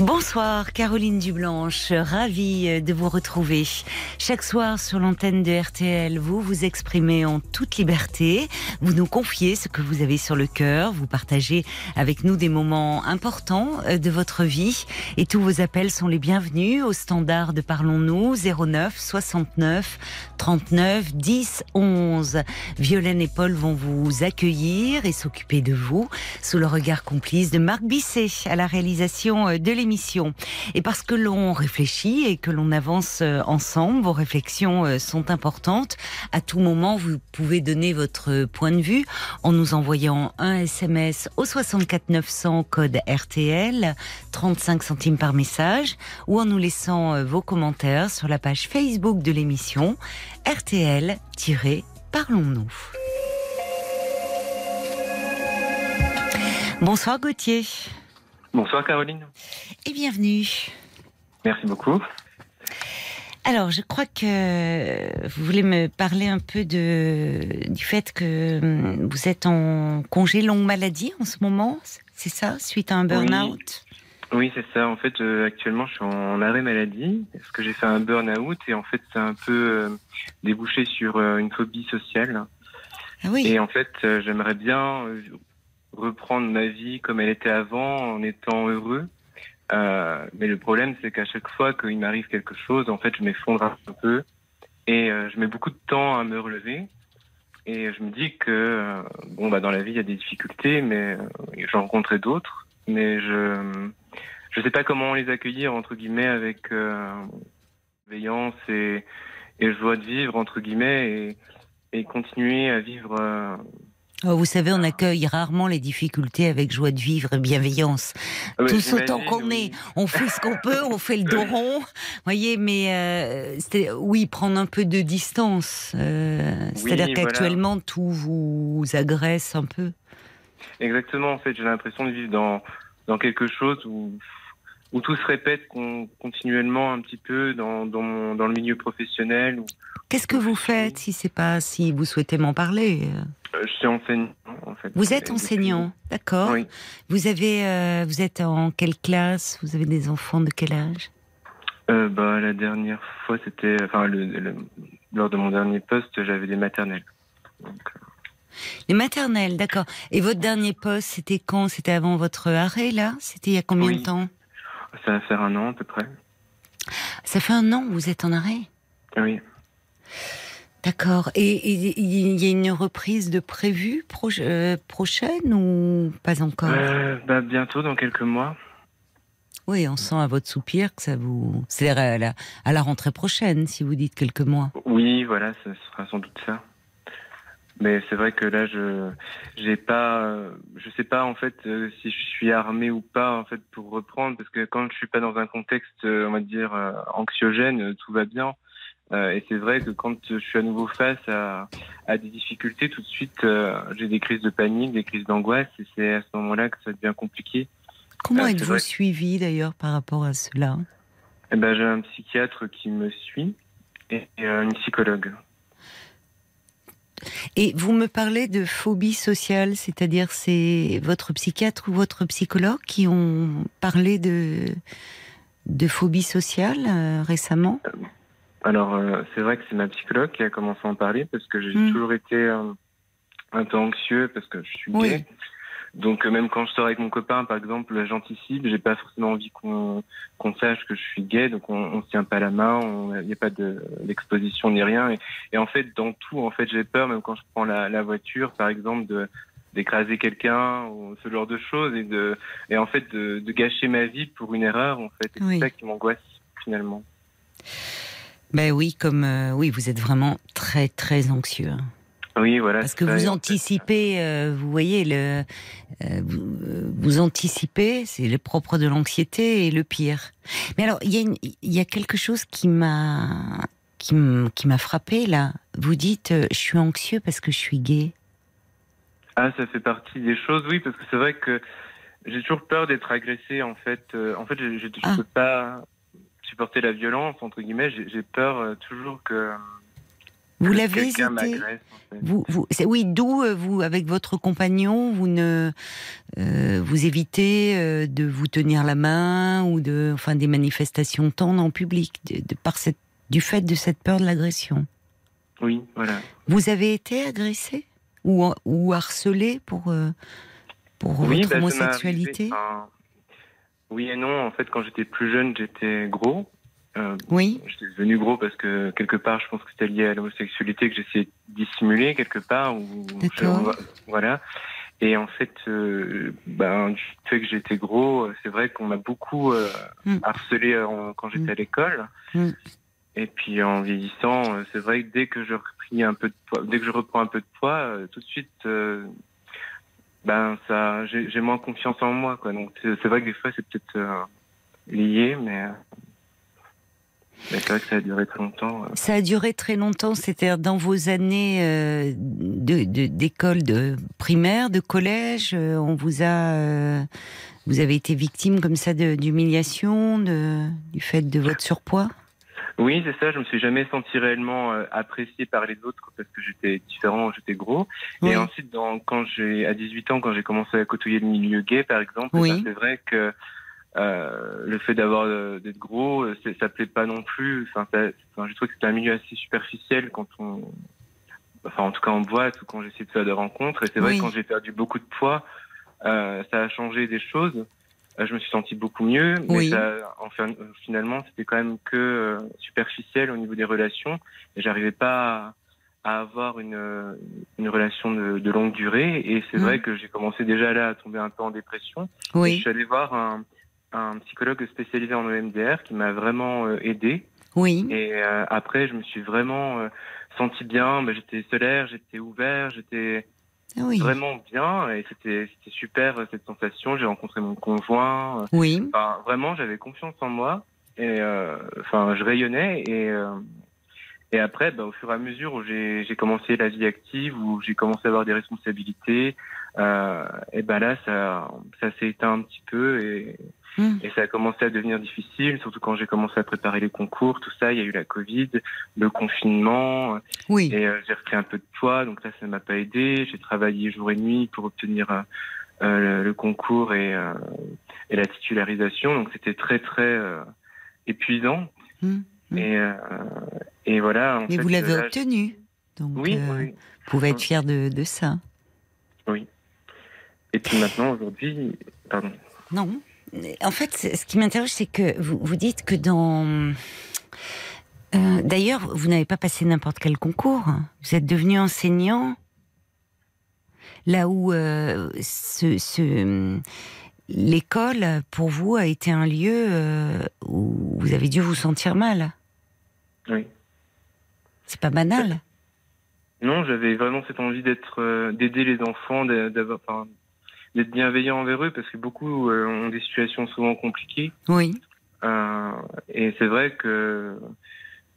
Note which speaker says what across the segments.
Speaker 1: Bonsoir Caroline Dublanche, ravie de vous retrouver. Chaque soir sur l'antenne de RTL, vous vous exprimez en toute liberté, vous nous confiez ce que vous avez sur le cœur, vous partagez avec nous des moments importants de votre vie. Et tous vos appels sont les bienvenus. Au standard de Parlons-nous 09 69 39 10 11. Violaine et Paul vont vous accueillir et s'occuper de vous sous le regard complice de Marc Bisset à la réalisation de l'émission et parce que l'on réfléchit et que l'on avance euh, ensemble, vos réflexions euh, sont importantes. À tout moment, vous pouvez donner votre point de vue en nous envoyant un SMS au 64 900 code RTL, 35 centimes par message, ou en nous laissant euh, vos commentaires sur la page Facebook de l'émission RTL-Parlons-nous. Bonsoir Gauthier.
Speaker 2: Bonsoir Caroline.
Speaker 1: Et bienvenue.
Speaker 2: Merci beaucoup.
Speaker 1: Alors, je crois que vous voulez me parler un peu de, du fait que hum, vous êtes en congé longue maladie en ce moment, c'est ça, suite à un burn-out?
Speaker 2: Oui, oui c'est ça. En fait, euh, actuellement, je suis en arrêt maladie parce que j'ai fait un burn-out et en fait, c'est un peu euh, débouché sur euh, une phobie sociale.
Speaker 1: Ah oui.
Speaker 2: Et en fait, j'aimerais bien reprendre ma vie comme elle était avant en étant heureux. Euh, mais le problème, c'est qu'à chaque fois qu'il m'arrive quelque chose, en fait, je m'effondre un peu et euh, je mets beaucoup de temps à me relever. Et je me dis que euh, bon, bah, dans la vie, il y a des difficultés, mais euh, j'en rencontrais d'autres. Mais je je sais pas comment les accueillir entre guillemets avec euh, veillance et, et joie de vivre entre guillemets et, et continuer à vivre. euh,
Speaker 1: Vous savez, on accueille rarement les difficultés avec joie de vivre et bienveillance.
Speaker 2: ah ouais,
Speaker 1: Tous autant qu'on
Speaker 2: oui.
Speaker 1: est, on fait ce qu'on peut, on fait le dos rond, voyez. Mais euh, oui, prendre un peu de distance. euh, C'est-à-dire qu'actuellement tout vous agresse un peu.
Speaker 2: Exactement, en fait, j'ai l'impression de vivre dans, dans quelque chose où, où tout se répète con- continuellement un petit peu dans, dans, mon- dans le milieu professionnel. Où,
Speaker 1: Qu'est-ce que vous faites si c'est pas si vous souhaitez m'en parler
Speaker 2: euh, je suis enseignant, en fait.
Speaker 1: Vous êtes enseignant, d'accord
Speaker 2: Oui.
Speaker 1: Vous avez, euh, vous êtes en quelle classe? Vous avez des enfants de quel âge?
Speaker 2: Euh, bah, la dernière fois, c'était, enfin, le, le- lors de mon dernier poste, j'avais des maternelles. Donc, euh,
Speaker 1: Les maternelles, d'accord. Et votre dernier poste, c'était quand? C'était avant votre arrêt là? C'était il y a combien
Speaker 2: Oui.
Speaker 1: de temps?
Speaker 2: Ça va faire un an à peu près.
Speaker 1: Ça fait un an que vous êtes en arrêt?
Speaker 2: Oui.
Speaker 1: D'accord. Et il y a une reprise de prévue euh, prochaine ou pas encore
Speaker 2: Euh, bah, bientôt, dans quelques mois.
Speaker 1: Oui, on sent à votre soupir que ça vous. C'est à la, à la rentrée prochaine, si vous dites quelques mois.
Speaker 2: Oui, voilà, ce sera sans doute ça. Mais c'est vrai que là, je j'ai pas, je sais pas en fait euh, si je suis armé ou pas en fait pour reprendre parce que quand je suis pas dans un contexte, on va dire anxiogène, tout va bien. Euh, et c'est vrai que quand je suis à nouveau face à, à des difficultés, tout de suite, euh, j'ai des crises de panique, des crises d'angoisse, et c'est à ce moment-là que ça devient compliqué.
Speaker 1: Comment
Speaker 2: c'est
Speaker 1: êtes-vous suivi d'ailleurs par rapport à cela?
Speaker 2: Et ben, j'ai un psychiatre qui me suit et, et, euh, une psychologue.
Speaker 1: Et vous me parlez de phobie sociale, c'est-à-dire c'est votre psychiatre ou votre psychologue qui ont parlé de, de phobie sociale euh, récemment?
Speaker 2: Alors, euh, c'est vrai que c'est ma psychologue qui a commencé à en parler parce que j'ai
Speaker 1: Mm.
Speaker 2: toujours été euh, un peu anxieux parce que je suis
Speaker 1: Oui.
Speaker 2: gay. Donc, euh, même quand je sors avec mon copain, par exemple, j'anticipe, j'ai pas forcément envie qu'on qu'on sache que je suis gay, donc on, on se tient pas la main, il n'y a pas de- d'exposition ni rien. Et, et en fait, dans tout, en fait, j'ai peur, même quand je prends la, la voiture, par exemple, de d'écraser quelqu'un ou ce genre de choses et de et en fait de, de gâcher ma vie pour une erreur en fait
Speaker 1: Oui.
Speaker 2: c'est ça qui m'angoisse finalement
Speaker 1: Ben oui, comme euh, oui, vous êtes vraiment très très anxieux. hein.
Speaker 2: oui voilà
Speaker 1: Parce que vous anticipez, euh, vous voyez, le, euh, vous, vous anticipez, c'est le propre de l'anxiété et le pire. Mais alors, il y, a y quelque chose qui m'a qui m'a frappé là. Vous dites, je suis anxieux parce que je suis gay.
Speaker 2: Ah, ça fait partie des choses, oui, parce que c'est vrai que j'ai toujours peur d'être agressé, en fait. En fait, je ne
Speaker 1: Ah.
Speaker 2: peux pas supporter la violence, entre guillemets. J'ai peur euh, toujours que,
Speaker 1: Vous
Speaker 2: que
Speaker 1: l'avez
Speaker 2: en fait.
Speaker 1: vous, vous, oui, d'où euh, vous, avec votre compagnon, vous ne, euh, vous évitez euh, de vous tenir la main ou de, enfin, des manifestations tendres en public, de, de- par cette, du fait de cette peur de l'agression?
Speaker 2: Oui, voilà.
Speaker 1: Vous avez été agressé ou, ou harcelé pour, euh, pour
Speaker 2: Oui,
Speaker 1: votre
Speaker 2: bah,
Speaker 1: homosexualité?
Speaker 2: Oui et non. En fait, quand j'étais plus jeune, j'étais gros. Euh,
Speaker 1: Oui,
Speaker 2: J'étais devenu gros parce que quelque part, je pense que c'était lié à l'homosexualité que j'essayais de dissimuler quelque part. Ou
Speaker 1: D'accord.
Speaker 2: voilà. Et en fait, euh, ben, du fait que j'étais gros, euh, c'est vrai qu'on m'a beaucoup euh,
Speaker 1: Mm.
Speaker 2: harcelé euh, quand j'étais
Speaker 1: Mm.
Speaker 2: à l'école.
Speaker 1: Mm.
Speaker 2: Et puis en vieillissant, euh, c'est vrai que dès que je repris un peu de poids, dès que je reprends un peu de poids, tout de suite, euh, ben ça, j'ai moins confiance en moi, quoi. Donc c'est vrai que des fois c'est peut-être euh, lié, mais, c'est vrai que ça a duré très longtemps. euh.
Speaker 1: ça a duré très longtemps, c'est-à-dire dans vos années euh, d'école de, primaire, de collège, euh, on vous a, vous avez été victime comme ça d'humiliation, du fait de votre surpoids?
Speaker 2: Oui, c'est ça. Je me suis jamais senti réellement euh, apprécié par les autres parce que j'étais différent, j'étais gros.
Speaker 1: Oui.
Speaker 2: Et ensuite, dans, quand j'ai à 18 ans, quand j'ai commencé à côtoyer le milieu gay, par exemple,
Speaker 1: Oui.
Speaker 2: ben, c'est vrai que euh, le fait d'avoir euh, d'être gros, ça plaît pas non plus. Enfin, je trouve que c'est un milieu assez superficiel quand on, enfin, en tout cas en boîte ou quand j'essaie de faire des rencontres. Et c'est vrai que quand j'ai perdu beaucoup de poids, euh, ça a changé des choses. Euh, Je me suis senti beaucoup mieux, mais
Speaker 1: Oui.
Speaker 2: ça, enfin, finalement, c'était quand même que euh, superficiel au niveau des relations. Et j'arrivais pas à, avoir une, euh, une relation de, de longue durée. Et c'est
Speaker 1: Mm.
Speaker 2: vrai que j'ai commencé déjà là à tomber un peu en dépression. Et Je
Speaker 1: Oui,
Speaker 2: suis allé voir un, un psychologue spécialisé en EMDR qui m'a vraiment aidé.
Speaker 1: oui,
Speaker 2: Et euh, après, je me suis vraiment euh, senti bien. Ben, j'étais solaire, j'étais ouvert, j'étais
Speaker 1: Ah oui,
Speaker 2: vraiment bien. Et c'était c'était super euh, cette sensation. J'ai rencontré mon conjoint.
Speaker 1: oui,
Speaker 2: Enfin, vraiment, j'avais confiance en moi. Et euh, enfin, je rayonnais. Et, euh, et après, bah, au fur et à mesure où j'ai j'ai commencé la vie active, où j'ai commencé à avoir des responsabilités, euh, et ben là, ça, ça s'est éteint un petit peu. Et,
Speaker 1: Hmm.
Speaker 2: et ça a commencé à devenir difficile, surtout quand j'ai commencé à préparer les concours, tout ça. Il y a eu la Covid, le confinement,
Speaker 1: oui,
Speaker 2: et euh, j'ai repris un peu de poids, donc là, ça m'a pas aidé. J'ai travaillé jour et nuit pour obtenir euh, euh, le, le concours et, euh, et la titularisation, donc c'était très très épuisant.
Speaker 1: Hmm. Hmm.
Speaker 2: Et, et voilà. en
Speaker 1: mais
Speaker 2: fait,
Speaker 1: vous l'avez
Speaker 2: là,
Speaker 1: obtenu. Donc,
Speaker 2: Oui, oui.
Speaker 1: vous pouvez être fier de, de ça.
Speaker 2: Et puis maintenant, aujourd'hui, pardon.
Speaker 1: Non. En fait, ce qui m'interroge, c'est que vous, vous dites que dans. Euh, D'ailleurs, vous n'avez pas passé n'importe quel concours. Vous êtes devenu enseignant. Là où euh, ce, ce- l'école, pour vous, a été un lieu euh, où vous avez dû vous sentir mal.
Speaker 2: Oui.
Speaker 1: C'est pas banal.
Speaker 2: Non, j'avais vraiment cette envie d'être, euh, d'aider les enfants, d'a- d'avoir, d'être bienveillant envers eux, parce que beaucoup euh, ont des situations souvent compliquées.
Speaker 1: Oui.
Speaker 2: Euh, et c'est vrai que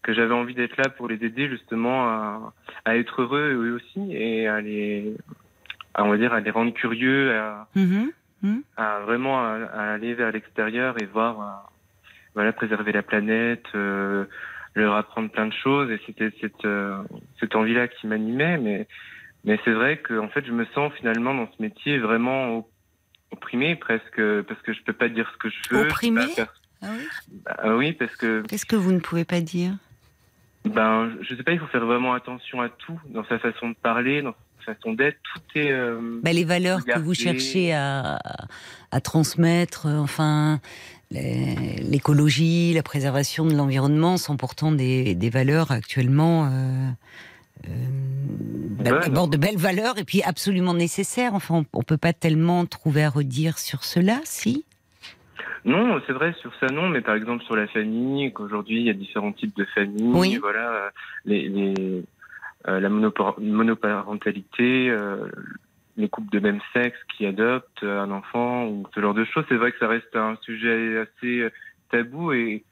Speaker 2: que j'avais envie d'être là pour les aider justement à, à être heureux eux aussi et à les, à, on va dire, à les rendre curieux, à,
Speaker 1: Mhm.
Speaker 2: à vraiment à, à aller vers l'extérieur et voir, euh, voilà, préserver la planète, euh, leur apprendre plein de choses. Et c'était cette, euh, cette envie-là qui m'animait. Mais, mais c'est vrai que en fait, je me sens finalement dans ce métier vraiment op- opprimé presque parce que je peux pas dire ce que je veux.
Speaker 1: Opprimé
Speaker 2: faire-
Speaker 1: Ah oui?
Speaker 2: Bah, oui, parce que
Speaker 1: Qu'est-ce que vous ne pouvez pas dire?
Speaker 2: Ben, je sais pas, il faut faire vraiment attention à tout dans sa façon de parler, dans sa façon d'être. Tout est. euh,
Speaker 1: Bah, les valeurs que vous cherchez à, à transmettre, euh, enfin, l'écologie, la préservation de l'environnement sont pourtant des, des valeurs actuellement, euh, d'abord de belles valeurs et puis absolument nécessaires. Enfin, on, on peut pas tellement trouver à redire sur cela, si?
Speaker 2: Non, c'est vrai sur ça non, mais par exemple sur la famille, qu'aujourd'hui il y a différents types de familles,
Speaker 1: Oui.
Speaker 2: voilà, euh, les, les euh, la monopar- monoparentalité, euh, les couples de même sexe qui adoptent un enfant ou ce genre de choses. C'est vrai que ça reste un sujet assez euh, tabou et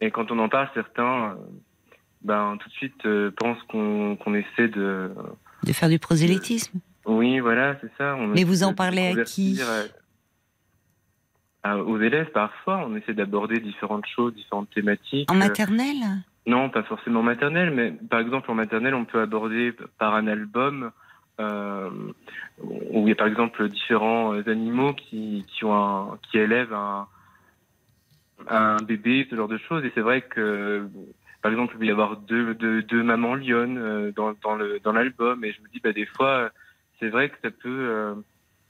Speaker 2: et quand on en parle, certains euh, ben tout de suite euh, pensent qu'on essaie de
Speaker 1: de faire du prosélytisme.
Speaker 2: Oui, voilà, c'est ça. On
Speaker 1: Mais vous en parlez à qui
Speaker 2: euh, à- Aux élèves, parfois, on essaie d'aborder différentes choses, différentes thématiques.
Speaker 1: En
Speaker 2: Euh,
Speaker 1: maternelle?
Speaker 2: Non, pas forcément maternelle, mais par exemple en maternelle, on peut aborder par un album euh, où il y a par exemple différents euh, animaux qui, qui, ont un, qui élèvent un, un bébé, ce genre de choses. Et c'est vrai que, par exemple, il peut y avoir deux, deux, deux mamans lionnes euh, dans, dans le dans l'album. Et je me dis, bah, des fois, c'est vrai que ça peut... euh,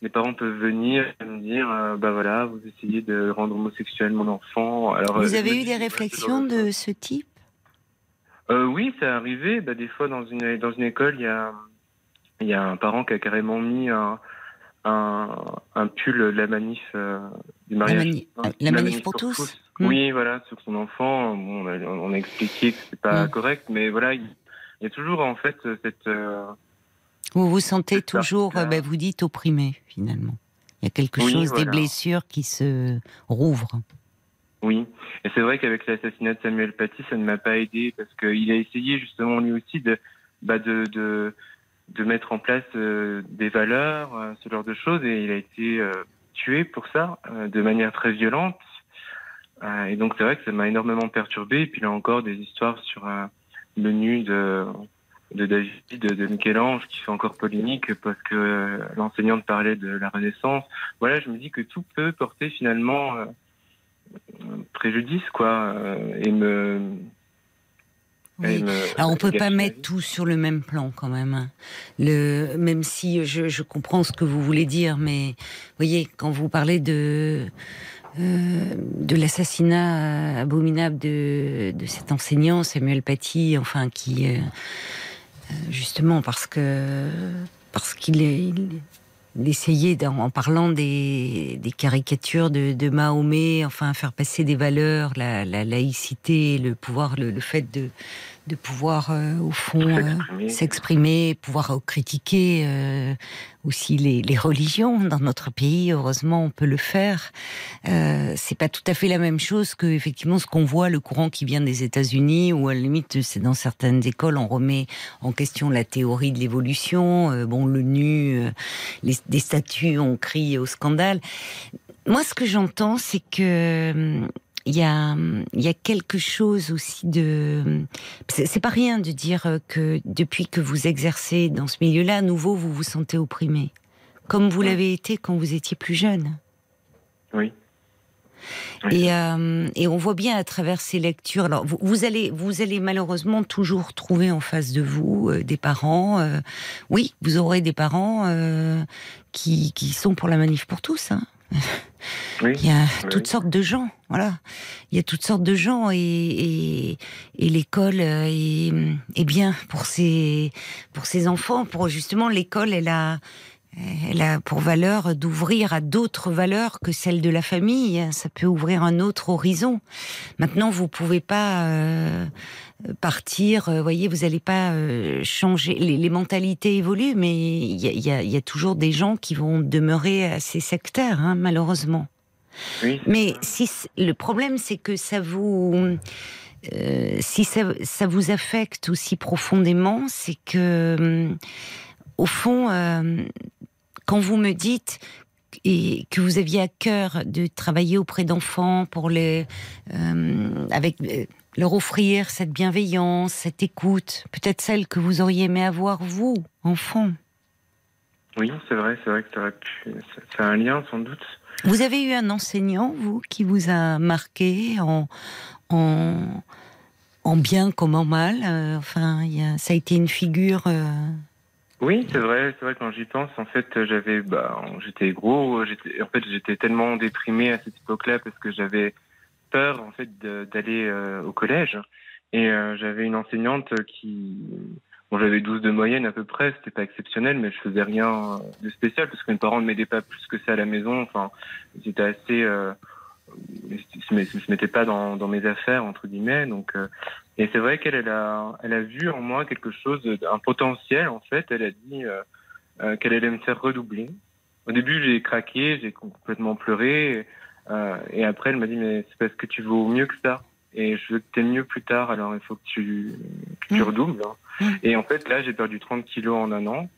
Speaker 2: les parents peuvent venir et me dire, euh, bah voilà, vous essayez de rendre homosexuel mon enfant. Alors, euh,
Speaker 1: Vous avez eu
Speaker 2: dis,
Speaker 1: des réflexions de ce type?
Speaker 2: Euh, oui, c'est arrivé. Bah, des fois, dans une, dans une école, il y a, y a un parent qui a carrément mis un, un, un pull de la manif euh, du mariage.
Speaker 1: mani- euh, la manif pour tous Mm.
Speaker 2: Oui, voilà, sur son enfant. Bon, on, a, on a expliqué que c'est pas
Speaker 1: Mm.
Speaker 2: correct, mais voilà, il, il y a toujours en fait cette. euh,
Speaker 1: Vous vous sentez toujours, euh, ben, vous dites, opprimé, finalement. Il y a quelque
Speaker 2: Oui,
Speaker 1: chose, des blessures qui se rouvrent.
Speaker 2: Oui, et c'est vrai qu'avec l'assassinat de Samuel Paty, ça ne m'a pas aidé parce qu'il a essayé justement lui aussi de, bah, de, de, de mettre en place euh, des valeurs, euh, ce genre de choses, et il a été euh, tué pour ça, euh, de manière très violente. Euh, et donc c'est vrai que ça m'a énormément perturbé. Et puis là encore, des histoires sur euh, le nu de, de David, de, de Michel-Ange, qui fait encore polémique parce que euh, l'enseignante parlait de la Renaissance. Voilà, je me dis que tout peut porter finalement euh, préjudice, quoi, euh, et me.
Speaker 1: Oui.
Speaker 2: et me-
Speaker 1: Alors on peut pas mettre tout sur le même plan quand même. Le, même si je, je comprends ce que vous voulez dire, mais vous voyez quand vous parlez de euh, de l'assassinat abominable de, de cet enseignant Samuel Paty, enfin qui euh, euh, justement parce que parce qu'il il, essayait en parlant des, des caricatures de, de Mahomet, enfin faire passer des valeurs, la, la laïcité, le pouvoir, le, le fait de de pouvoir euh, au fond euh,
Speaker 2: S'exprimer.
Speaker 1: pouvoir critiquer euh, aussi les, les religions dans notre pays. Heureusement, on peut le faire. Euh, c'est pas tout à fait la même chose que effectivement ce qu'on voit, le courant qui vient des États-Unis, où à la limite, c'est dans certaines écoles, on remet en question la théorie de l'évolution. Euh, bon, le nu, euh, les, des statues, on crie au scandale. Moi, ce que j'entends, c'est que hum, il y a, y a quelque chose aussi de. C'est pas rien de dire que depuis que vous exercez dans ce milieu-là, à nouveau, vous vous sentez opprimé, comme vous l'avez été quand vous étiez plus jeune.
Speaker 2: Oui.
Speaker 1: Et, euh, et on voit bien à travers ces lectures. Alors, vous, vous allez, vous allez malheureusement toujours trouver en face de vous euh, des parents. euh, oui, vous aurez des parents euh, qui, qui sont pour la manif pour tous. Hein.
Speaker 2: Oui.
Speaker 1: Il y a
Speaker 2: Oui.
Speaker 1: toutes sortes de gens, voilà. Il y a toutes sortes de gens et, et, et l'école euh, est, est bien pour ses pour ses enfants. Pour justement l'école, elle a elle a pour valeur d'ouvrir à d'autres valeurs que celles de la famille. Ça peut ouvrir un autre horizon. Maintenant, vous pouvez pas euh, partir. euh, voyez, vous n'allez pas euh, changer. Les, les mentalités évoluent, mais il y a, y y toujours des gens qui vont demeurer assez sectaires, hein, malheureusement.
Speaker 2: Oui.
Speaker 1: Mais si le problème, c'est que ça vous, euh, si ça, ça vous affecte aussi profondément, c'est que, au fond, euh, quand vous me dites et que vous aviez à cœur de travailler auprès d'enfants pour les, avec leur offrir cette bienveillance, cette écoute, peut-être celle que vous auriez aimé avoir vous, enfant.
Speaker 2: Oui, c'est vrai, c'est vrai que ça aurait pu. ça- C'est un lien sans doute.
Speaker 1: Vous avez eu un enseignant, vous, qui vous a marqué en, en, en bien comme en mal euh, Enfin, il y a- ça a été une figure. euh,
Speaker 2: Oui, c'est vrai, c'est vrai quand j'y pense, en fait, j'avais, bah, j'étais gros, j'étais, en fait, j'étais tellement déprimé à cette époque-là parce que j'avais peur, en fait, d'aller euh, au collège. Et euh, j'avais une enseignante qui, bon, j'avais 12 de moyenne à peu près, c'était pas exceptionnel, mais je faisais rien de spécial parce que mes parents ne m'aidaient pas plus que ça à la maison. Enfin, c'était assez, euh, je se mettais pas dans, mes affaires entre guillemets, donc. euh, et c'est vrai qu'elle elle a, elle a vu en moi quelque chose, un potentiel en fait. Elle a dit qu'elle allait me faire redoubler. Au début, j'ai craqué, j'ai complètement pleuré. Euh, et après, elle m'a dit mais c'est parce que tu vaux mieux que ça. Et je veux que tu mieux plus tard. Alors il faut que tu, que tu
Speaker 1: Mm.
Speaker 2: redoubles. hein.
Speaker 1: Mm.
Speaker 2: Et en fait, là, j'ai perdu 30 kilos en un an.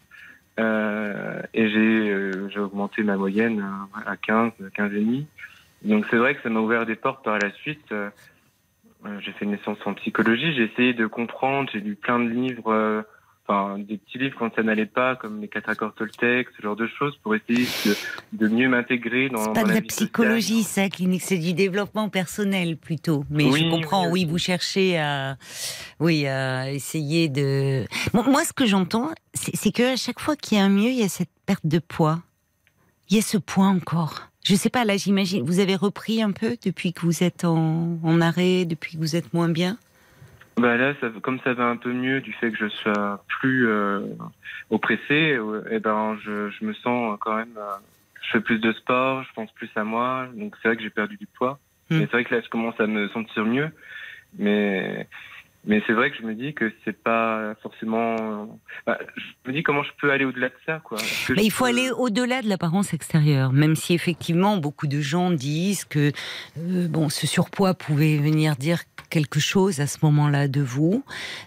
Speaker 2: Euh, et j'ai euh, augmenté ma moyenne à, à 15, 15 et demi. Donc c'est vrai que ça m'a ouvert des portes par la suite. Euh, euh, j'ai fait une licence en psychologie, j'ai essayé de comprendre, j'ai lu plein de livres, euh, enfin des petits livres quand ça n'allait pas, comme les quatre accords Toltec, ce genre de choses, pour essayer de, de mieux m'intégrer dans,
Speaker 1: C'est
Speaker 2: dans
Speaker 1: pas de
Speaker 2: la
Speaker 1: la
Speaker 2: vie sociale.
Speaker 1: psychologie, ça, clinique, c'est du développement personnel plutôt. Mais je comprends,
Speaker 2: oui,
Speaker 1: oui, vous cherchez à, oui, à essayer de. Moi, moi, ce que j'entends, c'est c'est que à chaque fois qu'il y a un mieux, il y a cette perte de poids. Il y a ce poids encore. Je sais pas, là, j'imagine. Vous avez repris un peu depuis que vous êtes en, en arrêt, depuis que vous êtes moins bien?
Speaker 2: Bah là, ça, comme ça va un peu mieux du fait que je sois plus euh, oppressé, euh, eh ben je, je me sens quand même. euh, je fais plus de sport, je pense plus à moi, donc c'est vrai que j'ai perdu du poids.
Speaker 1: Hmm.
Speaker 2: Mais c'est vrai que là, je commence à me sentir mieux. Mais mais c'est vrai que je me dis que c'est pas forcément. bah, je me dis comment je peux aller au-delà de ça, quoi. Que
Speaker 1: Mais
Speaker 2: je
Speaker 1: il faut aller au-delà de l'apparence extérieure, même si effectivement beaucoup de gens disent que euh, bon, ce surpoids pouvait venir dire quelque chose à ce moment-là de vous,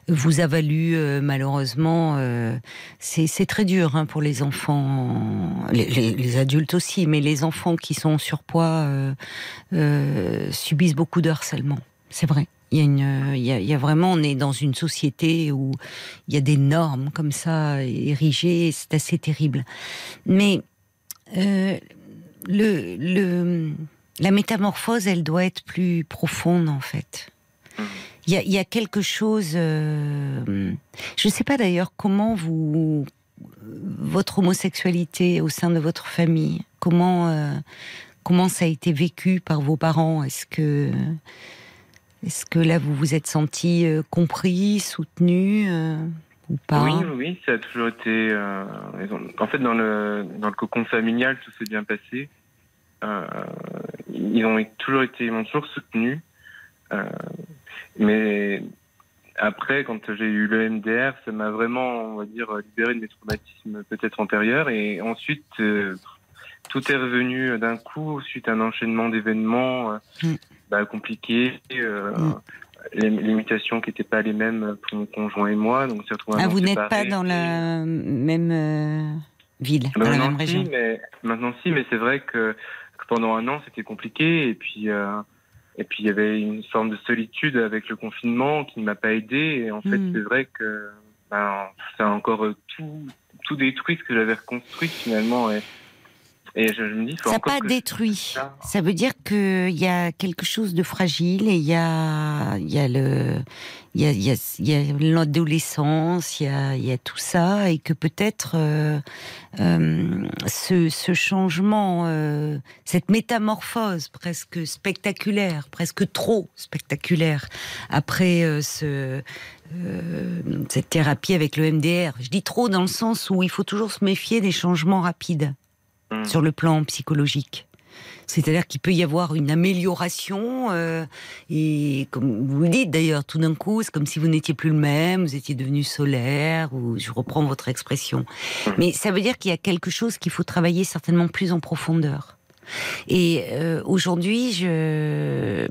Speaker 1: vous a valu euh, malheureusement, euh, c'est très dur hein, pour les enfants, les, les- les adultes aussi, mais les enfants qui sont en surpoids subissent beaucoup de harcèlement. C'est vrai. Il y, a vraiment, on est dans une société où il y a des normes comme ça érigées, c'est assez terrible. Mais euh, la métamorphose, elle doit être plus profonde en fait. Il y a, il y a quelque chose. euh, je ne sais pas d'ailleurs comment vous votre homosexualité au sein de votre famille, comment euh, comment ça a été vécu par vos parents? Est-ce que est-ce que là vous vous êtes senti euh, compris, soutenu euh, ou pas
Speaker 2: Oui, oui, ça a toujours été. euh, en fait, dans le dans le cocon familial, tout s'est bien passé. Ils ont toujours été, ils m'ont toujours soutenu. Mais après, quand j'ai eu le MDR, ça m'a vraiment, on va dire, libéré de mes traumatismes peut-être antérieurs. Et ensuite, tout est revenu d'un coup suite à un enchaînement d'événements
Speaker 1: Mm.
Speaker 2: Bah, compliqués. euh,
Speaker 1: Mm.
Speaker 2: Les, les mutations qui n'étaient pas les mêmes pour mon conjoint et moi, donc on
Speaker 1: Ah, vous n'êtes pas dans la même euh, ville,
Speaker 2: Bah,
Speaker 1: dans la même
Speaker 2: si,
Speaker 1: région.
Speaker 2: mais, maintenant si, mais c'est vrai que, que pendant un an c'était compliqué et puis euh, et puis il y avait une forme de solitude avec le confinement qui ne m'a pas aidé et en fait
Speaker 1: Mm.
Speaker 2: c'est vrai que ben, ça a encore tout tout détruit ce que j'avais reconstruit finalement et et je, je me dis il faut
Speaker 1: Ça n'a pas
Speaker 2: je
Speaker 1: détruit.
Speaker 2: ça.
Speaker 1: Veut dire qu'il y a quelque chose de fragile et il y a, il y a le, il y a, il y l'adolescence, il y a, il y a tout ça et que peut-être euh, euh, ce, ce changement, euh, cette métamorphose presque spectaculaire, presque trop spectaculaire après ce, euh, cette thérapie avec le MDR. Je dis trop dans le sens où il faut toujours se méfier des changements rapides
Speaker 2: Mm.
Speaker 1: sur le plan psychologique. C'est-à-dire qu'il peut y avoir une amélioration, euh, et comme vous le dites d'ailleurs, tout d'un coup, c'est comme si vous n'étiez plus le même, vous étiez devenu solaire, ou je reprends votre expression. Mais ça veut dire qu'il y a quelque chose qu'il faut travailler certainement plus en profondeur. Et euh, aujourd'hui, je,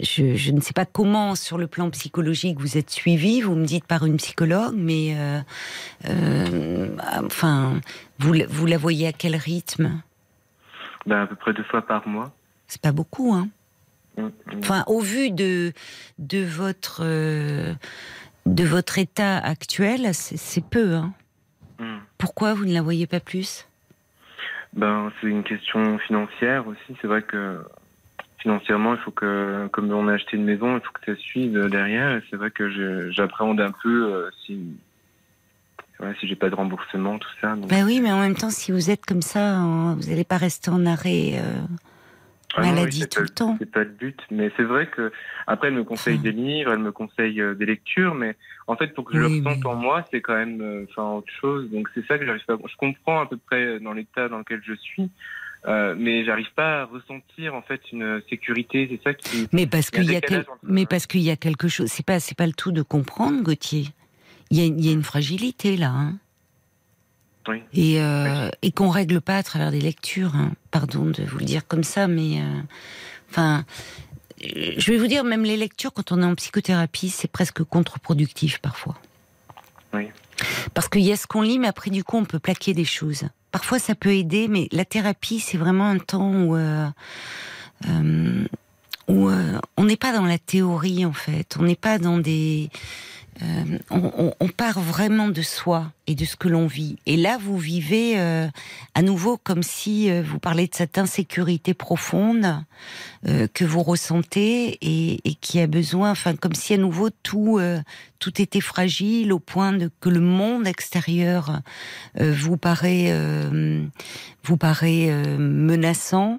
Speaker 1: je, je ne sais pas comment, sur le plan psychologique, vous êtes suivi. Vous me dites par une psychologue, mais euh, euh, enfin, vous, la- vous la voyez à quel rythme?
Speaker 2: Ben, à peu près deux fois par mois.
Speaker 1: C'est pas beaucoup, hein
Speaker 2: Mm, mm.
Speaker 1: Enfin, au vu de de votre de votre état actuel, c'est c'est peu, hein
Speaker 2: Mm.
Speaker 1: Pourquoi vous ne la voyez pas plus?
Speaker 2: Ben, c'est une question financière aussi. C'est vrai que financièrement, il faut que, comme on a acheté une maison, il faut que ça suive derrière. C'est vrai que j'appréhende un peu euh, si j'ai pas de remboursement, tout ça. donc-
Speaker 1: Ben oui, mais en même temps, si vous êtes comme ça, hein, vous n'allez pas rester en arrêt. euh,
Speaker 2: Ah oui,
Speaker 1: maladie tout
Speaker 2: pas-
Speaker 1: le temps.
Speaker 2: C'est pas le but, mais c'est vrai que après elle me conseille
Speaker 1: Enfin.
Speaker 2: des livres, elle me conseille euh, des lectures, mais en fait pour que je
Speaker 1: Oui,
Speaker 2: le ressente
Speaker 1: mais-
Speaker 2: en moi, c'est quand même euh, enfin autre chose. Donc c'est ça que j'arrive pas. Je comprends à peu près dans l'état dans lequel je suis, euh, mais j'arrive pas à ressentir en fait une sécurité. C'est ça qui.
Speaker 1: Mais parce qu'il y a, quel- mais parce qu'il y a quelque chose. C'est pas c'est pas le tout de comprendre, Gauthier. Il y a, il y a une fragilité là, hein,
Speaker 2: Oui.
Speaker 1: et euh, et qu'on règle pas à travers des lectures. hein. Pardon de vous le dire comme ça, mais euh, enfin. Je vais vous dire, même les lectures, quand on est en psychothérapie, c'est presque contre-productif parfois.
Speaker 2: Oui.
Speaker 1: Parce qu'il y a ce qu'on lit, mais après, du coup, on peut plaquer des choses. Parfois, ça peut aider, mais la thérapie, c'est vraiment un temps où, euh, euh, où euh, on n'est pas dans la théorie, en fait. On n'est pas dans des euh, on, part vraiment de soi et de ce que l'on vit. Et là, vous vivez euh, à nouveau comme si euh, vous parlez de cette insécurité profonde que vous ressentez et, qui a besoin, enfin, comme si à nouveau tout tout était fragile au point de que le monde extérieur vous paraît vous paraît menaçant.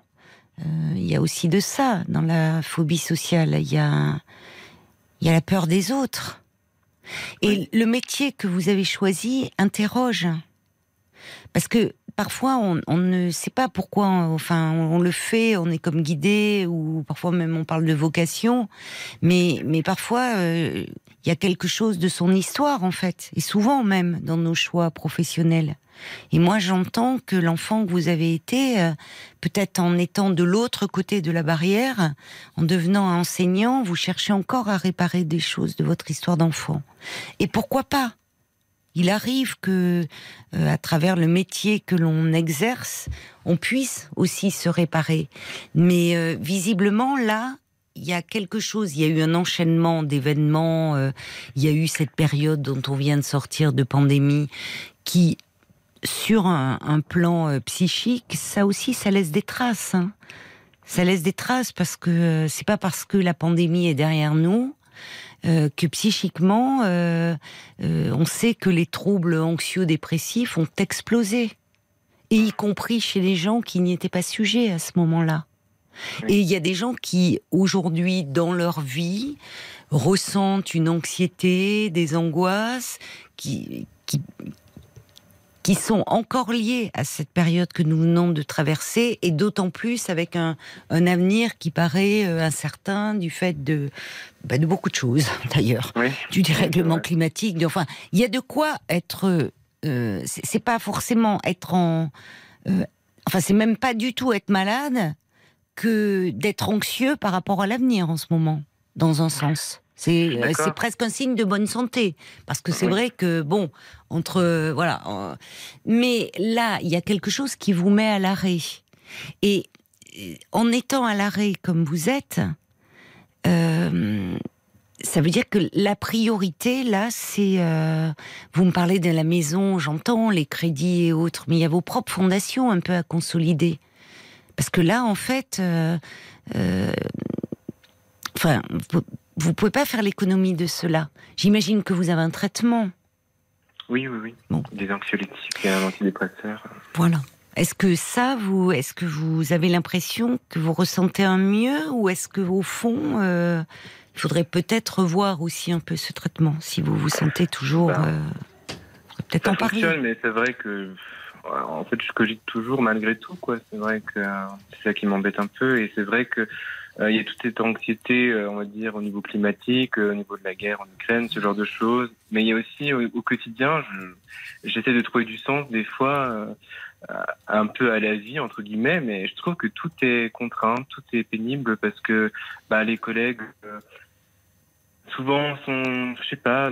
Speaker 1: Il y a aussi de ça dans la phobie sociale. Il y a il y a la peur des autres. Et le métier que vous avez choisi interroge. Parce que parfois, on, ne sait pas pourquoi, enfin, on, le fait, on est comme guidé, ou parfois même on parle de vocation, mais, mais parfois, euh, il y a quelque chose de son histoire, en fait, et souvent même dans nos choix professionnels. Et moi, j'entends que l'enfant que vous avez été, euh, peut-être en étant de l'autre côté de la barrière, en devenant enseignant, vous cherchez encore à réparer des choses de votre histoire d'enfant. Et pourquoi pas? Il arrive que, euh, à travers le métier que l'on exerce, on puisse aussi se réparer. Mais euh, visiblement, là, il y a quelque chose, il y a eu un enchaînement d'événements, il y a eu cette période dont on vient de sortir de pandémie qui sur un, plan euh, psychique, ça aussi, ça laisse des traces. Hein. Ça laisse des traces parce que euh, c'est pas parce que la pandémie est derrière nous euh, que psychiquement, on sait que les troubles anxio-dépressifs ont explosé, et y compris chez les gens qui n'y étaient pas sujets à ce moment-là. Et il y a des gens qui, aujourd'hui, dans leur vie, ressentent une anxiété, des angoisses, qui, qui, qui sont encore liés à cette période que nous venons de traverser, et d'autant plus avec un, avenir qui paraît euh, incertain du fait de, bah, de beaucoup de choses, d'ailleurs, du dérèglement climatique. enfin, il y a de quoi être. Euh, c'est pas forcément être en. Euh, enfin, c'est même pas du tout être malade que d'être anxieux par rapport à l'avenir en ce moment, dans un sens. Euh, c'est presque un signe de bonne santé. Parce que c'est vrai que, bon, entre. Voilà. mais là, il y a quelque chose qui vous met à l'arrêt. Et euh, en étant à l'arrêt comme vous êtes, euh, ça veut dire que la priorité, là, c'est. vous me parlez de la maison, j'entends, les crédits et autres, mais il y a vos propres fondations un peu à consolider. Parce que là, en fait. Enfin vous pouvez pas faire l'économie de cela. J'imagine que vous avez un traitement.
Speaker 2: Oui, oui, oui. Des anxiolytiques et un antidépresseur.
Speaker 1: Voilà. Est-ce que ça, vous, est-ce que vous avez l'impression que vous ressentez un mieux, ou est-ce que au fond, euh, il faudrait peut-être revoir aussi un peu ce traitement, si vous vous sentez toujours, bah, euh,
Speaker 2: peut-être en parler. Mais c'est vrai que, en fait, je cogite toujours malgré tout, quoi. C'est vrai que euh, c'est ça qui m'embête un peu, et c'est vrai que euh, il y a toute cette anxiété, euh, on va dire, au niveau climatique, euh, au niveau de la guerre en Ukraine, ce genre de choses. Mais il y a aussi au, quotidien, j'essaie de trouver du sens des fois, un peu à la vie entre guillemets, mais je trouve que tout est contraint, tout est pénible parce que bah, les collègues souvent sont, je sais pas,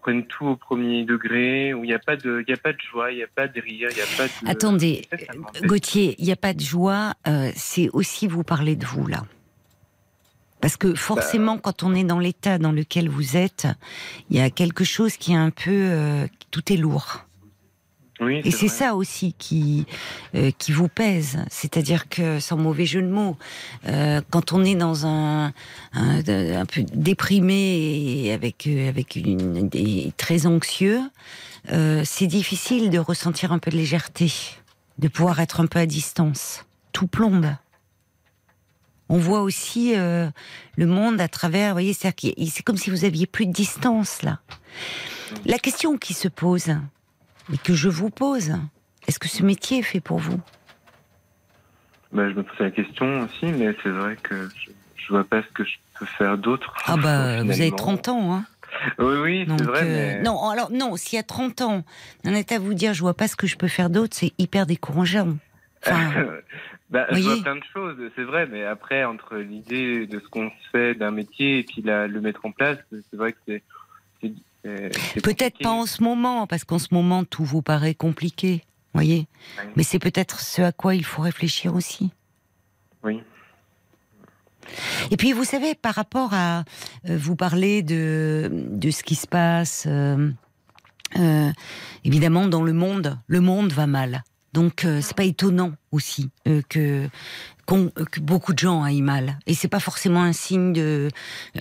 Speaker 2: prennent tout au premier degré, où il n'y a pas de, il y a pas de joie, il n'y a pas de rire, il n'y a pas de.
Speaker 1: Attendez, Gauthier, il n'y a pas de joie. c'est aussi vous parler de vous là. Parce que forcément, quand on est dans l'état dans lequel vous êtes, il y a quelque chose qui est un peu... Euh, tout est lourd.
Speaker 2: Oui,
Speaker 1: et c'est ça aussi qui euh, qui vous pèse, c'est-à-dire que sans mauvais jeu de mots, euh, quand on est dans un, un, peu déprimé et avec avec une des, très anxieux, c'est difficile de ressentir un peu de légèreté, de pouvoir être un peu à distance. Tout plombe on voit aussi euh, le monde à travers. Vous voyez, c'est comme si vous aviez plus de distance là. La question qui se pose et que je vous pose, est-ce que ce métier est fait pour vous?
Speaker 2: Bah, je me pose la question aussi, mais c'est vrai que je, ne vois pas ce que je peux faire d'autre.
Speaker 1: Ah bah, vous avez 30 ans, hein
Speaker 2: oui, oui, c'est vrai. Euh,
Speaker 1: non, alors non, s'il y a 30 ans, on est à vous dire, je vois pas ce que je peux faire d'autre, c'est hyper décourageant. Enfin,
Speaker 2: Bah, je vois plein de choses, c'est vrai, mais après, entre l'idée de ce qu'on fait d'un métier et puis la, le mettre en place, c'est vrai que c'est
Speaker 1: Peut-être pas en ce moment, parce qu'en ce moment tout vous paraît compliqué, voyez.
Speaker 2: Oui.
Speaker 1: Mais c'est peut-être ce à quoi il faut réfléchir aussi.
Speaker 2: Oui.
Speaker 1: Et puis vous savez, par rapport à euh, vous parler de de ce qui se passe, euh, euh, évidemment dans le monde, le monde va mal. Donc euh, c'est pas étonnant aussi euh, que qu'on- que beaucoup de gens aillent mal. Et c'est pas forcément un signe de,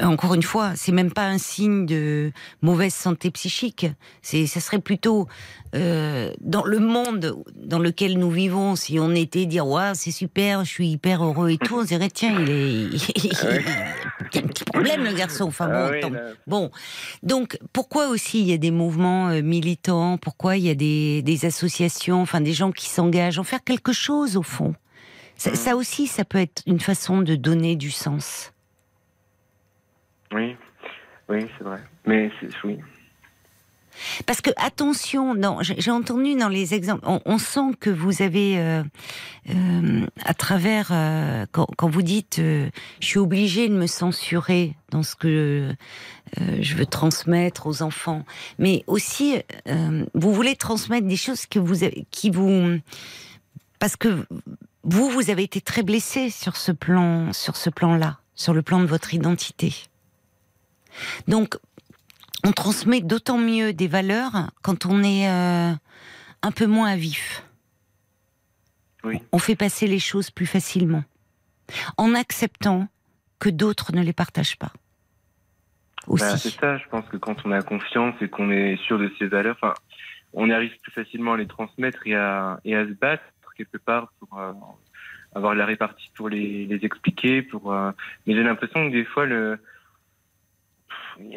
Speaker 1: encore une fois, c'est même pas un signe de mauvaise santé psychique. C'est, ça serait plutôt euh, dans le monde dans lequel nous vivons. Si on était dire ouais c'est super, je suis hyper heureux et tout, on dirait tiens il est, il y a un petit problème le garçon. Enfin bon,
Speaker 2: Ah oui,
Speaker 1: Bon, donc pourquoi aussi il y a des mouvements euh, militants? Pourquoi il y a des, des associations, enfin des gens qui s'engagent en faire quelque chose au fond ça,
Speaker 2: Mhm.
Speaker 1: ça aussi, ça peut être une façon de donner du sens.
Speaker 2: oui, oui, c'est vrai. Mais c'est oui.
Speaker 1: Parce que attention, non, j'ai entendu dans les exemples, on, on sent que vous avez, euh, euh, à travers, euh, quand, quand vous dites, je suis obligée de me censurer dans ce que je veux transmettre aux enfants, mais aussi, vous voulez transmettre des choses que vous, avez- qui vous, parce que vous, vous avez été très blessé sur ce plan, sur ce plan-là, sur le plan de votre identité. Donc, on transmet d'autant mieux des valeurs quand on est euh, un peu moins à vif.
Speaker 2: Oui.
Speaker 1: On fait passer les choses plus facilement, en acceptant que d'autres ne les partagent pas.
Speaker 2: Bah, c'est ça, je pense que quand on a confiance et qu'on est sûr de ses valeurs, enfin, on arrive plus facilement à les transmettre et à, et à se battre quelque part pour euh, avoir la répartie pour les, les expliquer. Pour, euh, Mais j'ai l'impression que des fois, le...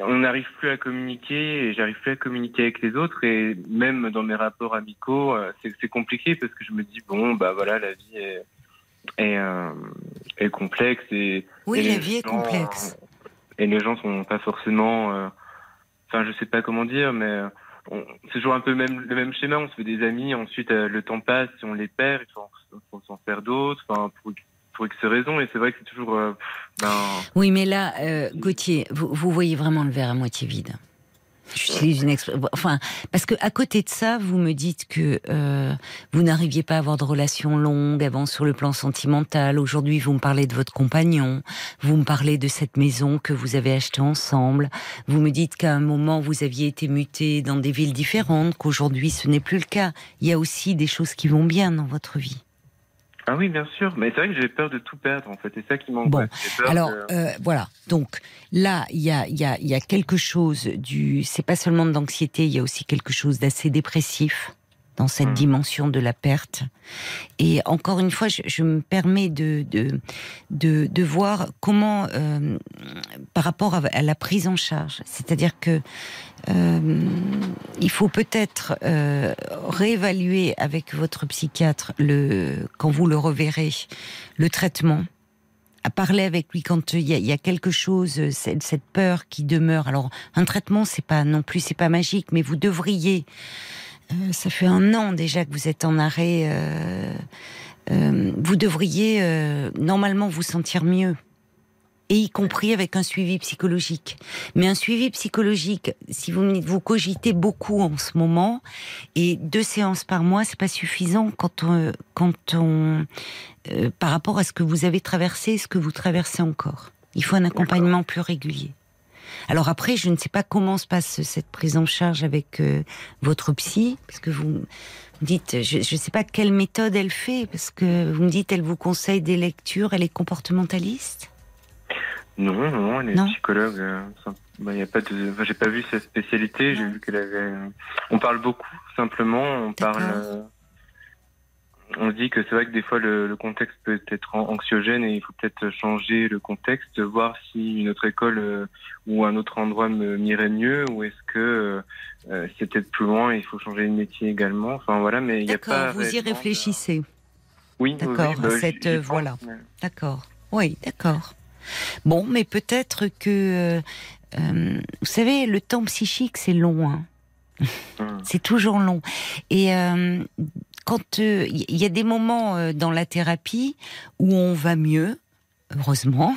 Speaker 2: on n'arrive plus à communiquer et j'arrive plus à communiquer avec les autres. Et même dans mes rapports amicaux, euh, c'est compliqué parce que je me dis, bon, bah voilà, la vie est, est, est complexe et
Speaker 1: oui,
Speaker 2: et
Speaker 1: la vie est complexe.
Speaker 2: Et les gens sont pas forcément. Enfin, je sais pas comment dire, mais on- c'est toujours un peu le même, le même schéma. On se fait des amis, ensuite euh, le temps passe, on les perd, il faut, faut s'en faire d'autres, enfin, pour, pour X raisons. Et c'est vrai que c'est toujours. euh, ben,
Speaker 1: Oui, mais là, euh, Gauthier, vous, vous voyez vraiment le verre à moitié vide. J'utilise une expression. Enfin, parce que à côté de ça, vous me dites que euh, vous n'arriviez pas à avoir de relations longues avant sur le plan sentimental. Aujourd'hui, vous me parlez de votre compagnon. Vous me parlez de cette maison que vous avez achetée ensemble. Vous me dites qu'à un moment, vous aviez été muté dans des villes différentes, qu'aujourd'hui, ce n'est plus le cas. Il y a aussi des choses qui vont bien dans votre vie.
Speaker 2: Ah oui, bien sûr. Mais c'est vrai que j'ai peur de tout perdre, en fait. C'est ça qui
Speaker 1: Bon.
Speaker 2: m'angoisse. Peur
Speaker 1: Alors
Speaker 2: que-
Speaker 1: euh, voilà, donc là il y a, il y, a, il y a quelque chose du, c'est pas seulement de l'anxiété, il y a aussi quelque chose d'assez dépressif dans cette
Speaker 2: Mhm.
Speaker 1: dimension de la perte. Et encore une fois, je, je me permets de de, de, de voir comment, euh, par rapport à, à la prise en charge, c'est-à-dire que euh, il faut peut-être euh, réévaluer avec votre psychiatre le quand vous le reverrez le traitement à parler avec lui quand il y a, il y a quelque chose, cette, cette peur qui demeure. Alors, un traitement, c'est pas non plus, c'est pas magique, mais vous devriez. Euh, ça fait un an déjà que vous êtes en arrêt. euh, euh, vous devriez normalement vous sentir mieux. Et y compris avec un suivi psychologique. Mais un suivi psychologique, si vous vous cogitez beaucoup en ce moment, et deux séances par mois, c'est pas suffisant quand on, quand on, par rapport à ce que vous avez traversé, ce que vous traversez encore. Il faut un accompagnement plus régulier. Alors après, je ne sais pas comment se passe cette prise en charge avec euh, votre psy, parce que vous me dites, je ne sais pas quelle méthode elle fait, parce que vous me dites, elle vous conseille des lectures, elle est comportementaliste?
Speaker 2: Non, non, elle est
Speaker 1: Non.
Speaker 2: psychologue. euh, ça- bah, y a pas de. enfin, j'ai pas vu sa spécialité. J'ai vu qu'elle avait. On parle beaucoup, simplement. On parle. On se dit que c'est vrai que des fois le, le contexte peut être an- anxiogène et il faut peut-être changer le contexte, voir si une autre école euh, ou un autre endroit me m'irait mieux ou est-ce que euh, euh, c'est peut-être plus loin et il faut changer de métier également. Enfin voilà, mais il y a pas.
Speaker 1: D'accord, vous y
Speaker 2: de-
Speaker 1: réfléchissez.
Speaker 2: Oui,
Speaker 1: D'accord,
Speaker 2: bah,
Speaker 1: cette, euh, voilà.
Speaker 2: mais-
Speaker 1: D'accord. Oui, d'accord. Bon, mais peut-être que, vous savez, le temps psychique, c'est long. Hein.
Speaker 2: Hum.
Speaker 1: C'est toujours long. Et quand il y a des moments euh, dans la thérapie où on va mieux, heureusement,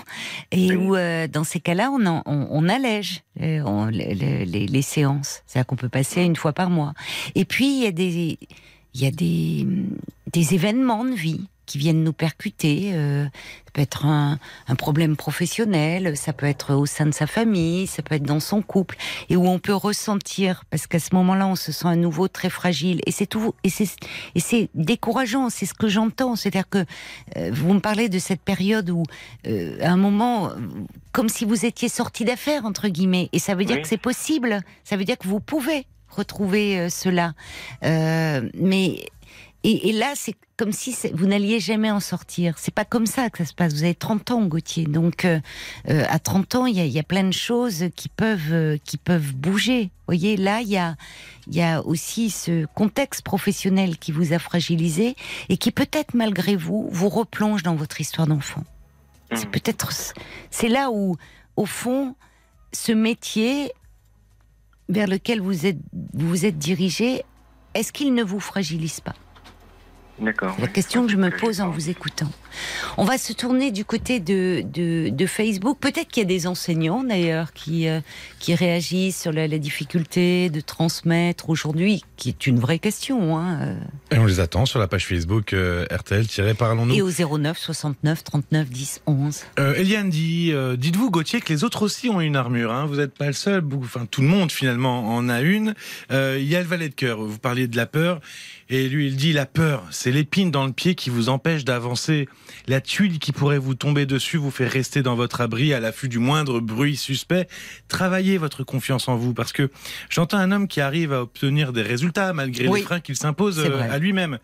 Speaker 1: et où euh, dans ces cas-là, on, en- on, on allège euh, on- les, les- les- les séances. C'est-à-dire qu'on peut passer une fois par mois. Et puis il y a des, il y a des, des événements de vie qui viennent nous percuter. euh, ça peut être un, un problème professionnel, ça peut être au sein de sa famille, ça peut être dans son couple, et où on peut ressentir, parce qu'à ce moment-là, on se sent à nouveau très fragile, et c'est tout, et c'est et c'est décourageant. C'est ce que j'entends, c'est-à-dire que euh, vous me parlez de cette période où, euh, à un moment, comme si vous étiez sorti d'affaires entre guillemets, et ça veut dire
Speaker 2: Oui.
Speaker 1: que c'est possible, ça veut dire que vous pouvez retrouver cela, Euh, mais et, et là, c'est comme si vous n'alliez jamais en sortir. C'est pas comme ça que ça se passe. Vous avez 30 ans, Gauthier. Donc, euh, euh, à 30 ans, il y a, il y a plein de choses qui peuvent, euh, qui peuvent bouger. Vous voyez, là, il y a, il y a aussi ce contexte professionnel qui vous a fragilisé et qui peut-être, malgré vous, vous replonge dans votre histoire d'enfant. C'est
Speaker 2: Mhm.
Speaker 1: peut-être, c'est là où, au fond, ce métier vers lequel vous êtes, vous vous êtes dirigé, est-ce qu'il ne vous fragilise pas?
Speaker 2: D'accord.
Speaker 1: la question que je me pose en vous écoutant. On va se tourner du côté de, de, de Facebook. Peut-être qu'il y a des enseignants d'ailleurs qui, euh, qui réagissent sur la, la difficulté de transmettre aujourd'hui, qui est une vraie question. Hein, euh,
Speaker 3: Et on les attend sur la page Facebook euh, RTL-Parlons-nous.
Speaker 1: et au 09 69 39 10 11.
Speaker 3: Euh, Eliane dit, dites-vous Gauthier que les autres aussi ont une armure. Hein. Vous n'êtes pas le seul. Enfin, tout le monde finalement en a une. Il y a le valet de cœur. Vous parliez de la peur. Et lui, il dit la peur, c'est l'épine dans le pied qui vous empêche d'avancer. La tuile qui pourrait vous tomber dessus vous fait rester dans votre abri à l'affût du moindre bruit suspect. Travaillez votre confiance en vous parce que j'entends un homme qui arrive à obtenir des résultats malgré
Speaker 1: Oui.
Speaker 3: les freins qu'il s'impose euh, à lui-même.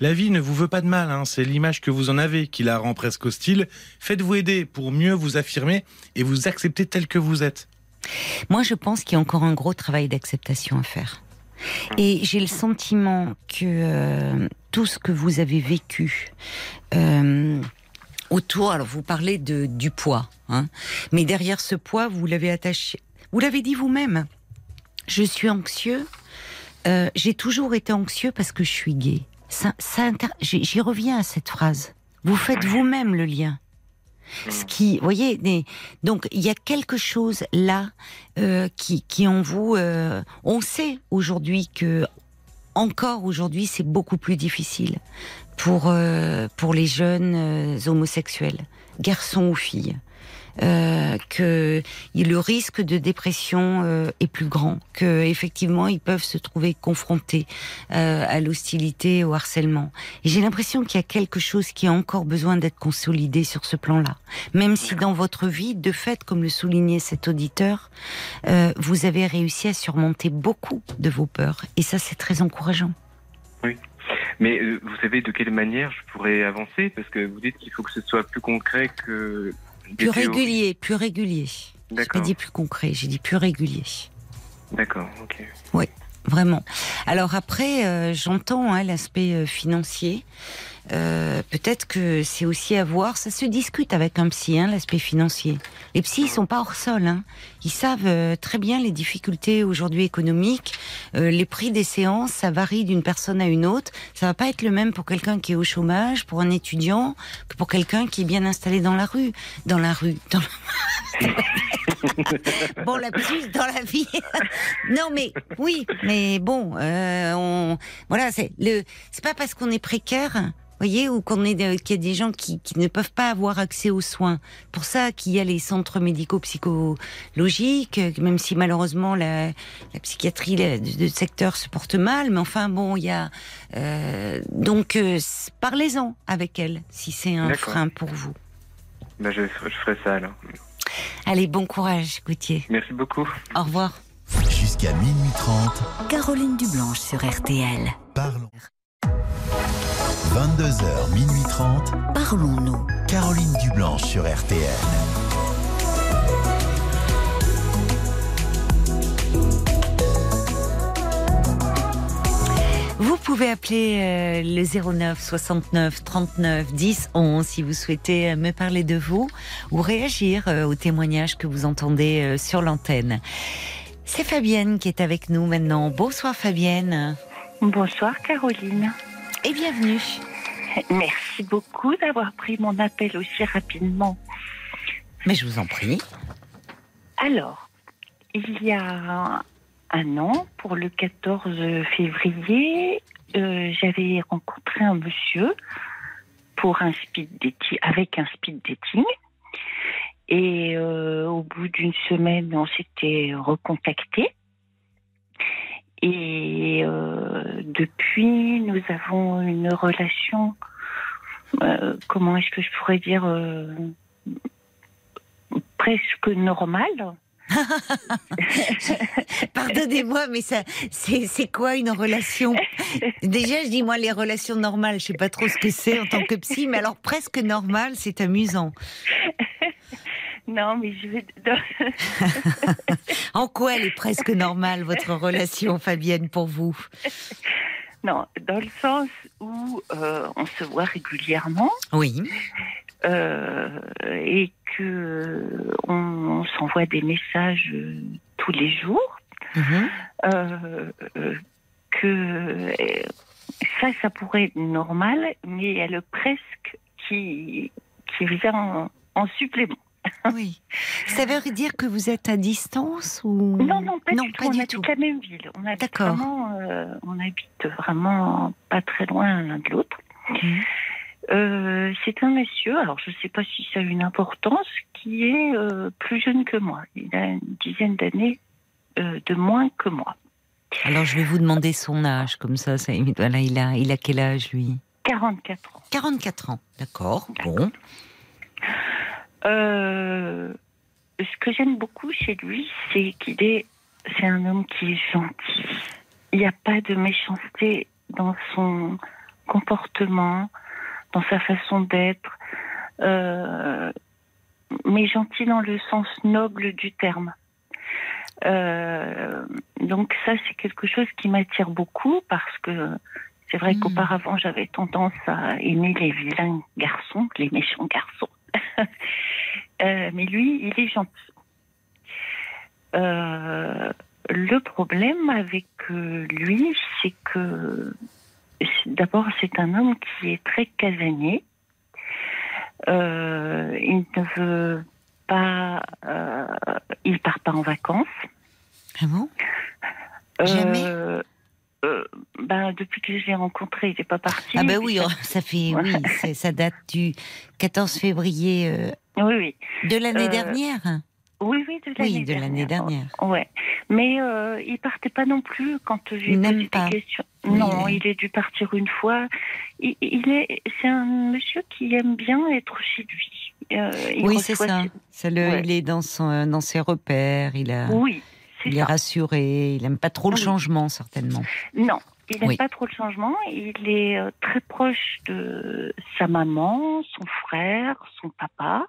Speaker 3: La vie ne vous veut pas de mal, hein. c'est l'image que vous en avez qui la rend presque hostile. Faites-vous aider pour mieux vous affirmer et vous accepter tel que vous êtes.
Speaker 1: Moi, je pense qu'il y a encore un gros travail d'acceptation à faire. Et j'ai le sentiment que euh, tout ce que vous avez vécu euh, autour, alors vous parlez de, du poids, hein, mais derrière ce poids, vous l'avez attaché, vous l'avez dit vous-même, je suis anxieux, euh, j'ai toujours été anxieux parce que je suis gay. Ça, j'y reviens à cette phrase. Vous faites vous-même le lien. Ce qui, vous voyez, donc il y a quelque chose là euh, qui, en vous, euh, on sait aujourd'hui que encore aujourd'hui c'est beaucoup plus difficile pour euh, pour les jeunes homosexuels, garçons ou filles. Euh, que le risque de dépression euh, est plus grand, que effectivement ils peuvent se trouver confrontés euh, à l'hostilité, au harcèlement. Et j'ai l'impression qu'il y a quelque chose qui a encore besoin d'être consolidé sur ce plan-là. Même si dans votre vie, de fait, comme le soulignait cet auditeur, vous avez réussi à surmonter beaucoup de vos peurs. Et ça, c'est très encourageant.
Speaker 2: Mais euh, vous savez de quelle manière je pourrais avancer? Parce que vous dites qu'il faut que ce soit plus concret que
Speaker 1: Plus régulier, plus régulier. J'ai pas dit plus concret, j'ai dit plus régulier.
Speaker 2: D'accord. Ok.
Speaker 1: Vraiment. Alors après, euh, j'entends hein, l'aspect euh, financier. Euh, Peut-être que c'est aussi à voir. Ça se discute avec un psy, hein, l'aspect financier. Les psys, ils sont pas hors sol. Hein. Ils savent euh, très bien les difficultés aujourd'hui économiques. Euh, les prix des séances, ça varie d'une personne à une autre. Ça va pas être le même pour quelqu'un qui est au chômage, pour un étudiant, que pour quelqu'un qui est bien installé dans la rue. Dans la rue. Dans la... bon, la plus dans la vie. non, mais oui, mais bon, euh, on, voilà, c'est le, c'est pas parce qu'on est précaire. Voyez, ou qu'on est qu'il y a des gens qui, qui ne peuvent pas avoir accès aux soins. Pour ça qu'il y a les centres médicaux euh, même si malheureusement la, la psychiatrie le, le secteur se porte mal, mais enfin bon, il y a euh, donc euh, parlez-en avec elle si c'est un frein pour vous.
Speaker 2: Ben, je, je ferai ça alors.
Speaker 1: Allez, bon courage, Gauthier.
Speaker 2: Merci beaucoup.
Speaker 1: Au revoir.
Speaker 4: Jusqu'à minuit 30,
Speaker 5: Caroline Dublanche sur RTL.
Speaker 4: parlons. 22h, minuit 30,
Speaker 5: Parlons-nous.
Speaker 4: Caroline Dublanche sur RTL.
Speaker 1: Vous pouvez appeler euh, le 09 69 39 10 11 si vous souhaitez euh, me parler de vous ou réagir euh, aux témoignages que vous entendez sur l'antenne. C'est Fabienne qui est avec nous maintenant. Bonsoir Fabienne
Speaker 6: Bonsoir Caroline.
Speaker 1: et bienvenue.
Speaker 6: Merci beaucoup d'avoir pris mon appel aussi rapidement.
Speaker 1: Mais je vous en prie.
Speaker 6: Alors, il y a un an, pour le 14 février, euh, j'avais rencontré un monsieur pour un speed dating, avec un speed dating. Et euh, au bout d'une semaine, on s'était recontacté. Et euh, depuis, nous avons une relation, comment est-ce que je pourrais dire, presque normale.
Speaker 1: Pardonnez-moi, mais ça, c'est quoi une relation? Déjà, je dis moi les relations normales, je sais pas trop ce que c'est en tant que psy, mais alors presque normale, c'est amusant.
Speaker 6: Non, mais je vais.
Speaker 1: En quoi elle est presque normale votre relation, Fabienne, pour vous?
Speaker 6: Non, dans le sens où euh, on se voit régulièrement
Speaker 1: Oui.
Speaker 6: Euh, et que on, on s'envoie des messages euh, tous les jours.
Speaker 1: Mhm.
Speaker 6: euh, que ça, ça pourrait être normal, mais il y a le presque qui, qui vient en, en supplément.
Speaker 1: Oui. Ça veut dire que vous êtes à distance ou?
Speaker 6: Non, non, pas
Speaker 1: non,
Speaker 6: du tout. on
Speaker 1: du
Speaker 6: habite
Speaker 1: tout.
Speaker 6: la même ville. On habite
Speaker 1: D'accord.
Speaker 6: vraiment, euh, on habite vraiment pas très loin l'un de l'autre.
Speaker 1: Mhm.
Speaker 6: Euh, c'est un monsieur, alors je ne sais pas si ça a une importance, qui est euh, plus jeune que moi. Il a une dizaine d'années euh, de moins que moi.
Speaker 1: Alors je vais vous demander son âge, comme ça, ça Voilà, il a, il a quel âge lui?
Speaker 6: 44 ans.
Speaker 1: 44 ans. D'accord. Bon.
Speaker 6: Ce que j'aime beaucoup chez lui, c'est qu'il est, c'est un homme qui est gentil. Il n'y a pas de méchanceté dans son comportement, dans sa façon d'être, euh, mais gentil dans le sens noble du terme. Euh, donc ça, c'est quelque chose qui m'attire beaucoup parce que c'est vrai
Speaker 1: Mm.
Speaker 6: qu'auparavant, j'avais tendance à aimer les vilains garçons, les méchants garçons. Euh, mais lui, il est gentil. Euh, le problème avec lui, c'est que d'abord, c'est un homme qui est très casanier. Euh, il ne veut pas, euh, il part pas en vacances.
Speaker 1: Ah bon? Jamais?
Speaker 6: Euh, euh, ben, depuis que je l'ai rencontré, il n'est pas parti.
Speaker 1: Ah ben oui,
Speaker 6: ça-
Speaker 1: oh, ça fait oui, ça date du 14 février
Speaker 6: oui, oui.
Speaker 1: de l'année dernière.
Speaker 6: Oui, oui, de l'année
Speaker 1: Oui, de l'année dernière.
Speaker 6: Ouais, mais il partait pas non plus quand j'ai posé des questions. Non,
Speaker 1: il-
Speaker 6: est dû partir une fois. Il, il est, c'est un monsieur qui aime bien être chez lui. Euh,
Speaker 1: Oui, c'est ça.
Speaker 6: ses-
Speaker 1: le,
Speaker 6: Ouais.
Speaker 1: il est dans son, dans ses repères. Il a,
Speaker 6: Oui, c'est
Speaker 1: il est rassuré. Il aime pas trop le
Speaker 6: Oui.
Speaker 1: changement certainement.
Speaker 6: Non, il n'aime
Speaker 1: Oui.
Speaker 6: pas trop le changement. Il est euh, très proche de sa maman, son frère, son papa.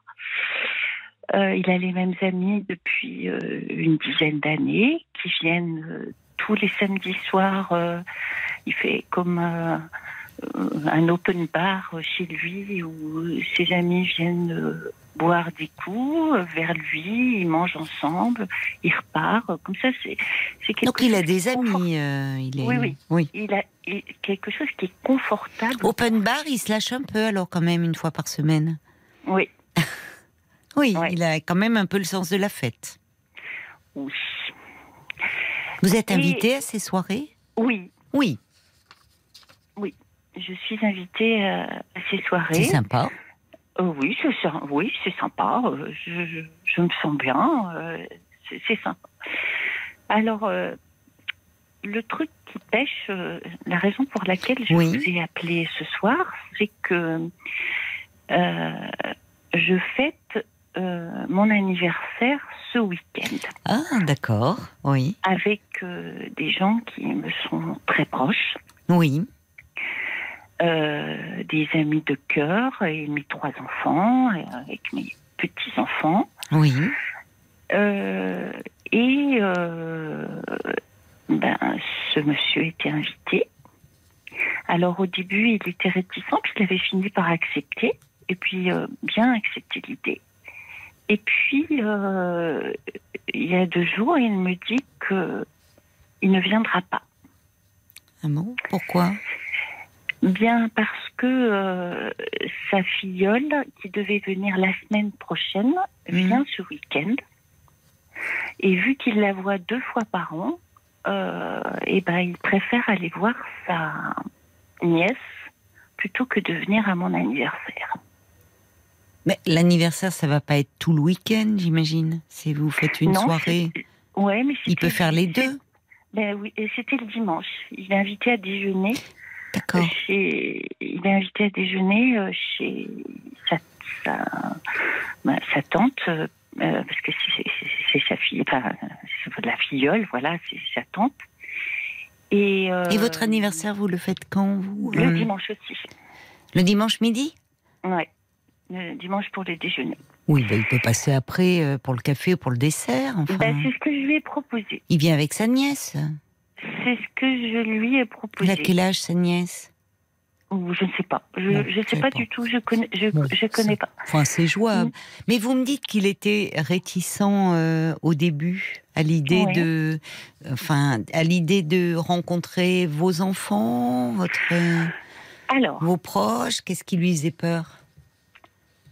Speaker 6: Euh, il a les mêmes amis depuis euh, une dizaine d'années qui viennent euh, tous les samedis soirs. euh, il fait comme euh, un open bar chez lui où ses amis viennent euh, boire des coups vers lui, ils mangent ensemble, ils repartent. Comme ça, c'est quelque
Speaker 1: Donc il a des amis. euh, il est,
Speaker 6: Oui, oui. il a il- quelque chose qui est confortable.
Speaker 1: Open bar, il se lâche un peu alors quand même une fois par semaine.
Speaker 6: Oui,
Speaker 1: Oui,
Speaker 6: Ouais.
Speaker 1: il a quand même un peu le sens de la fête.
Speaker 6: oui,
Speaker 1: Vous êtes
Speaker 6: Et-
Speaker 1: invité à ces soirées?
Speaker 6: Oui.
Speaker 1: Oui,
Speaker 6: Je suis invitée euh, à ces soirées.
Speaker 1: c'est sympa.
Speaker 6: Euh, oui, c'est. Oui, sympa. euh, je, je, je me sens bien. euh, c'est sympa. Alors, euh, le truc qui pêche, la raison pour laquelle je
Speaker 1: Oui.
Speaker 6: vous ai appelé ce soir, c'est que je fête euh, mon anniversaire ce week-end
Speaker 1: Ah, d'accord. Oui,
Speaker 6: avec euh, des gens qui me sont très proches.
Speaker 1: oui.
Speaker 6: euh, des amis de cœur et mes trois enfants, avec mes petits-enfants.
Speaker 1: Oui.
Speaker 6: Et ben, ce monsieur était invité. Alors au début, il était réticent, puis il avait fini par accepter, et puis bien accepter l'idée. Et puis, euh, il y a deux jours, il me dit que il ne viendra pas.
Speaker 1: Ah bon? Pourquoi?
Speaker 6: Bien parce que euh, sa filleule, qui devait venir la semaine prochaine, vient ce week-end. Et vu qu'il la voit deux fois par an, euh, et ben, il préfère aller voir sa nièce plutôt que de venir à mon anniversaire.
Speaker 1: Mais l'anniversaire, ça va pas être tout le week-end, j'imagine. Si vous faites une
Speaker 6: Non,
Speaker 1: soirée,
Speaker 6: c'est- Ouais, mais
Speaker 1: il peut faire les deux.
Speaker 6: Ben oui, c'était le dimanche. Il est invité à déjeuner.
Speaker 1: D'accord.
Speaker 6: Chez, il est invité à déjeuner euh, chez sa, sa, ben, sa tante, euh, euh, parce que c'est- sa fille, enfin, c'est la filleule, voilà, c'est sa tante. Et, euh,
Speaker 1: Et votre anniversaire, vous le faites quand vous?
Speaker 6: Le
Speaker 1: Euh,
Speaker 6: dimanche aussi.
Speaker 1: Le dimanche midi?
Speaker 6: Ouais. Le dimanche pour le déjeuner.
Speaker 1: Oui, ben, il peut passer après euh, pour le café ou pour le dessert. Enfin,
Speaker 6: Ben, c'est ce que je lui ai proposé.
Speaker 1: il vient avec sa nièce.
Speaker 6: C'est ce que je lui ai
Speaker 1: Il a
Speaker 6: proposé.
Speaker 1: quel âge sa nièce?
Speaker 6: Ou je ne sais pas. Je ne sais
Speaker 1: sais
Speaker 6: pas,
Speaker 1: pas.
Speaker 6: du tout. Je connais, je,
Speaker 1: Bon,
Speaker 6: je connais pas.
Speaker 1: Enfin, c'est jouable.
Speaker 6: Mm.
Speaker 1: Mais vous me dites qu'il était réticent euh, au début à l'idée de, enfin, à l'idée de rencontrer vos enfants, votre, euh,
Speaker 6: Alors,
Speaker 1: vos proches. Qu'est-ce qui lui faisait peur?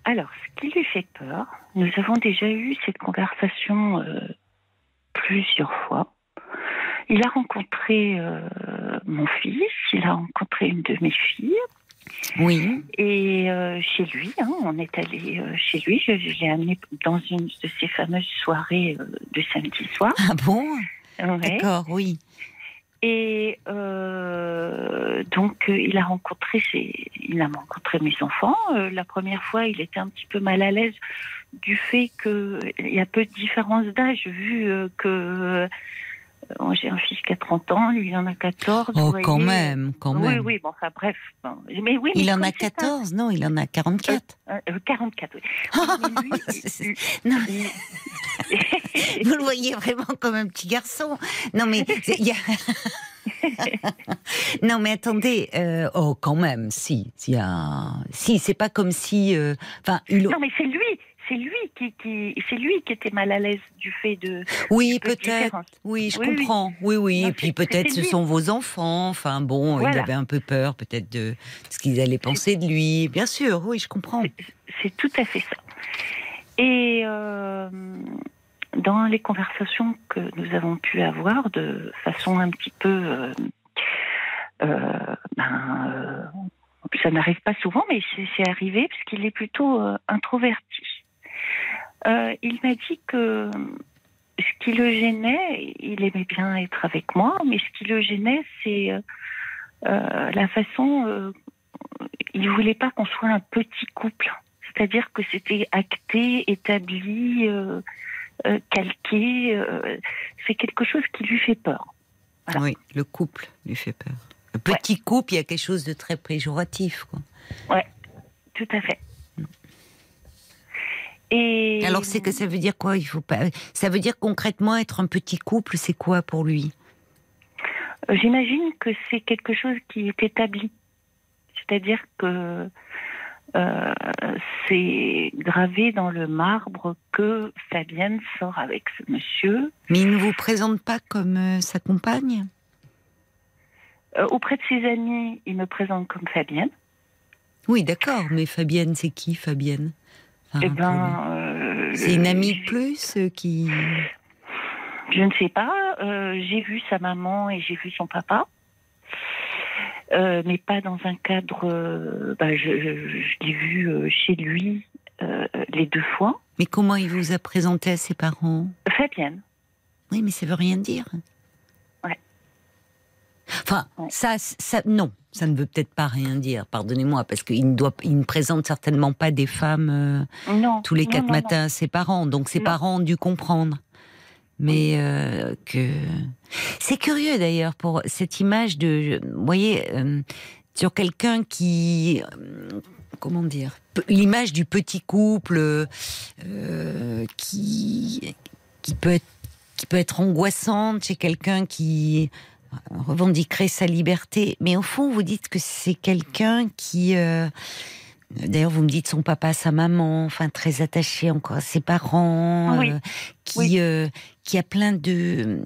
Speaker 6: Alors, ce qui lui fait peur, nous avons déjà eu cette conversation euh, plusieurs fois. Il a rencontré euh, mon fils, il a rencontré une de mes filles,
Speaker 1: Oui.
Speaker 6: et euh, chez lui, hein, on est allé euh, chez lui, je, je l'ai amené dans une de ces fameuses soirées euh, de samedi soir.
Speaker 1: Ah bon?
Speaker 6: Ouais.
Speaker 1: D'accord, oui.
Speaker 6: Et euh, donc, euh, il a rencontré ses, il a rencontré mes enfants. Euh, la première fois, il était un petit peu mal à l'aise du fait qu'il y a peu de différence d'âge, vu que j'ai un fils qui a 30 ans, lui il en a 14.
Speaker 1: Oh, quand même, quand
Speaker 6: oui,
Speaker 1: même.
Speaker 6: oui, bon, enfin bref. Bon, Mais oui,
Speaker 1: Il
Speaker 6: mais
Speaker 1: en
Speaker 6: comme
Speaker 1: a
Speaker 6: c'est un-
Speaker 1: 14, non, il en a 44.
Speaker 6: euh, euh, 44, oui. Mais lui,
Speaker 1: C'est-
Speaker 6: il-
Speaker 1: non,
Speaker 6: il-
Speaker 1: vous le voyez vraiment comme un petit garçon. Non, mais il y a... non, mais attendez. euh, oh, quand même, si, y a, si, c'est pas comme si, euh, enfin, il-
Speaker 6: Non, mais c'est lui, c'est lui qui, qui c'est lui qui était mal à l'aise du fait de.
Speaker 1: oui, peut-être. Oui, je
Speaker 6: Oui,
Speaker 1: comprends. Oui, oui.
Speaker 6: Non,
Speaker 1: Et puis peut-être ce
Speaker 6: lui.
Speaker 1: sont vos enfants. Enfin, bon, il
Speaker 6: Voilà.
Speaker 1: avait un peu peur, peut-être de ce qu'ils allaient penser de lui. Bien sûr, oui, je comprends.
Speaker 6: C'est tout à fait ça. Et euh, dans les conversations que nous avons pu avoir de façon un petit peu. euh, euh, ben, euh, ça n'arrive pas souvent, mais c'est arrivé parce qu'il est plutôt euh, introverti. Euh, il m'a dit que ce qui le gênait, il aimait bien être avec moi, mais ce qui le gênait, c'est la façon. euh, il voulait pas qu'on soit un petit couple. C'est-à-dire que c'était acté, établi, euh, calqué. euh, c'est quelque chose qui lui fait peur. Voilà.
Speaker 1: Oui, le couple lui fait peur. Le petit couple, il y a quelque chose de très péjoratif, quoi.
Speaker 6: Tout à fait. Et
Speaker 1: Alors, c'est que ça veut dire quoi? Il faut pas. Ça veut dire concrètement être un petit couple, c'est quoi pour lui?
Speaker 6: Euh, J'imagine que c'est quelque chose qui est établi. C'est-à-dire que euh, c'est gravé dans le marbre que Fabienne sort avec ce monsieur.
Speaker 1: Mais il ne vous présente pas comme euh, sa compagne?
Speaker 6: Euh, auprès de ses amis, il me présente comme Fabienne.
Speaker 1: Oui, d'accord. Mais Fabienne, c'est qui, Fabienne? Enfin,
Speaker 6: Eh ben,
Speaker 1: c'est une amie de
Speaker 6: je-
Speaker 1: plus qui.
Speaker 6: Je ne sais pas. J'ai vu sa maman et j'ai vu son papa. Euh, mais pas dans un cadre. euh, bah, je je- je l'ai vu euh, chez lui les deux fois.
Speaker 1: Mais comment il vous a présenté à ses parents?
Speaker 6: Fabienne.
Speaker 1: Oui, mais ça veut rien dire.
Speaker 6: Ouais.
Speaker 1: Enfin,
Speaker 6: Ouais.
Speaker 1: ça, ça, non, ça ne veut peut-être pas rien dire. Pardonnez-moi, parce qu'il ne doit, il ne présente certainement pas des femmes
Speaker 6: Non.
Speaker 1: tous les
Speaker 6: non,
Speaker 1: quatre
Speaker 6: non,
Speaker 1: matins à ses parents. Donc ses parents ont dû comprendre. Mais euh, que c'est curieux d'ailleurs pour cette image de, vous voyez, euh, sur quelqu'un qui, euh, comment dire, l'image du petit couple qui qui peut être qui peut être angoissante chez quelqu'un qui revendiquerait sa liberté. Mais au fond, vous dites que c'est quelqu'un qui D'ailleurs, vous me dites son papa, sa maman, enfin très attaché encore à ses parents,
Speaker 6: Oui.
Speaker 1: euh, qui
Speaker 6: Oui.
Speaker 1: euh, qui a plein de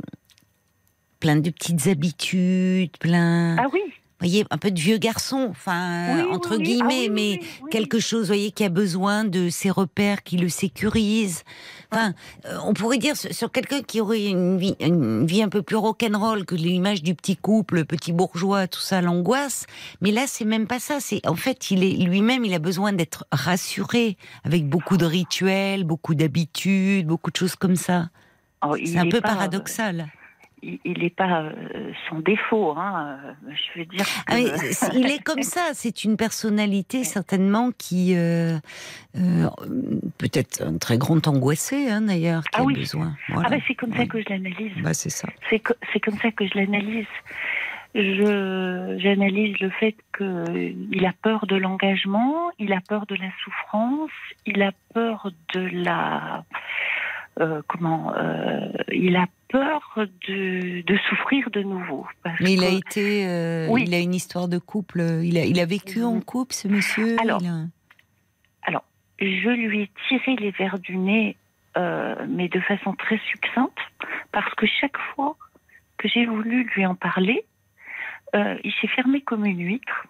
Speaker 1: plein de petites habitudes, plein.
Speaker 6: Ah oui.
Speaker 1: Voyez, un peu de vieux garçon, enfin,
Speaker 6: Oui,
Speaker 1: entre
Speaker 6: oui.
Speaker 1: guillemets,
Speaker 6: Ah oui,
Speaker 1: mais quelque chose, voyez, qui a besoin de ses repères, qui le sécurise. Enfin, euh, on pourrait dire sur, quelqu'un qui aurait une vie, une vie un peu plus rock'n'roll que l'image du petit couple, petit bourgeois, tout ça, l'angoisse. Mais là, c'est même pas ça. C'est en fait, il est lui-même, il a besoin d'être rassuré avec beaucoup de rituels, beaucoup d'habitudes, beaucoup de choses comme ça.
Speaker 6: Oh,
Speaker 1: C'est un peu
Speaker 6: pas,
Speaker 1: paradoxal.
Speaker 6: Il n'est pas euh, son défaut. Hein. euh, Je veux dire. Que...
Speaker 1: Ah, il est comme ça. C'est une personnalité certainement qui euh, euh, peut-être un très grand angoissé hein, d'ailleurs qui
Speaker 6: Ah
Speaker 1: a
Speaker 6: oui.
Speaker 1: besoin.
Speaker 6: Ah
Speaker 1: Voilà.
Speaker 6: bah, c'est comme ça que je l'analyse.
Speaker 1: Bah, c'est ça.
Speaker 6: C'est co- c'est comme ça que je l'analyse. Je j'analyse le fait que il a peur de l'engagement, il a peur de la souffrance, il a peur de la euh, comment euh, il a peur de, de souffrir de nouveau. Parce
Speaker 1: Mais il a
Speaker 6: que-
Speaker 1: été, euh,
Speaker 6: Oui.
Speaker 1: il a une histoire de couple. Il a, il a vécu en couple, ce monsieur.
Speaker 6: Alors,
Speaker 1: il a-
Speaker 6: je lui ai tiré les verres du nez, mais de façon très succincte, parce que chaque fois que j'ai voulu lui en parler, il s'est fermé comme une huître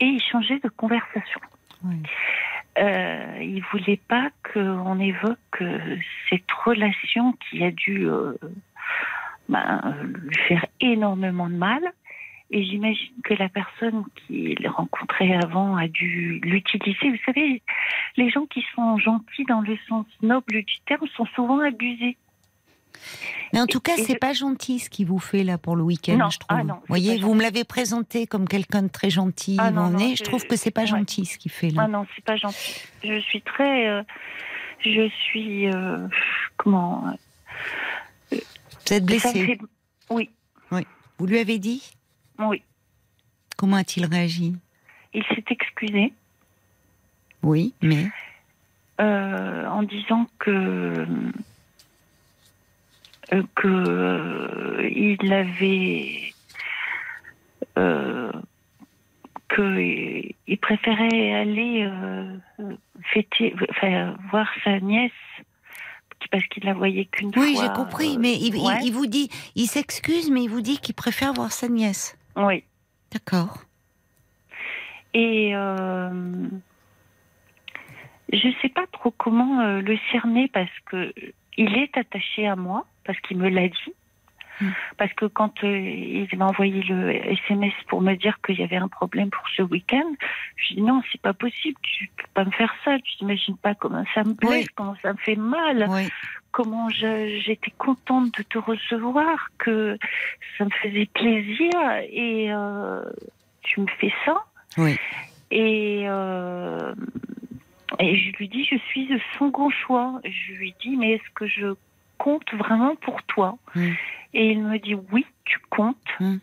Speaker 6: et il changeait de conversation. Euh, il voulait pas qu'on évoque euh, cette relation qui a dû euh, euh, lui faire énormément de mal. Et j'imagine que la personne qu'il rencontrait avant a dû l'utiliser. Vous savez, les gens qui sont gentils dans le sens noble du terme sont souvent abusés.
Speaker 1: Mais en tout cas, c'est pas gentil ce qu'il vous fait là pour le week-end, je trouve.
Speaker 6: ah non, c'est
Speaker 1: voyez, vous me l'avez présenté comme quelqu'un de très gentil.
Speaker 6: Ah non, non,
Speaker 1: nez. je
Speaker 6: je-
Speaker 1: trouve que c'est pas
Speaker 6: ouais.
Speaker 1: gentil ce qu'il fait là.
Speaker 6: Ah non, c'est pas gentil. Je suis très. euh, je suis. euh, comment
Speaker 1: Vous êtes
Speaker 6: ça me
Speaker 1: blessé.
Speaker 6: fait- Oui,
Speaker 1: Vous lui avez dit?
Speaker 6: Oui.
Speaker 1: Comment a-t-il réagi?
Speaker 6: Il s'est excusé.
Speaker 1: Oui, mais?
Speaker 6: Euh, en disant que que euh, il avait euh, que il préférait aller euh, fêter, enfin, voir sa nièce parce qu'il la voyait qu'une fois.
Speaker 1: oui, j'ai compris.
Speaker 6: euh,
Speaker 1: Mais il, il-
Speaker 6: ouais.
Speaker 1: il vous dit, il s'excuse, mais il vous dit qu'il préfère voir sa nièce.
Speaker 6: Oui.
Speaker 1: D'accord.
Speaker 6: Et je sais pas trop comment le cerner parce que il est attaché à moi parce qu'il me l'a dit.
Speaker 1: Mm.
Speaker 6: Parce que quand euh, il m'a envoyé le SMS pour me dire qu'il y avait un problème pour ce week-end, je dis non, c'est pas possible, tu peux pas me faire ça, tu t'imagines pas comment ça me blesse,
Speaker 1: Oui.
Speaker 6: comment ça me fait mal,
Speaker 1: Oui.
Speaker 6: comment j'étais contente de te recevoir, que ça me faisait plaisir et euh, tu me fais ça.
Speaker 1: Oui.
Speaker 6: Et, euh, et je lui dis, je suis de son grand choix. Je lui dis, mais est-ce que je compte vraiment pour toi
Speaker 1: Mm.
Speaker 6: Et il me dit, oui, tu comptes,
Speaker 1: Mm.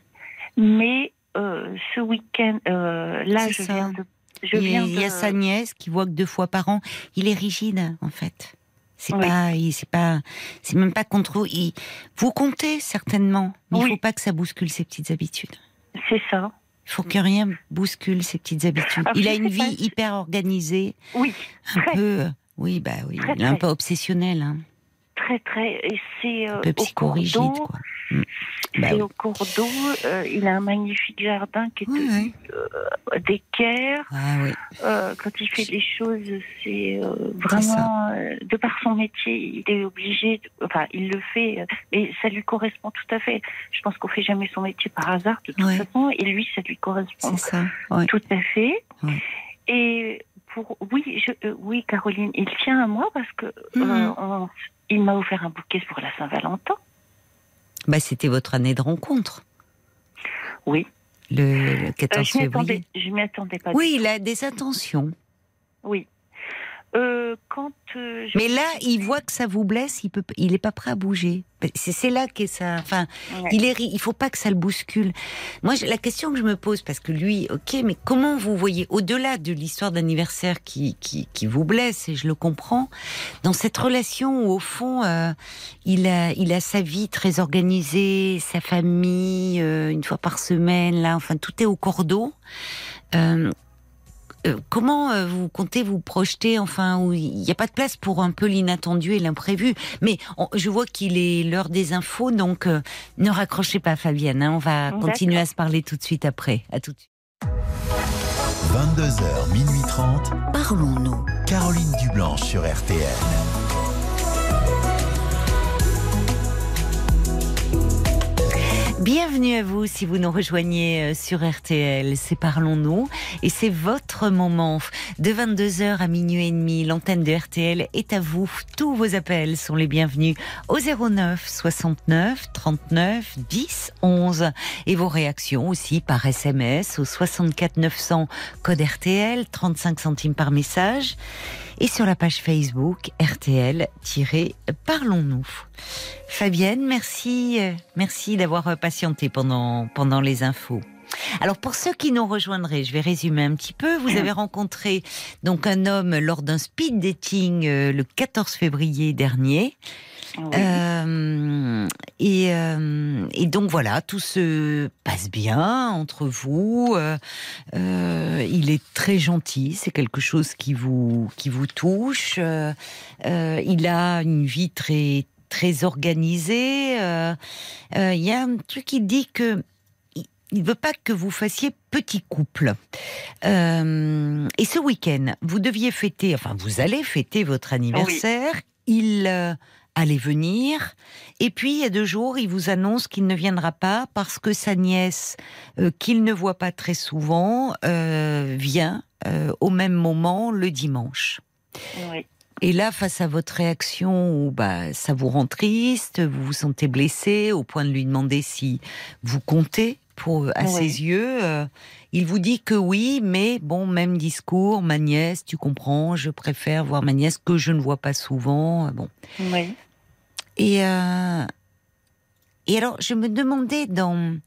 Speaker 6: mais euh, ce week-end, euh, là, je
Speaker 1: ça.
Speaker 6: viens de... Je
Speaker 1: il,
Speaker 6: viens
Speaker 1: il y a sa nièce qui voit que deux fois par an. Il est rigide, en fait. C'est
Speaker 6: Oui.
Speaker 1: pas, c'est pas, c'est même pas contre vous. Il- vous comptez certainement, mais il
Speaker 6: Oui.
Speaker 1: faut pas que ça bouscule ses petites habitudes.
Speaker 6: C'est ça.
Speaker 1: Il faut que rien bouscule ses petites habitudes.
Speaker 6: Alors,
Speaker 1: il a une
Speaker 6: pas.
Speaker 1: vie hyper organisée,
Speaker 6: Oui,
Speaker 1: un
Speaker 6: Très.
Speaker 1: peu, oui, bah oui,
Speaker 6: Très,
Speaker 1: il est un peu obsessionnel, hein,
Speaker 6: très, très. Et c'est euh,
Speaker 1: peu
Speaker 6: au cours
Speaker 1: quoi. Mm. Bah
Speaker 6: c'est
Speaker 1: oui.
Speaker 6: au cours d'eau. euh, il a un magnifique jardin qui est euh, d'équerre.
Speaker 1: Ah oui.
Speaker 6: Euh, quand il fait des choses, c'est vraiment de par son métier, il est obligé. de- enfin, il le fait, et ça lui correspond tout à fait. Je pense qu'on fait jamais son métier par hasard de toute façon, et lui, ça lui correspond
Speaker 1: ça.
Speaker 6: Tout à fait. Et pour oui, je, euh, oui, Caroline, il tient à moi parce que
Speaker 1: Mhm.
Speaker 6: euh, on- il m'a offert un bouquet pour la Saint-Valentin.
Speaker 1: Bah, c'était votre année de rencontre,
Speaker 6: Oui,
Speaker 1: le, le 14
Speaker 6: Euh, je
Speaker 1: février.
Speaker 6: je m'y attendais pas.
Speaker 1: Oui, il a des intentions.
Speaker 6: Oui. Euh, quand euh, je-
Speaker 1: Mais là, il voit que ça vous blesse, il peut, il est pas prêt à bouger. C'est là que ça. Enfin,
Speaker 6: Ouais.
Speaker 1: il est, il faut pas que ça le bouscule. Moi, la question que je me pose, parce que lui, ok, mais comment vous voyez, au-delà de l'histoire d'anniversaire qui, qui, qui vous blesse, et je le comprends, dans cette relation où au fond, euh, il a, il a sa vie très organisée, sa famille, euh, une fois par semaine, là, enfin, tout est au cordeau. Euh, euh, comment euh, vous comptez vous projeter Enfin, où il n'y a pas de place pour un peu l'inattendu et l'imprévu. Mais on- je vois qu'il est l'heure des infos, donc euh, ne raccrochez pas, Fabienne. hein, on va
Speaker 6: D'accord.
Speaker 1: continuer à se parler tout de suite après. À tout de suite.
Speaker 4: 22h, minuit 30.
Speaker 5: Parlons-nous.
Speaker 4: Caroline Dublanche sur RTL.
Speaker 1: Bienvenue à vous si vous nous rejoignez euh, sur RTL, c'est Parlons-nous et c'est votre moment de 22h à minuit et demi. L'antenne de RTL est à vous. Tous vos appels sont les bienvenus au 09 69 39 10 11 et vos réactions aussi par SMS au 64 900 code RTL 35 centimes par message et sur la page Facebook RTL-Parlons-nous. Fabienne, merci, euh, merci d'avoir euh, patienté pendant, pendant les infos. Alors pour ceux qui nous rejoindraient, je vais résumer un petit peu. Vous avez rencontré donc un homme lors d'un speed dating euh, le 14 février dernier.
Speaker 6: Oui.
Speaker 1: Euh, et, euh, et donc voilà, tout se passe bien entre vous. Euh, il est très gentil, c'est quelque chose qui vous qui vous touche. Il a une vie très très organisée. Il y a un truc qui dit que il- il veut pas que vous fassiez petit couple. Euh, et ce week-end, vous deviez fêter, enfin vous allez fêter votre anniversaire. Il euh, allait venir. Et puis, il y a deux jours, il vous annonce qu'il ne viendra pas parce que sa nièce, euh, qu'il ne voit pas très souvent, euh, vient euh, au même moment le dimanche.
Speaker 6: Oui.
Speaker 1: Et là, face à votre réaction où bah, ça vous rend triste, vous vous sentez blessé au point de lui demander si vous comptez pour, à
Speaker 6: Oui.
Speaker 1: ses yeux, euh, il vous dit que oui, mais bon, même discours, ma nièce, tu comprends, je préfère voir ma nièce que je ne vois pas souvent. euh, Bon.
Speaker 6: Oui.
Speaker 1: Et, euh, et alors, je me demandais dans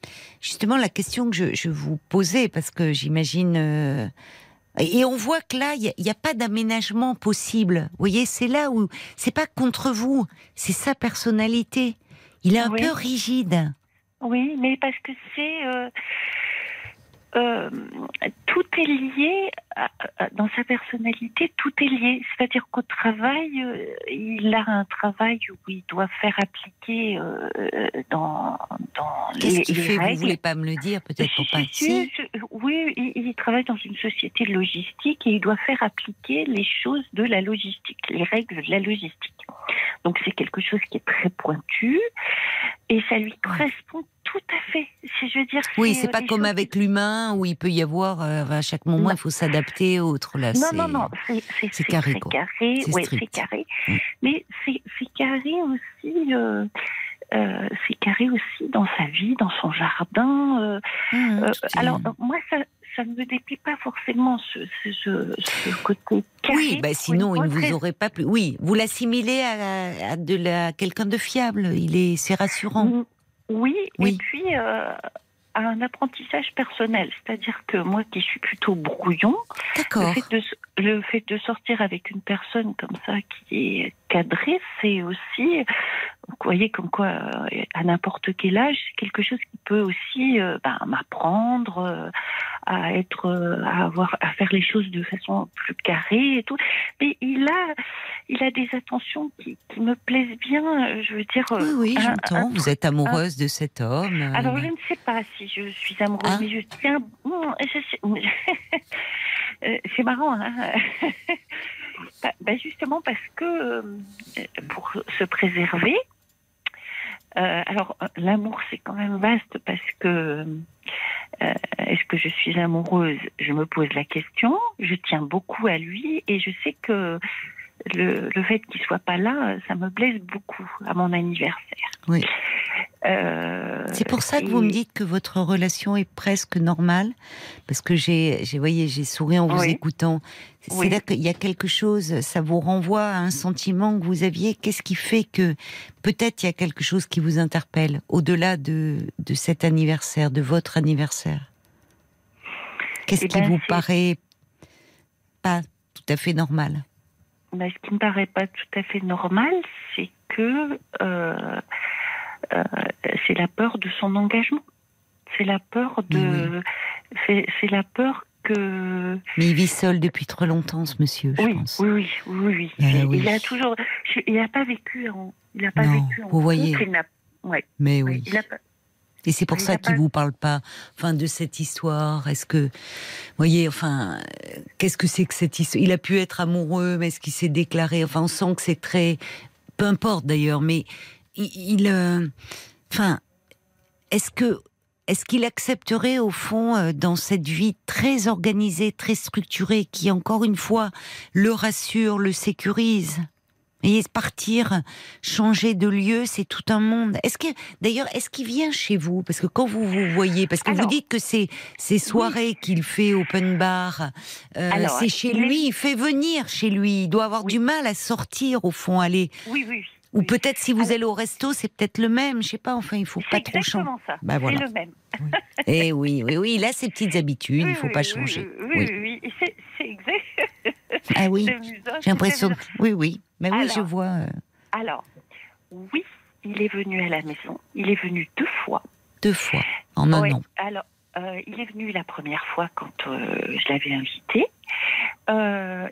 Speaker 1: justement la question que je, je vous posais, parce que j'imagine. euh, et on voit que là, il n'y a, pas d'aménagement possible. Vous voyez, c'est là où. C'est pas contre vous, c'est sa personnalité. Il est un
Speaker 6: Oui.
Speaker 1: peu rigide.
Speaker 6: Oui, mais parce que c'est. euh, euh, tout est lié à- à- dans sa personnalité, tout est lié. C'est-à-dire qu'au travail, euh, il a un travail où il doit faire appliquer dans, dans
Speaker 1: Qu'est-ce
Speaker 6: les,
Speaker 1: qu'il
Speaker 6: les
Speaker 1: fait? Vous
Speaker 6: règles.
Speaker 1: voulez pas me le dire, peut-être pour pas.
Speaker 6: si, oui, il, il travaille dans une société de logistique et il doit faire appliquer les choses de la logistique, les règles de la logistique. Donc c'est quelque chose qui est très pointu et ça lui correspond tout à fait. Si je veux dire.
Speaker 1: Oui, c'est
Speaker 6: euh,
Speaker 1: pas comme
Speaker 6: choses-
Speaker 1: avec l'humain où il peut y avoir euh, à chaque moment,
Speaker 6: Non.
Speaker 1: il faut s'adapter à autre. Là,
Speaker 6: Non,
Speaker 1: c'est-
Speaker 6: non, non, c'est c'est-
Speaker 1: c'est carré,
Speaker 6: carré.
Speaker 1: C'est
Speaker 6: Ouais, carré.
Speaker 1: Mm.
Speaker 6: Mais c'est carré aussi. euh, euh, c'est carré aussi dans sa vie, dans son jardin. euh,
Speaker 1: Mmh, est-
Speaker 6: alors, moi, ça, ça ne me déplaît pas forcément ce, ce, ce- ce côté carré.
Speaker 1: Oui, bah sinon il ne vous aurait pas plu. Oui, vous l'assimilez à, à de la quelqu'un de fiable. Il est, c'est rassurant.
Speaker 6: Oui,
Speaker 1: Oui.
Speaker 6: et puis euh, à un apprentissage personnel. C'est-à-dire que moi qui suis plutôt brouillon, le fait, de, le fait de sortir avec une personne comme ça qui est cadrée, c'est aussi, vous voyez, comme quoi, euh, à n'importe quel âge, c'est quelque chose qui peut aussi euh, ben, m'apprendre euh, à être, euh, à avoir, à faire les choses de façon plus carrée et tout. Mais il a, il a des attentions qui, qui me plaisent bien. euh, Je veux dire.
Speaker 1: Oui,
Speaker 6: euh,
Speaker 1: oui,
Speaker 6: un-
Speaker 1: j'entends. Vous êtes amoureuse de cet homme. euh,
Speaker 6: alors, je ne sais pas si je suis amoureuse,
Speaker 1: Ah.
Speaker 6: mais je tiens. Euh, C'est marrant, hein Bah, bah, Justement parce que euh, pour se préserver, euh, alors l'amour c'est quand même vaste parce que euh, est-ce que je suis amoureuse? Je me pose la question. Je tiens beaucoup à lui et je sais que le, le fait qu'il soit pas là, ça me blesse beaucoup à mon anniversaire.
Speaker 1: Oui.
Speaker 6: Euh,
Speaker 1: C'est pour ça que vous me dites que votre relation est presque normale, parce que j'ai, j'ai, voyez, j'ai souri en vous
Speaker 6: Oui.
Speaker 1: écoutant. C'est
Speaker 6: Oui.
Speaker 1: là qu'il y a quelque chose, ça vous renvoie à un sentiment que vous aviez. Qu'est-ce qui fait que peut-être il y a quelque chose qui vous interpelle au-delà de, de cet anniversaire, de votre anniversaire? Qu'est-ce
Speaker 6: Eh
Speaker 1: qui
Speaker 6: ben,
Speaker 1: vous paraît pas tout à fait normal?
Speaker 6: Ben, ce qui me paraît pas tout à fait normal, c'est que euh, euh, c'est la peur de son engagement. C'est la peur de, c'est c'est la peur que.
Speaker 1: Mais il vit seul depuis trop longtemps, ce monsieur, je pense.
Speaker 6: oui, oui, oui, oui.
Speaker 1: Ah
Speaker 6: il, a toujours. Il n'a pas vécu en. Il n'a pas
Speaker 1: Non,
Speaker 6: vécu en
Speaker 1: vous voyez.
Speaker 6: il ouais,
Speaker 1: Mais
Speaker 6: oui, il a
Speaker 1: Et c'est pour
Speaker 6: Il
Speaker 1: ça qu'il
Speaker 6: pas-
Speaker 1: vous parle pas, enfin, de cette histoire. Est-ce que, voyez, enfin, qu'est-ce que c'est que cette histoire? Il a pu être amoureux, mais est-ce qu'il s'est déclaré? Enfin, on sent que c'est très, peu importe d'ailleurs, mais il, il, euh, enfin, est-ce que, est-ce qu'il accepterait au fond euh, dans cette vie très organisée, très structurée, qui encore une fois le rassure, le sécurise? Et partir, changer de lieu, c'est tout un monde. Est-ce que, d'ailleurs, est-ce qu'il vient chez vous? Parce que quand vous vous voyez, parce que vous dites que c'est ces soirées qu'il fait open bar, euh, c'est chez
Speaker 6: il est-
Speaker 1: lui, il fait venir chez lui. Il doit avoir
Speaker 6: Oui.
Speaker 1: du mal à sortir au fond, aller.
Speaker 6: Oui, oui.
Speaker 1: Ou
Speaker 6: oui.
Speaker 1: peut-être si vous
Speaker 6: Alors-
Speaker 1: allez au resto, c'est peut-être le même. Je sais pas. Enfin, il faut pas
Speaker 6: C'est
Speaker 1: trop changer.
Speaker 6: exactement ça.
Speaker 1: Bah, voilà.
Speaker 6: C'est le même.
Speaker 1: Eh oui, oui, oui. Il a ses petites habitudes. Il faut pas changer.
Speaker 6: Oui, oui, oui. Et C'est c'est exact.
Speaker 1: Ah oui. J'ai l'impression. Oui, oui. Mais oui, je vois. euh,
Speaker 6: Alors, oui, il est venu à la maison. Il est venu deux fois.
Speaker 1: deux fois en un
Speaker 6: Ouais,
Speaker 1: an.
Speaker 6: Alors, euh, il est venu la première fois quand euh, je l'avais invité.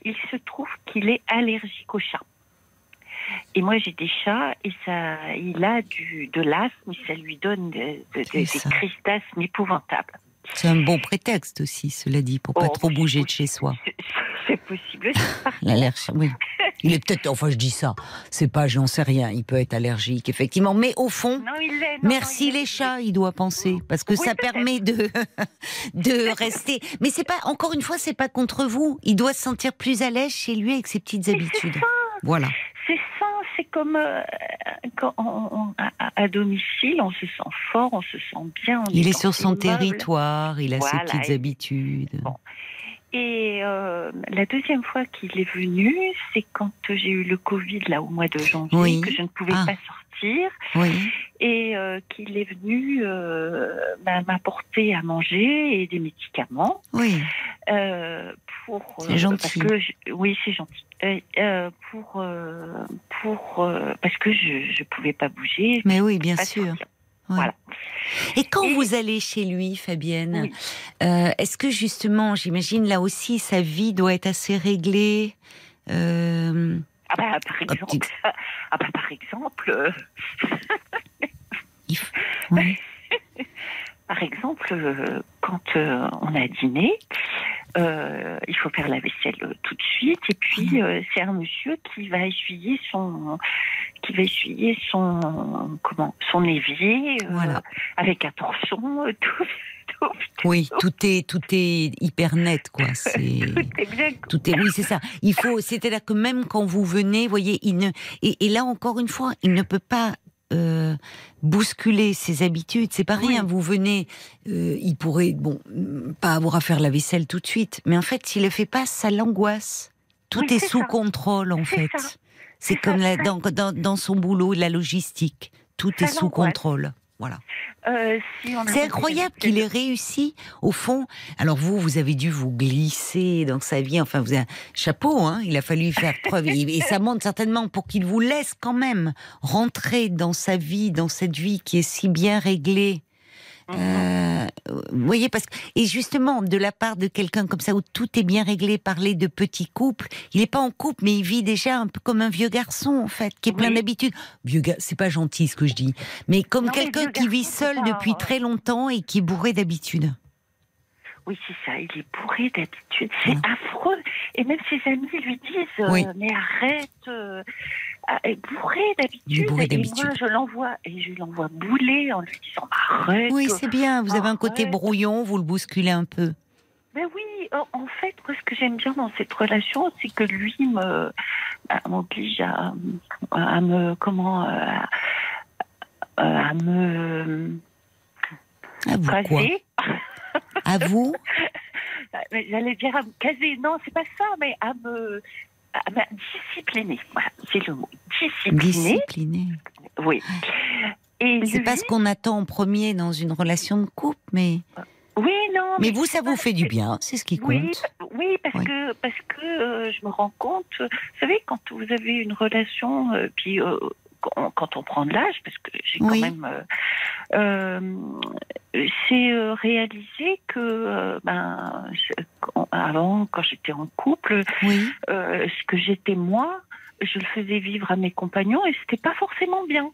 Speaker 6: Il se trouve qu'il est allergique aux chats. Et moi, j'ai des chats et ça, il a du, de l'asthme et ça lui donne de- de- des crises d'asthme épouvantables.
Speaker 1: C'est un bon prétexte aussi, cela dit, pour pas
Speaker 6: Oh,
Speaker 1: trop bouger de chez soi.
Speaker 6: C'est- possible.
Speaker 1: L'allergie, oui. Il est peut-être, enfin je dis ça, c'est pas, j'en sais rien, il peut être allergique, effectivement. Mais au fond,
Speaker 6: Non, il non,
Speaker 1: merci
Speaker 6: non, il
Speaker 1: les
Speaker 6: est-
Speaker 1: chats, il doit penser, parce que
Speaker 6: Oui,
Speaker 1: ça permet de, de rester. Mais c'est pas, encore une fois, c'est pas contre vous. Il doit se sentir plus à l'aise chez lui avec ses petites
Speaker 6: Mais
Speaker 1: habitudes. Voilà.
Speaker 6: C'est comme euh, quand on- on- à, à domicile, on se sent fort, on se sent bien. on
Speaker 1: Il est sur son territoire, il a ses petites
Speaker 6: et-
Speaker 1: habitudes.
Speaker 6: Bon. Et euh, la deuxième fois qu'il est venu, c'est quand j'ai eu le Covid là au mois de janvier,
Speaker 1: Oui.
Speaker 6: que je ne pouvais
Speaker 1: Ah.
Speaker 6: pas sortir,
Speaker 1: Oui.
Speaker 6: et euh, qu'il est venu m'apporter à manger et des médicaments
Speaker 1: Oui.
Speaker 6: Euh, pour.
Speaker 1: C'est gentil.
Speaker 6: Parce que je- oui, c'est gentil. Euh, euh, pour euh, pour euh, parce que je je pouvais pas bouger.
Speaker 1: Mais oui, bien sûr.
Speaker 6: sortir.
Speaker 1: Ouais.
Speaker 6: Voilà.
Speaker 1: Et quand
Speaker 6: Et-
Speaker 1: vous allez chez lui, Fabienne,
Speaker 6: Oui.
Speaker 1: euh, est-ce que justement, j'imagine là aussi, sa vie doit être assez réglée euh,
Speaker 6: Ah bah, par exemple, ah bah, par exemple, euh,
Speaker 1: il f- ouais.
Speaker 6: Par exemple, euh, quand euh, on a dîné, euh, il faut faire la vaisselle tout de suite, et puis
Speaker 1: Mhm.
Speaker 6: euh, c'est un monsieur qui va essuyer son, qui va essuyer son, comment, son évier euh,
Speaker 1: Voilà.
Speaker 6: avec euh, tout, tout,
Speaker 1: Oui, tout est tout est hyper net, quoi. C'est
Speaker 6: tout est bien.
Speaker 1: tout est oui, c'est ça. Il faut, c'est-à-dire que même quand vous venez, voyez, il ne et, et là encore une fois, il ne peut pas. Euh, bousculer ses habitudes, c'est pas
Speaker 6: Oui.
Speaker 1: rien. Vous venez, euh, il pourrait, bon, pas avoir à faire la vaisselle tout de suite, mais en fait, s'il le fait pas, ça l'angoisse. Tout
Speaker 6: Oui,
Speaker 1: est sous
Speaker 6: ça.
Speaker 1: contrôle, en fait. C'est comme la- dans, dans, dans son boulot, la logistique. Tout
Speaker 6: Ça
Speaker 1: est sous contrôle. Voilà.
Speaker 6: Euh, si
Speaker 1: C'est incroyable qu'il ait réussi, au fond. Alors vous, vous avez dû vous glisser dans sa vie. Enfin, vous avez un chapeau, hein. Il a fallu faire preuve. Et, et ça montre certainement pour qu'il vous laisse quand même rentrer dans sa vie, dans cette vie qui est si bien réglée. Euh, vous voyez, parce que, et justement, de la part de quelqu'un comme ça où tout est bien réglé, parler de petit couple, il n'est pas en couple, mais il vit déjà un peu comme un vieux garçon, en fait, qui est plein
Speaker 6: Oui.
Speaker 1: d'habitudes. Vieux gars, c'est pas gentil ce que je dis, mais comme quelqu'un qui vit seul depuis très longtemps et qui est bourré d'habitudes.
Speaker 6: Oui, c'est ça. Il est bourré d'habitude. C'est affreux. Et même ses amis lui disent euh. Mais arrête. euh, ah, et bourré d'habitude.
Speaker 1: Est bourré
Speaker 6: Et
Speaker 1: d'habitude.
Speaker 6: moi, je l'envoie. Et je l'envoie bouler en lui disant Arrête.
Speaker 1: Oui, c'est bien. Vous avez un côté brouillon, vous le bousculez un peu.
Speaker 6: Mais oui, en fait, moi, ce que j'aime bien dans cette relation, c'est que lui me bah, m'oblige à, à me comment euh, à, à me
Speaker 1: À vous quoi
Speaker 6: caser.
Speaker 1: À vous?
Speaker 6: Mais J'allais dire à me caser. Non, c'est pas ça, mais à me à me discipliner. Voilà, c'est le mot. Discipliner.
Speaker 1: Discipliné.
Speaker 6: Oui. Et
Speaker 1: C'est
Speaker 6: lui-
Speaker 1: pas ce qu'on attend en premier dans une relation de couple, mais
Speaker 6: Oui, non.
Speaker 1: mais vous,
Speaker 6: c'est
Speaker 1: ça vous fait du bien. C'est ce qui compte.
Speaker 6: Oui, oui, parce
Speaker 1: Oui.
Speaker 6: que parce que euh, je me rends compte. Vous savez, quand vous avez une relation, euh, puis euh, quand, quand on prend de l'âge, parce que j'ai quand même, euh, euh, c'est euh, réaliser que, ben, avant, quand j'étais en couple,
Speaker 1: Oui.
Speaker 6: ce que j'étais moi, je le faisais vivre à mes compagnons et c'était pas forcément bien.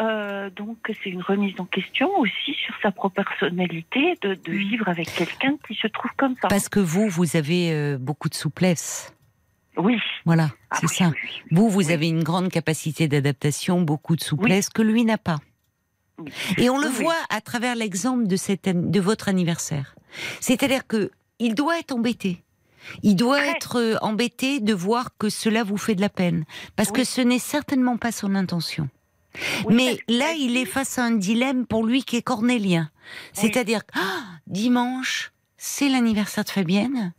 Speaker 6: Euh, donc c'est une remise en question aussi sur sa propre personnalité de, de
Speaker 1: Mm.
Speaker 6: vivre avec quelqu'un qui se trouve comme ça.
Speaker 1: Parce que vous, vous avez euh, beaucoup de souplesse.
Speaker 6: Oui,
Speaker 1: Voilà,
Speaker 6: Ah
Speaker 1: c'est
Speaker 6: oui,
Speaker 1: ça.
Speaker 6: oui, oui.
Speaker 1: Vous, vous avez une grande capacité d'adaptation, beaucoup de souplesse que lui n'a pas. Et on le voit à travers l'exemple de, cette de votre anniversaire. C'est-à-dire que il doit être embêté. Il doit
Speaker 6: Très.
Speaker 1: être euh, embêté de voir que cela vous fait de la peine. Parce que ce n'est certainement pas son intention. Mais là, il est face à un dilemme pour lui qui est cornélien. C'est-à-dire, que, ah, dimanche, c'est l'anniversaire de Fabienne,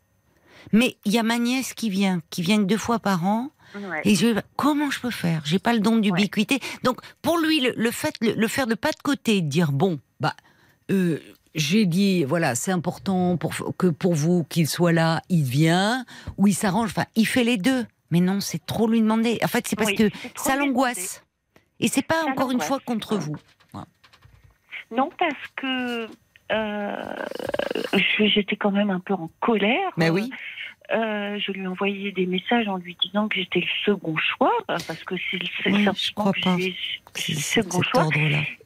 Speaker 1: mais il y a ma nièce qui vient, qui vient deux fois par an,
Speaker 6: Ouais.
Speaker 1: et je comment je peux faire? J'ai pas le don d'ubiquité. Donc, pour lui, le, le fait, le, le faire de pas de côté, de dire, bon, bah, euh, j'ai dit, voilà, c'est important pour, que pour vous qu'il soit là, il vient, ou il s'arrange, enfin, il fait les deux. Mais non, c'est trop lui demander. En fait, c'est parce
Speaker 6: Oui,
Speaker 1: que ça l'angoisse. Et c'est pas
Speaker 6: Ça
Speaker 1: encore une fois contre vous.
Speaker 6: Non, parce que j'étais quand même un peu en colère.
Speaker 1: Mais oui.
Speaker 6: Euh, je lui ai envoyé des messages en lui disant que j'étais le second choix, parce que c'est le
Speaker 1: Oui,
Speaker 6: que j'ai- le second choix.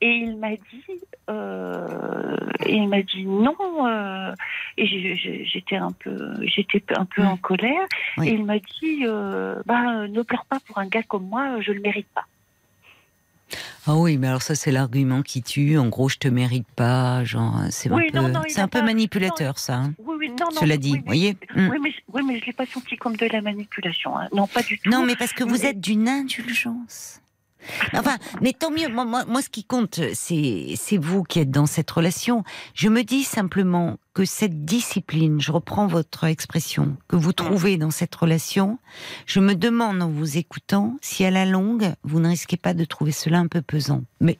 Speaker 6: Et il m'a dit, euh, il m'a dit non. euh, et j'étais un peu, j'étais un peu
Speaker 1: Oui.
Speaker 6: en colère.
Speaker 1: Oui.
Speaker 6: Et il m'a dit, euh, bah, ne pleure pas pour un gars comme moi, je le mérite pas.
Speaker 1: Ah oui, mais alors ça c'est l'argument qui tue. En gros, je te mérite pas. Genre, c'est
Speaker 6: Oui,
Speaker 1: un peu,
Speaker 6: non, non, il
Speaker 1: c'est un peu
Speaker 6: pas-
Speaker 1: manipulateur, ça. hein.
Speaker 6: Oui, oui, non, non.
Speaker 1: Cela dit, vous voyez. Mm.
Speaker 6: Oui, mais, oui, mais je l'ai pas senti comme de la manipulation. hein. Non, pas du tout.
Speaker 1: Non, mais parce que vous
Speaker 6: Mais-
Speaker 1: êtes d'une indulgence. Enfin, mais tant mieux. Moi, moi, moi, ce qui compte, c'est c'est vous qui êtes dans cette relation. Je me dis simplement que cette discipline, je reprends votre expression, que vous trouvez dans cette relation, je me demande en vous écoutant si à la longue, vous ne risquez pas de trouver cela un peu pesant. Mais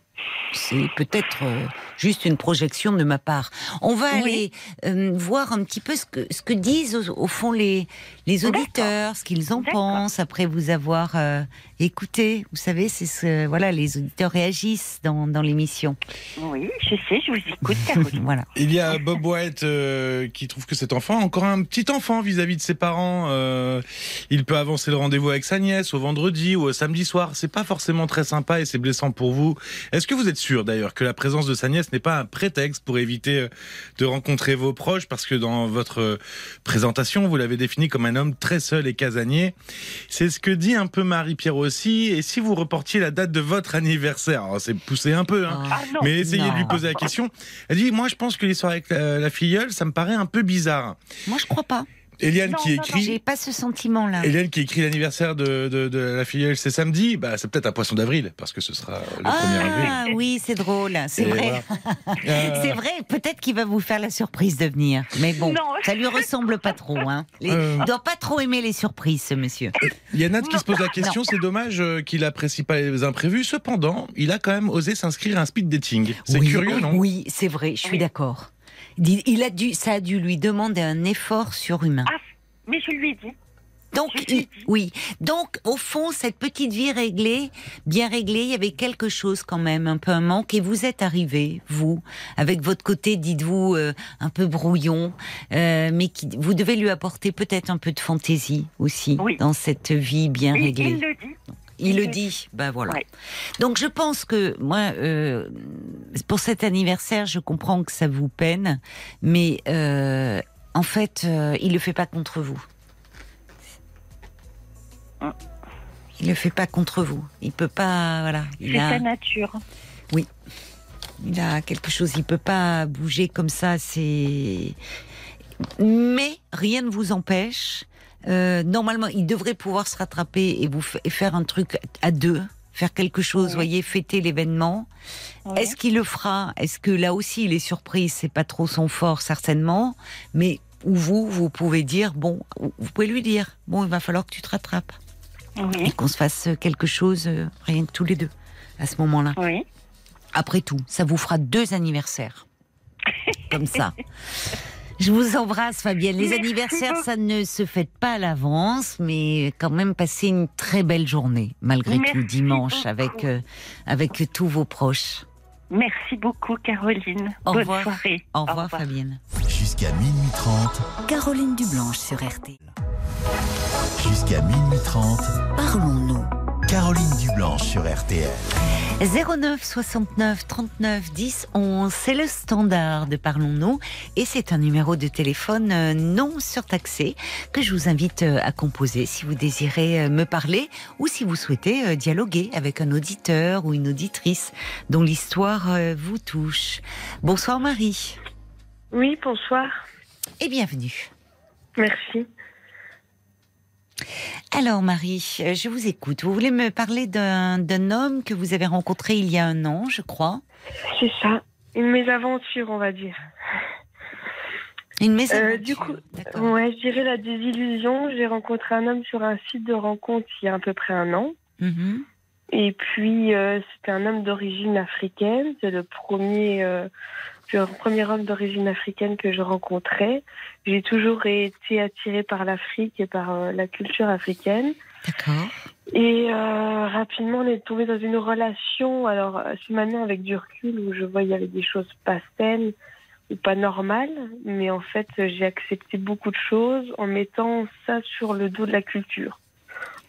Speaker 1: c'est peut-être euh, juste une projection de ma part. On va
Speaker 6: Oui.
Speaker 1: aller euh, voir un petit peu ce que, ce que disent au, au fond les, les auditeurs, ce qu'ils en pensent après vous avoir euh, écouté. Vous savez, c'est ce, voilà, les auditeurs réagissent dans, dans l'émission.
Speaker 6: Oui, je sais, je vous écoute.
Speaker 1: Voilà.
Speaker 3: Il y a Bob White euh, qui trouve que cet enfant, encore un petit enfant vis-à-vis de ses parents, euh, il peut avancer le rendez-vous avec sa nièce au vendredi ou au samedi soir. C'est pas forcément très sympa et c'est blessant pour vous. Est-ce que vous êtes sûr d'ailleurs que la présence de sa nièce n'est pas un prétexte pour éviter euh, de rencontrer vos proches? Parce que dans votre euh, présentation, vous l'avez défini comme un homme très seul et casanier. C'est ce que dit un peu Marie-Pierre aussi. Et si vous reportiez la date de votre anniversaire, c'est poussé un peu, hein,
Speaker 6: Ah non,
Speaker 3: mais essayez de lui poser la question. Elle dit, moi je pense que l'histoire avec la, la filleule, ça me paraît un peu bizarre.
Speaker 1: Moi, je crois pas.
Speaker 3: Eliane
Speaker 6: Non,
Speaker 3: qui
Speaker 6: non,
Speaker 3: écrit...
Speaker 1: J'ai pas ce sentiment-là.
Speaker 3: Eliane qui écrit l'anniversaire de, de, de la filleule, c'est samedi. Bah, c'est peut-être un poisson d'avril, parce que ce sera le 1er avril.
Speaker 1: Ah oui, c'est drôle, c'est vrai.
Speaker 3: voilà.
Speaker 1: C'est vrai, peut-être qu'il va vous faire la surprise de venir. Mais bon,
Speaker 6: Non.
Speaker 1: ça lui ressemble pas trop. Hein. Les-
Speaker 3: Euh.
Speaker 1: Il doit pas trop aimer les surprises, ce monsieur.
Speaker 3: Il y a Nat qui se pose la question, c'est dommage euh, qu'il apprécie pas les imprévus. Cependant, il a quand même osé s'inscrire à un speed dating. C'est
Speaker 1: Oui,
Speaker 3: curieux, non?
Speaker 1: Oui, c'est vrai, je suis d'accord. Il a dû, ça a dû lui demander un effort surhumain.
Speaker 6: Ah, mais je lui ai dit.
Speaker 1: Donc, il- oui. Donc, au fond, cette petite vie réglée, bien réglée, il y avait quelque chose quand même, un peu un manque. Et vous êtes arrivé, vous, avec votre côté, dites-vous, euh, un peu brouillon, euh, mais qui, vous devez lui apporter peut-être un peu de fantaisie aussi
Speaker 6: Oui.
Speaker 1: dans cette vie bien réglée.
Speaker 6: il le dit.
Speaker 1: Il le
Speaker 6: le
Speaker 1: dit, ben voilà.
Speaker 6: Ouais.
Speaker 1: Donc je pense que moi, euh, pour cet anniversaire, je comprends que ça vous peine, mais euh, en fait, euh, il le fait pas contre vous.
Speaker 6: Hein.
Speaker 1: Il le fait pas contre vous. Il peut pas, voilà. Il
Speaker 6: C'est
Speaker 1: a,
Speaker 6: sa nature.
Speaker 1: il a quelque chose. Il peut pas bouger comme ça. C'est. Mais rien ne vous empêche. Euh, normalement, il devrait pouvoir se rattraper et vous et faire un truc à deux, faire quelque chose.
Speaker 6: Oui.
Speaker 1: Voyez, fêter l'événement. Est-ce qu'il le fera? Est-ce que là aussi il est surpris C'est pas trop son fort certainement, mais ou vous, vous pouvez dire bon, vous pouvez lui dire bon, il va falloir que tu te rattrapes et qu'on se fasse quelque chose euh, rien que tous les deux à ce moment-là.
Speaker 6: oui.
Speaker 1: Après tout, ça vous fera deux anniversaires comme ça. Je vous embrasse, Fabienne. Les
Speaker 7: Merci
Speaker 1: anniversaires,
Speaker 7: beaucoup.
Speaker 1: ça ne se fête pas à l'avance, mais quand même passez une très belle journée, malgré
Speaker 6: Merci
Speaker 1: tout, dimanche,
Speaker 6: beaucoup.
Speaker 1: avec, euh, avec tous vos proches.
Speaker 6: Merci beaucoup, Caroline.
Speaker 1: Au
Speaker 6: Bonne
Speaker 1: revoir.
Speaker 6: soirée.
Speaker 1: Au revoir, Fabienne.
Speaker 4: Jusqu'à minuit 30.
Speaker 5: Caroline Dublanche sur RTL.
Speaker 4: Jusqu'à minuit 30.
Speaker 5: Parlons-nous.
Speaker 4: Caroline Dublanche sur RTL.
Speaker 1: 09 69 39 10 11, c'est le standard de Parlons-nous et c'est un numéro de téléphone euh, non surtaxé que je vous invite euh, à composer si vous désirez euh, me parler ou si vous souhaitez dialoguer avec un auditeur ou une auditrice dont l'histoire vous touche. Bonsoir Marie
Speaker 7: Oui, bonsoir.
Speaker 1: et bienvenue.
Speaker 7: Merci.
Speaker 1: Alors Marie, euh, je vous écoute. Vous voulez me parler d'un homme que vous avez rencontré il y a un an, je crois?
Speaker 7: C'est ça. Une mésaventure, on va dire.
Speaker 1: Une maison.
Speaker 7: Euh, du coup, Ouais, je dirais la désillusion. J'ai rencontré un homme sur un site de rencontre il y a à peu près un an.
Speaker 1: Mhm.
Speaker 7: Et puis, euh, c'était un homme d'origine africaine. C'est le premier, euh, le premier homme d'origine africaine que je rencontrais. J'ai toujours été attirée par l'Afrique et par euh, la culture africaine.
Speaker 1: D'accord.
Speaker 7: Et euh, rapidement, on est tombé dans une relation. Alors, euh, c'est maintenant avec du recul où je vois il y avait des choses pas saines ou pas normales. Mais en fait, j'ai accepté beaucoup de choses en mettant ça sur le dos de la culture.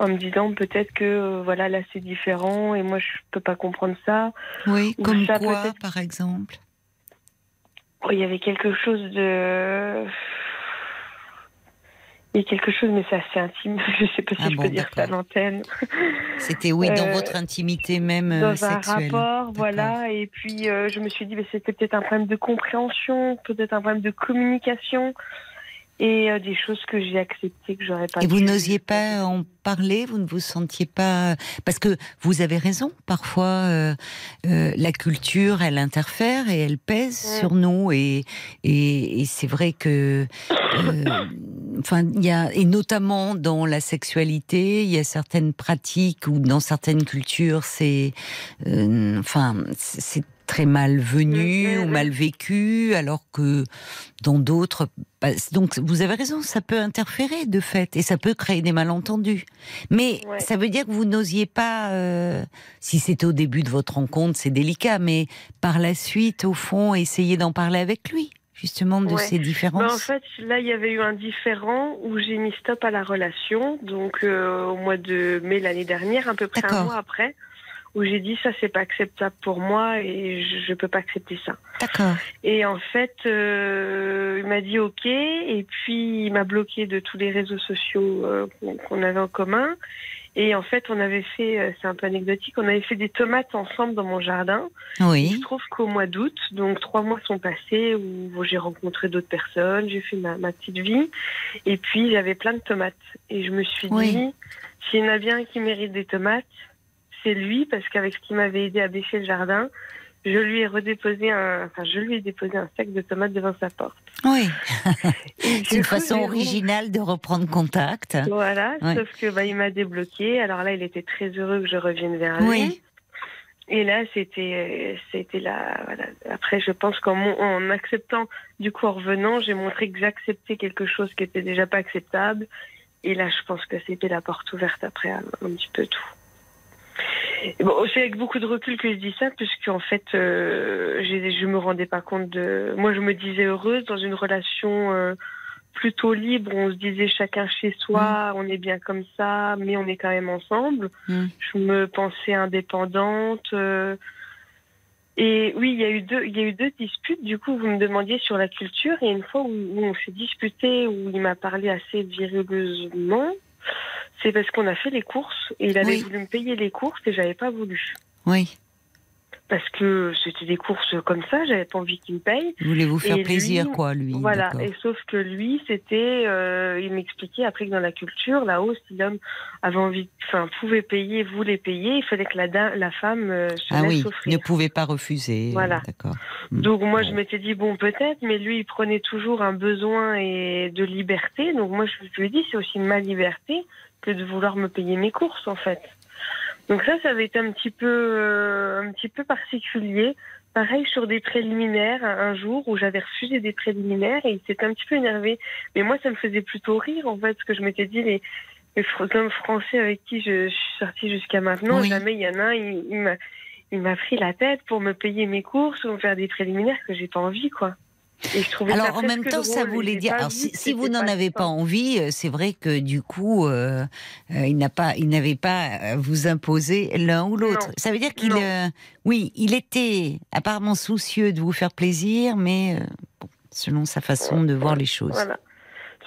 Speaker 7: En me disant peut-être que euh, voilà là c'est différent et moi je peux pas comprendre ça.
Speaker 1: Oui,
Speaker 7: Ou
Speaker 1: comme
Speaker 7: ça,
Speaker 1: quoi, par exemple
Speaker 7: Oh, il y avait quelque chose de il y a quelque chose mais c'est assez intime. Je sais pas si
Speaker 1: Ah
Speaker 7: je
Speaker 1: bon,
Speaker 7: peux dire ça à l'antenne.
Speaker 1: C'était oui, dans
Speaker 7: Euh,
Speaker 1: votre intimité même euh,
Speaker 7: dans un rapport, voilà. Et puis euh, je me suis dit, mais c'était peut-être un problème de compréhension, peut-être un problème de communication, et euh, des choses que j'ai acceptées que j'aurais pas.
Speaker 1: Et vous n'osiez pas en parler, vous ne vous sentiez pas parce que vous avez raison. Parfois, euh, euh, la culture, elle interfère et elle pèse sur nous. Et et, et c'est vrai que, enfin, il y a et notamment dans la sexualité, il y a certaines pratiques ou dans certaines cultures, c'est, enfin, c'est très malvenu
Speaker 7: Mm, mm,
Speaker 1: ou
Speaker 7: mm.
Speaker 1: mal vécu, alors que dans d'autres, bah, donc vous avez raison, ça peut interférer de fait et ça peut créer des malentendus. Mais
Speaker 7: Ouais.
Speaker 1: ça veut dire que vous n'osiez pas, euh, si c'était au début de votre rencontre, c'est délicat, mais par la suite, au fond, essayer d'en parler avec lui, justement, de
Speaker 7: Ouais.
Speaker 1: ces
Speaker 7: Ben,
Speaker 1: différences.
Speaker 7: en fait, là, il y avait eu un différent où j'ai mis stop à la relation, donc euh, au mois de mai l'année dernière, à peu près un mois après, où j'ai dit ça, c'est pas acceptable pour moi et je, je peux pas accepter ça.
Speaker 1: D'accord.
Speaker 7: Et en fait, euh, il m'a dit OK, et puis il m'a bloqué de tous les réseaux sociaux euh, qu'on avait en commun. Et en fait, on avait fait, euh, c'est un peu anecdotique, on avait fait des tomates ensemble dans mon jardin. Il
Speaker 1: Oui.
Speaker 7: se trouve qu'au mois d'août, donc trois mois sont passés où j'ai rencontré d'autres personnes, j'ai fait ma, ma petite vie, et puis j'avais plein de tomates. Et je me suis
Speaker 1: Oui.
Speaker 7: dit, s'il y en a bien qui mérite des tomates, c'est lui, parce qu'avec ce qui m'avait aidé à bêcher le jardin, je lui ai redéposé un, enfin, je lui ai déposé un sac de tomates devant sa porte.
Speaker 1: Oui. C'est une
Speaker 7: coup,
Speaker 1: façon originale de reprendre contact.
Speaker 7: Voilà, sauf que bah, il m'a débloqué. Alors là, il était très heureux que je revienne vers lui.
Speaker 1: Oui.
Speaker 7: Et là, c'était, c'était là. Voilà. Après, je pense qu'en en acceptant, du coup, en revenant, j'ai montré que j'acceptais quelque chose qui était déjà pas acceptable. Et là, je pense que c'était la porte ouverte après un, un petit peu tout. Bon, c'est avec beaucoup de recul que je dis ça, puisque en fait, euh, je me rendais pas compte de. Moi, je me disais heureuse dans une relation euh, plutôt libre. On se disait chacun chez soi, on est bien comme ça, mais on est quand même ensemble.
Speaker 1: Mm.
Speaker 7: Je me pensais indépendante. euh, et oui, il y a eu deux, il y a eu deux disputes. Du coup, vous me demandiez sur la culture, et une fois où, où on s'est disputé, où il m'a parlé assez virileusement, c'est parce qu'on a fait les courses et il avait
Speaker 1: Oui.
Speaker 7: voulu me payer les courses et j'avais pas voulu.
Speaker 1: Oui.
Speaker 7: Parce que c'était des courses comme ça, j'avais pas envie qu'il me paye.
Speaker 1: Voulez-vous faire
Speaker 7: Et
Speaker 1: plaisir,
Speaker 7: lui,
Speaker 1: quoi, lui.
Speaker 7: Voilà, et sauf que lui, c'était, euh, il m'expliquait après que dans la culture, là-haut, si l'homme avait envie, enfin, pouvait payer, voulait payer, il fallait que la, la femme euh, se
Speaker 1: Ah oui, ne pouvez pas refuser.
Speaker 7: Voilà.
Speaker 1: D'accord. Mm.
Speaker 7: Donc moi, je m'étais dit, bon, peut-être, mais lui, il prenait toujours un besoin et de liberté. Donc moi, je lui ai dit, c'est aussi ma liberté que de vouloir me payer mes courses, en fait. Donc ça, ça avait été un petit peu, euh, un petit peu particulier pareil sur des préliminaires un jour où j'avais refusé des préliminaires et il s'était un petit peu énervé. Mais moi, ça me faisait plutôt rire en fait, parce que je m'étais dit les, les hommes français avec qui je, je suis sortie jusqu'à maintenant,
Speaker 1: Oui.
Speaker 7: jamais il y en a un, il, il m'a pris la tête pour me payer mes courses ou me faire des préliminaires que j'ai pas envie quoi. Et je
Speaker 1: Alors en même temps, ça voulait dire. Alors, si, vous n'en avez pas envie, euh, c'est vrai que du coup, euh, euh, il n'a pas, il n'avait pas à vous imposer l'un ou l'autre. Ça veut dire qu'il, euh, oui, il était apparemment soucieux de vous faire plaisir, mais bon, selon sa façon de voir les choses.
Speaker 7: Voilà.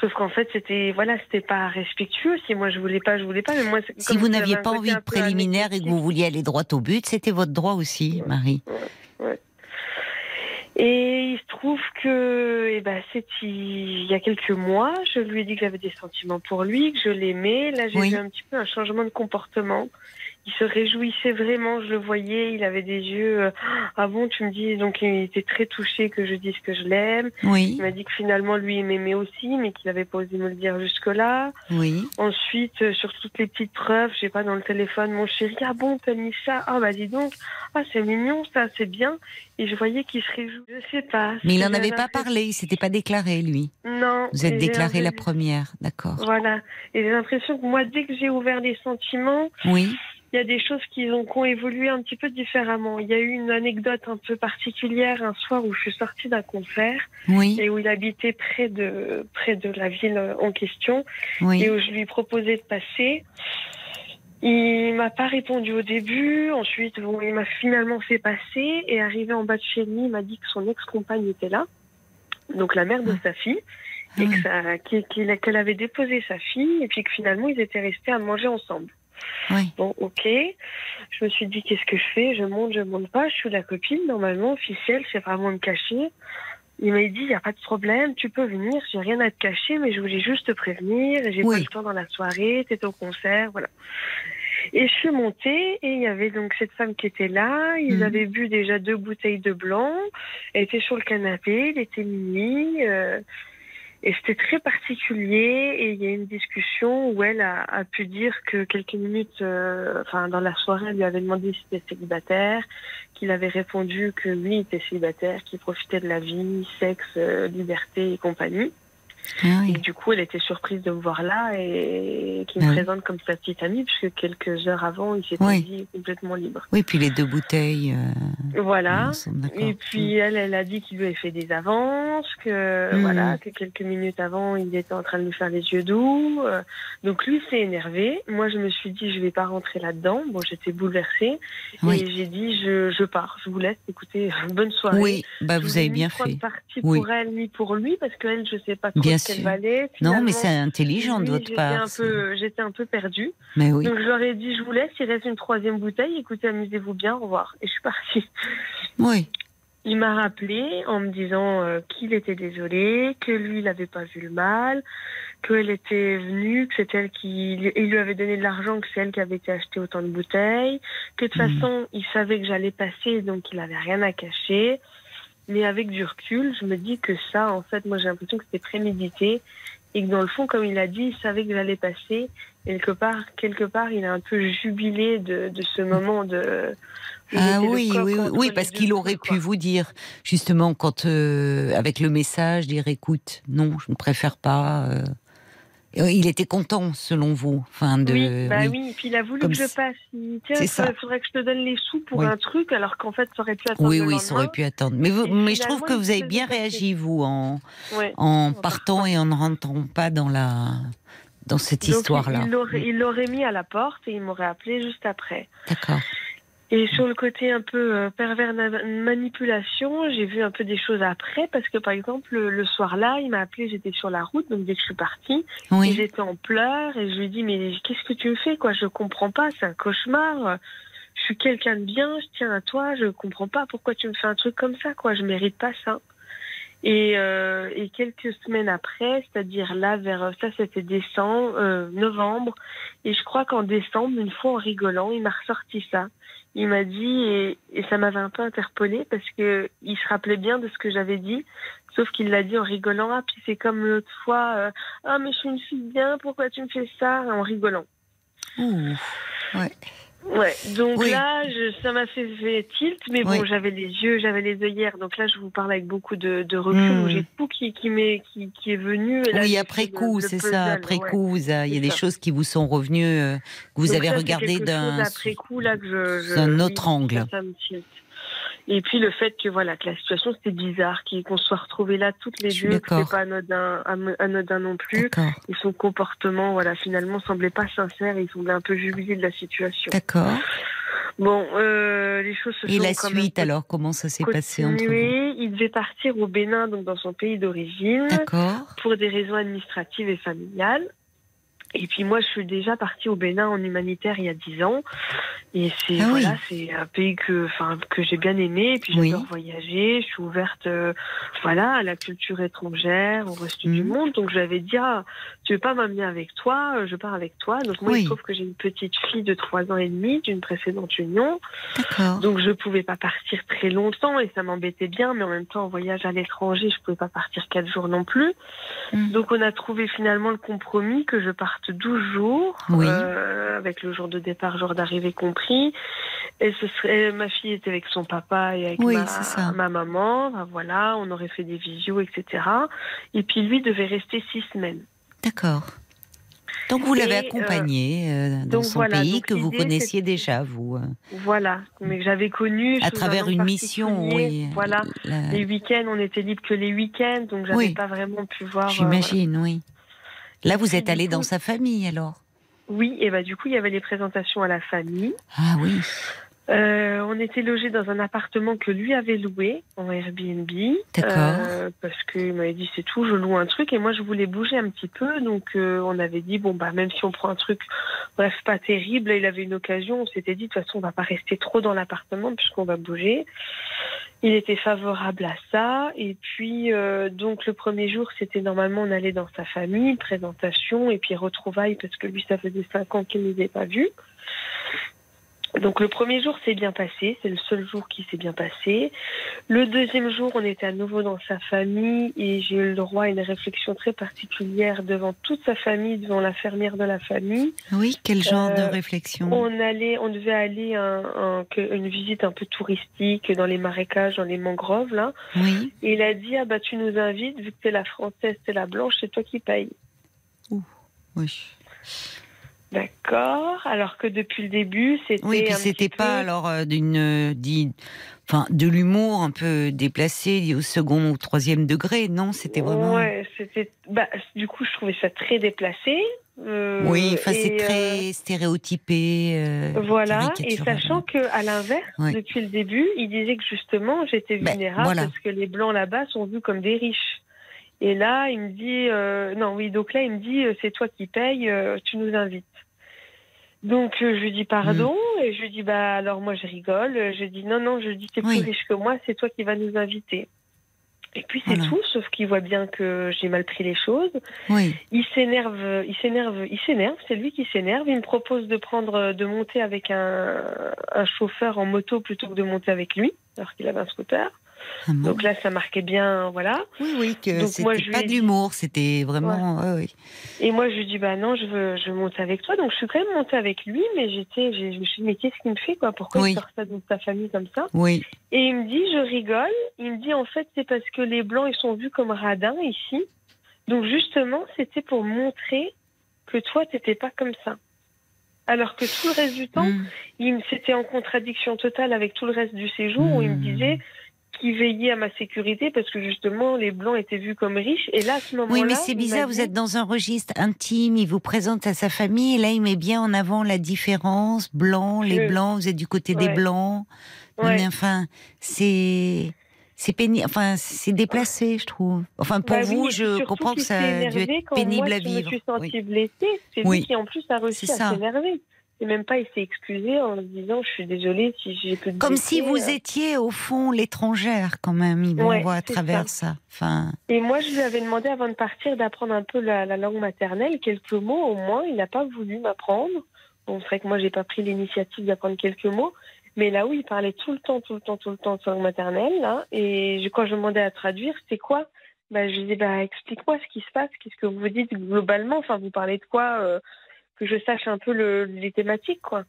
Speaker 7: Sauf qu'en fait, c'était voilà, c'était pas respectueux. Si moi je voulais pas, je voulais pas. Mais moi, c'est-
Speaker 1: Si vous n'aviez pas envie de préliminaire et que vous vouliez aller droit au but, c'était votre droit aussi, Marie.
Speaker 7: Et il se trouve que, eh ben, c'est il y a quelques mois, je lui ai dit que j'avais des sentiments pour lui, que je l'aimais. Là, j'ai
Speaker 1: Oui.
Speaker 7: vu un petit peu un changement de comportement. Il se réjouissait vraiment, je le voyais, il avait des yeux. euh, ah bon, tu me dis, donc il était très touché que je dise que je l'aime.
Speaker 1: Oui,
Speaker 7: Il m'a dit que finalement lui il m'aimait aussi, mais qu'il n'avait pas osé me le dire jusque-là.
Speaker 1: oui.
Speaker 7: Ensuite, euh, sur toutes les petites preuves, j'ai pas dans le téléphone, mon chéri, ah bon, t'as mis ça? Ah bah dis donc, ah c'est mignon, ça c'est bien. Et je voyais qu'il se réjouissait. Je sais pas.
Speaker 1: Mais il n'en avait pas parlé, il s'était pas déclaré, lui.
Speaker 7: Non.
Speaker 1: Vous êtes déclarée la première, d'accord.
Speaker 7: Voilà. Et j'ai l'impression que moi, dès que j'ai ouvert les sentiments,
Speaker 1: Oui,
Speaker 7: il y a des choses qui ont, qui ont évolué un petit peu différemment. Il y a eu une anecdote un peu particulière un soir où je suis sortie d'un concert
Speaker 1: oui,
Speaker 7: et où il habitait près de, près de la ville en question.
Speaker 1: oui.
Speaker 7: et où je lui proposais de passer. Il m'a pas répondu au début. Ensuite, bon, il m'a finalement fait passer. Et arrivé en bas de chez lui, il m'a dit que son ex-compagne était là, donc la mère de sa fille, et que ça- qu'il- qu'il- qu'elle avait déposé sa fille, et puis que finalement ils étaient restés à manger ensemble.
Speaker 1: Oui.
Speaker 7: Bon, ok. Je me suis dit, qu'est-ce que je fais? Je monte, je monte pas. Je suis la copine, normalement, officielle, c'est vraiment me cacher. Il m'a dit, il n'y a pas de problème, tu peux venir, j'ai rien à te cacher, mais je voulais juste te prévenir, j'ai
Speaker 1: Oui.
Speaker 7: pas le temps dans la soirée, t'es au concert, voilà. Et je suis montée, et il y avait donc cette femme qui était là, ils
Speaker 1: Mhm.
Speaker 7: avaient bu déjà deux bouteilles de blanc, elle était sur le canapé, il était minuit, euh, et c'était très particulier, et il y a une discussion où elle a, a pu dire que quelques minutes, euh, enfin dans la soirée, elle lui avait demandé s'il était célibataire, qu'il avait répondu que lui était célibataire, qu'il profitait de la vie, sexe, euh, liberté et compagnie.
Speaker 1: Ah oui.
Speaker 7: Et du coup, elle était surprise de me voir là et qu'il
Speaker 1: Ah
Speaker 7: me
Speaker 1: oui.
Speaker 7: présente comme sa petite amie, puisque quelques heures avant, il s'était
Speaker 1: Oui.
Speaker 7: dit complètement libre.
Speaker 1: Oui, puis les deux bouteilles. euh,
Speaker 7: Voilà. Et puis elle, elle a dit qu'il lui avait fait des avances, que
Speaker 1: Mhm.
Speaker 7: voilà, que quelques minutes avant, il était en train de lui faire les yeux doux. Euh, Donc lui s'est énervé. Moi, je me suis dit, je vais pas rentrer là-dedans. Bon, j'étais bouleversée
Speaker 1: Oui.
Speaker 7: et j'ai dit, je, je pars, je vous laisse. Écoutez, bonne soirée.
Speaker 1: Oui, bah
Speaker 7: Je
Speaker 1: vous avez
Speaker 7: ni
Speaker 1: bien fait. Oui.
Speaker 7: pour elle ni pour lui parce qu'elle, je sais pas trop
Speaker 1: Bien
Speaker 7: qu'elle.
Speaker 1: Non, mais c'est intelligent de votre part.
Speaker 7: J'étais un peu perdue.
Speaker 1: Mais oui.
Speaker 7: Donc je leur ai dit, je vous laisse. Il reste une troisième bouteille. Écoutez, amusez-vous bien. Au revoir. Et je suis partie.
Speaker 1: Oui.
Speaker 7: Il m'a rappelé en me disant euh, qu'il était désolé, que lui, il n'avait pas vu le mal, qu'elle était venue, que c'est elle qui... Il lui avait donné de l'argent, que c'est elle qui avait été acheter autant de bouteilles, que de toute
Speaker 1: Mhm.
Speaker 7: façon, il savait que j'allais passer, donc il n'avait rien à cacher. Mais avec du recul, je me dis que ça, en fait, moi j'ai l'impression que c'était prémédité et que dans le fond, comme il a dit, il savait que j'allais passer. Quelque part, quelque part, il a un peu jubilé de, de ce moment de...
Speaker 1: Ah oui, oui, oui, parce qu'il aurait
Speaker 7: quoi.
Speaker 1: pu vous dire, justement, quand euh, avec le message, dire écoute, non, je ne préfère pas. euh. Euh, Il était content, selon vous. Enfin, de,
Speaker 7: Oui, bah
Speaker 1: oui.
Speaker 7: oui. et puis il a voulu
Speaker 1: Comme
Speaker 7: que je passe. Il dit, tiens, il faudrait que je te donne les sous pour
Speaker 1: Oui.
Speaker 7: un truc, alors qu'en fait, ça aurait pu attendre
Speaker 1: Oui, oui, ça aurait pu attendre. Mais, vous,
Speaker 7: Et
Speaker 1: mais je trouve que vous avez bien réagi, vous, en,
Speaker 7: Ouais.
Speaker 1: en
Speaker 7: va
Speaker 1: partant et en ne rentrant pas dans, la, dans cette histoire-là.
Speaker 7: Il l'aurait mis à la porte et il m'aurait appelé juste après.
Speaker 1: D'accord.
Speaker 7: Et sur le côté un peu euh, pervers manipulation, j'ai vu un peu des choses après parce que par exemple le, soir-là, il m'a appelé, j'étais sur la route, donc dès que je suis partie,
Speaker 1: Oui.
Speaker 7: j'étais en pleurs et je lui dis mais qu'est-ce que tu me fais quoi? Je comprends pas, c'est un cauchemar. Je suis quelqu'un de bien, je tiens à toi, je comprends pas pourquoi tu me fais un truc comme ça quoi, je mérite pas ça. Et, euh, et quelques semaines après, c'est-à-dire là vers ça c'était décembre, euh, novembre, et je crois qu'en décembre, une fois en rigolant, il m'a ressorti ça. Il m'a dit et, ça m'avait un peu interpellée parce que il se rappelait bien de ce que j'avais dit, sauf qu'il l'a dit en rigolant. Puis c'est comme l'autre fois, euh, ah mais je suis une fille bien, pourquoi tu me fais ça? En rigolant. Donc
Speaker 1: Oui.
Speaker 7: là, je- ça m'a fait, fait tilt, mais bon,
Speaker 1: Oui.
Speaker 7: j'avais les yeux, j'avais les œillères, donc là, je vous parle avec beaucoup de, de recul,
Speaker 1: Hmm.
Speaker 7: où j'ai tout qui, qui, m'est- qui, qui est venu. et là,
Speaker 1: Oui, après coup, c'est ça. Après
Speaker 7: ouais.
Speaker 1: coup, il y a des
Speaker 7: ça.
Speaker 1: choses qui vous sont revenues, euh, que vous
Speaker 7: Donc
Speaker 1: avez regardées d'un.
Speaker 7: chose après coup, là, que je... je
Speaker 1: d'un
Speaker 7: oui,
Speaker 1: autre angle.
Speaker 7: ça, ça me tilt. Et puis le fait que voilà que la situation c'était bizarre, qu'on se soit retrouvés là toutes les deux, que c'est pas anodin, anodin non plus. Et son comportement, voilà, finalement semblait pas sincère. Il semblait un peu jubilé de la situation.
Speaker 1: D'accord.
Speaker 7: Bon, euh, les choses se
Speaker 1: Et
Speaker 7: sont
Speaker 1: la
Speaker 7: quand même
Speaker 1: suite, alors, comment ça s'est passé entre vous?
Speaker 7: Il devait partir au Bénin, donc dans son pays d'origine, pour des raisons administratives et familiales. Et puis moi, je suis déjà partie au Bénin en humanitaire il y a dix ans. Et c'est
Speaker 1: Ah oui.
Speaker 7: voilà, c'est un pays que, enfin, que j'ai bien aimé. Et puis
Speaker 1: Oui.
Speaker 7: j'adore voyager. Je suis ouverte, euh, voilà, à la culture étrangère, au reste du
Speaker 1: Mhm.
Speaker 7: monde. Donc j'avais dit, ah, tu veux pas m'amener avec toi euh, Je pars avec toi. Donc moi,
Speaker 1: Oui.
Speaker 7: il se trouve que j'ai une petite fille de trois ans et demi d'une précédente union. Donc je pouvais pas partir très longtemps et ça m'embêtait bien, mais en même temps en voyage à l'étranger, je pouvais pas partir quatre jours non plus.
Speaker 1: Mm.
Speaker 7: Donc on a trouvé finalement le compromis que je parte 12 jours,
Speaker 1: Oui.
Speaker 7: euh, avec le jour de départ, jour d'arrivée compris. Et ce serait ma fille était avec son papa et avec
Speaker 1: Oui,
Speaker 7: ma, maman. Ben voilà, on aurait fait des visios, etc. Et puis lui devait rester six semaines.
Speaker 1: D'accord. Donc vous l'avez
Speaker 7: Et,
Speaker 1: accompagné euh, dans son
Speaker 7: voilà,
Speaker 1: pays que vous connaissiez déjà, vous, euh,
Speaker 7: Voilà, mais que j'avais connu
Speaker 1: à
Speaker 7: un
Speaker 1: travers une mission, oui.
Speaker 7: Voilà.
Speaker 1: La-
Speaker 7: Les week-ends, on était libre que les week-ends, donc j'avais
Speaker 1: Oui.
Speaker 7: pas vraiment pu voir. euh,
Speaker 1: J'imagine, oui. Là, vous êtes allé
Speaker 7: coup-
Speaker 1: dans sa famille, alors?
Speaker 7: Oui, et bah du coup, il y avait les présentations à la famille.
Speaker 1: Ah oui.
Speaker 7: Euh, on était logés dans un appartement que lui avait loué en Airbnb.
Speaker 1: D'accord.
Speaker 7: Euh, parce qu'il m'avait dit c'est tout, je loue un truc et moi je voulais bouger un petit peu, donc euh, on avait dit bon bah même si on prend un truc, bref pas terrible, il avait une occasion, on s'était dit de toute façon on va pas rester trop dans l'appartement puisqu'on va bouger. Il était favorable à ça et puis euh, donc le premier jour c'était normalement on allait dans sa famille, présentation et puis retrouvailles parce que lui ça faisait cinq ans qu'il ne les avait pas vus. Donc le premier jour s'est bien passé, c'est le seul jour qui s'est bien passé. Le deuxième jour, on était à nouveau dans sa famille et j'ai eu le droit à une réflexion très particulière devant toute sa famille, devant l'infirmière de la famille.
Speaker 1: Oui, quel genre de
Speaker 7: Euh,
Speaker 1: réflexion
Speaker 7: On allait, on devait aller à un- une visite un peu touristique dans les marécages, dans les mangroves là.
Speaker 1: Oui.
Speaker 7: Et il a dit ah bah tu nous invites vu que t'es la française, t'es la blanche, c'est toi qui paye.
Speaker 1: Oui.
Speaker 7: D'accord. Alors que depuis le début, c'était.
Speaker 1: Oui, puis
Speaker 7: un
Speaker 1: c'était pas
Speaker 7: peu-
Speaker 1: alors euh, d'une euh, dit, enfin de l'humour un peu déplacé au second ou troisième degré, non C'était vraiment.
Speaker 7: Ouais, c'était. Bah, du coup, je trouvais ça très déplacé. euh,
Speaker 1: Oui, enfin c'est
Speaker 7: et,
Speaker 1: très stéréotypé.
Speaker 7: Voilà, et sachant que à l'inverse,
Speaker 1: Ouais.
Speaker 7: depuis le début, il disait que justement j'étais
Speaker 1: Ben,
Speaker 7: vulnérable
Speaker 1: voilà.
Speaker 7: parce que les blancs là-bas sont vus comme des riches. Et là, il me dit euh, non, oui, donc là, il me dit euh, c'est toi qui payes, euh, tu nous invites. Donc euh, je lui dis pardon
Speaker 1: Mm.
Speaker 7: et je lui dis bah alors moi je rigole, Euh, je dis non non, je dis t'es
Speaker 1: Oui.
Speaker 7: plus riche que moi, c'est toi qui vas nous inviter. Et puis c'est
Speaker 1: Voilà.
Speaker 7: tout, sauf qu'il voit bien que j'ai mal pris les choses.
Speaker 1: Oui,
Speaker 7: Il s'énerve, il s'énerve, il s'énerve, c'est lui qui s'énerve. Il me propose de prendre, de monter avec un, un chauffeur en moto plutôt que de monter avec lui, alors qu'il avait un scooter.
Speaker 1: Ah.
Speaker 7: Donc là, ça marquait bien, voilà.
Speaker 1: oui, oui, que c'était pas de l'humour, c'était vraiment. ouais, ouais.
Speaker 7: Et moi, je lui dis, bah non, je veux, je veux monter avec toi. Donc je suis quand même montée avec lui, mais j'étais, je me suis dit, mais qu'est-ce qu'il me fait, quoi Pourquoi
Speaker 1: Oui.
Speaker 7: il sort ça de sa famille comme ça?
Speaker 1: Oui,
Speaker 7: Et il me dit, je rigole. Il me dit, en fait, c'est parce que les blancs, ils sont vus comme radins ici. Donc justement, c'était pour montrer que toi, t'étais pas comme ça. Alors que tout le reste du temps,
Speaker 1: Mm.
Speaker 7: il me- c'était en contradiction totale avec tout le reste du séjour où il me
Speaker 1: Mm.
Speaker 7: disait qu'il veillait à ma sécurité parce que justement les blancs étaient vus comme riches. Et là, à ce moment-là,
Speaker 1: Oui, mais c'est bizarre, vous êtes dans un registre intime, il vous présente à sa famille, et là, il met bien en avant la différence, blanc, les
Speaker 7: Je-
Speaker 1: blancs, vous êtes du côté des
Speaker 7: Ouais.
Speaker 1: blancs. Non,
Speaker 7: Ouais.
Speaker 1: mais enfin, c'est. C'est pénible, enfin, c'est déplacé, je trouve. Enfin, pour
Speaker 7: Bah
Speaker 1: vous, je comprends que ça a dû être pénible
Speaker 7: moi,
Speaker 1: à
Speaker 7: je
Speaker 1: vivre.
Speaker 7: me suis sentie
Speaker 1: Oui.
Speaker 7: blessée. C'est
Speaker 1: Oui.
Speaker 7: lui qui en plus a réussi à
Speaker 1: ça.
Speaker 7: s'énerver. Et même pas, il s'est excusé en disant, je suis désolée si j'ai pu
Speaker 1: Comme si vous
Speaker 7: euh.
Speaker 1: étiez, au fond, l'étrangère, quand même. Il
Speaker 7: Ouais,
Speaker 1: voit à
Speaker 7: c'est
Speaker 1: travers ça. Enfin,
Speaker 7: Et moi, je lui avais demandé avant de partir d'apprendre un peu la, la langue maternelle, quelques mots au moins. Il n'a pas voulu m'apprendre. Bon, c'est vrai que moi, j'ai pas pris l'initiative d'apprendre quelques mots. Mais là où il parlait tout le temps, tout le temps, tout le temps de sa langue maternelle, là, et je- quand je demandais à traduire, c'était quoi? Bah, Je lui disais, bah, explique-moi ce qui se passe, qu'est-ce que vous dites globalement, enfin, vous parlez de quoi, euh, que je sache un peu le, les thématiques, quoi.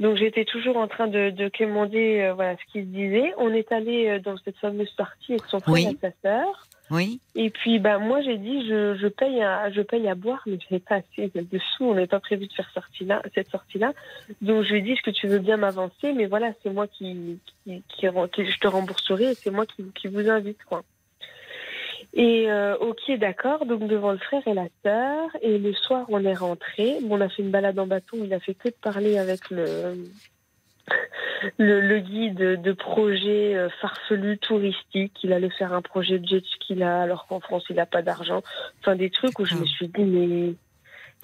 Speaker 7: Donc j'étais toujours en train de, de quémander euh, voilà ce qu'il se disait. On est allé euh, dans cette fameuse partie avec son frère
Speaker 1: Oui.
Speaker 7: et sa sœur.
Speaker 1: Oui.
Speaker 7: Et puis bah moi j'ai dit je, je paye à, je paye à boire mais j'avais pas assez de sous. On n'avait pas prévu de faire sortie là cette sortie là. Donc je lui ai dit est-ce que tu veux bien m'avancer? Mais voilà c'est moi qui qui, qui, qui- je te rembourserai et c'est moi qui, qui vous invite quoi. Et euh, ok, d'accord, donc devant le frère et la sœur. Et le soir, on est rentré. Bon, on a fait une balade en bateau. Il a fait que de parler avec le, le, le guide de projet euh, farfelu touristique. Il allait faire un projet de jet ski là, alors qu'en France, il n'a pas d'argent. Enfin, des trucs où je me suis dit, mais.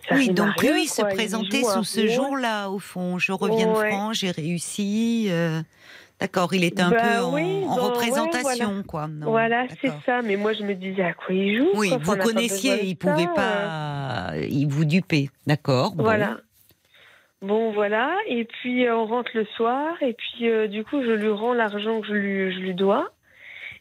Speaker 7: ça
Speaker 1: Oui, donc
Speaker 7: rien,
Speaker 1: lui, il se présentait sous ce jour-là, au fond. Je reviens de. France, j'ai réussi. euh, D'accord, il était un
Speaker 7: Bah
Speaker 1: peu en,
Speaker 7: oui,
Speaker 1: en
Speaker 7: bon, ouais,
Speaker 1: représentation,
Speaker 7: voilà.
Speaker 1: quoi. Non,
Speaker 7: Voilà, c'est ça. Mais moi, je me disais à quoi il joue.
Speaker 1: Oui,
Speaker 7: quoi.
Speaker 1: Vous connaissiez, il pouvait
Speaker 7: euh.
Speaker 1: pas, il vous duper, d'accord. bon.
Speaker 7: Voilà. Bon, voilà. Et puis, euh, on rentre le soir. Et puis, euh, du coup, je lui rends l'argent que je lui, je lui dois.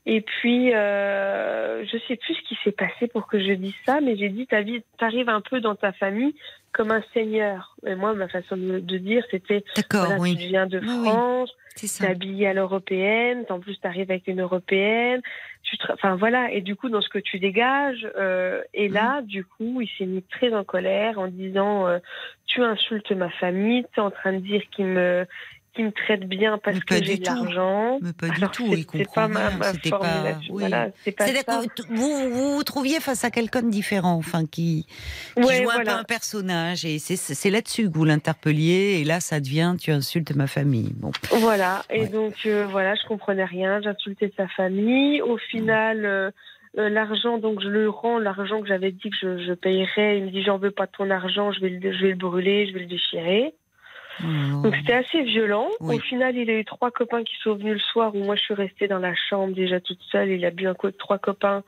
Speaker 7: Et puis, euh, je sais plus ce qui s'est passé pour que je dise ça, mais j'ai dit, t'arrives un peu dans ta famille comme un seigneur. Et moi, ma façon de, de dire, c'était, voilà,
Speaker 1: oui,
Speaker 7: tu viens de
Speaker 1: Oui, oui.
Speaker 7: France,
Speaker 1: c'est
Speaker 7: t'es
Speaker 1: ça.
Speaker 7: habillée à l'européenne, en plus t'arrives avec une européenne, tu enfin voilà, et du coup dans ce que tu dégages, euh, et
Speaker 1: Mm.
Speaker 7: là du coup il s'est mis très en colère en disant euh, tu insultes ma famille, tu es en train de dire qu'il me qu'il me traite bien parce
Speaker 1: Mais
Speaker 7: que j'ai de l'argent.
Speaker 1: Mais pas du tout,
Speaker 7: c'est-
Speaker 1: il
Speaker 7: c'est
Speaker 1: comprend
Speaker 7: pas ma, ma
Speaker 1: pas-
Speaker 7: formulation.
Speaker 1: oui.
Speaker 7: Voilà, c'est pas ça.
Speaker 1: vous, vous vous trouviez face à quelqu'un de différent, enfin qui, qui
Speaker 7: Ouais,
Speaker 1: joue un
Speaker 7: voilà.
Speaker 1: peu un personnage, et c'est c'est là-dessus que vous l'interpelliez, et là ça devient tu insultes ma famille. Bon,
Speaker 7: Voilà, et
Speaker 1: Ouais.
Speaker 7: donc euh, voilà, je comprenais rien, j'insultais sa famille. Au final, euh, euh, l'argent, donc je le rends, l'argent que j'avais dit que je, je payerais. Il me dit j'en veux pas ton argent, je vais, le, je vais le brûler, je vais le déchirer.
Speaker 1: Oh.
Speaker 7: Donc c'était assez violent.
Speaker 1: Oui.
Speaker 7: Au final, il a eu trois copains qui sont venus le soir où moi je suis restée dans la chambre déjà toute seule. Il a bu un coup de trois copains.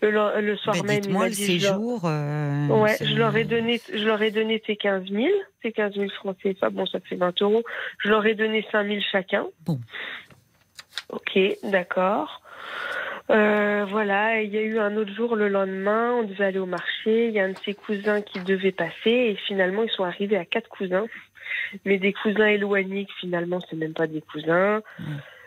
Speaker 7: Le, le- le soir
Speaker 1: Ben,
Speaker 7: même, il
Speaker 1: le
Speaker 7: dit je leur-
Speaker 1: euh,
Speaker 7: Ouais, je leur ai donné, je leur ai donné ces 15 000, ces 15 000 francs CFA, bon, ça fait 20 euros. Je leur ai donné 5 000 chacun.
Speaker 1: Bon.
Speaker 7: Ok, d'accord. Euh, voilà, et il y a eu un autre jour le lendemain, on devait aller au marché, il y a un de ses cousins qui devait passer, et finalement ils sont arrivés à quatre cousins, mais des cousins éloignés que finalement c'est même pas des cousins.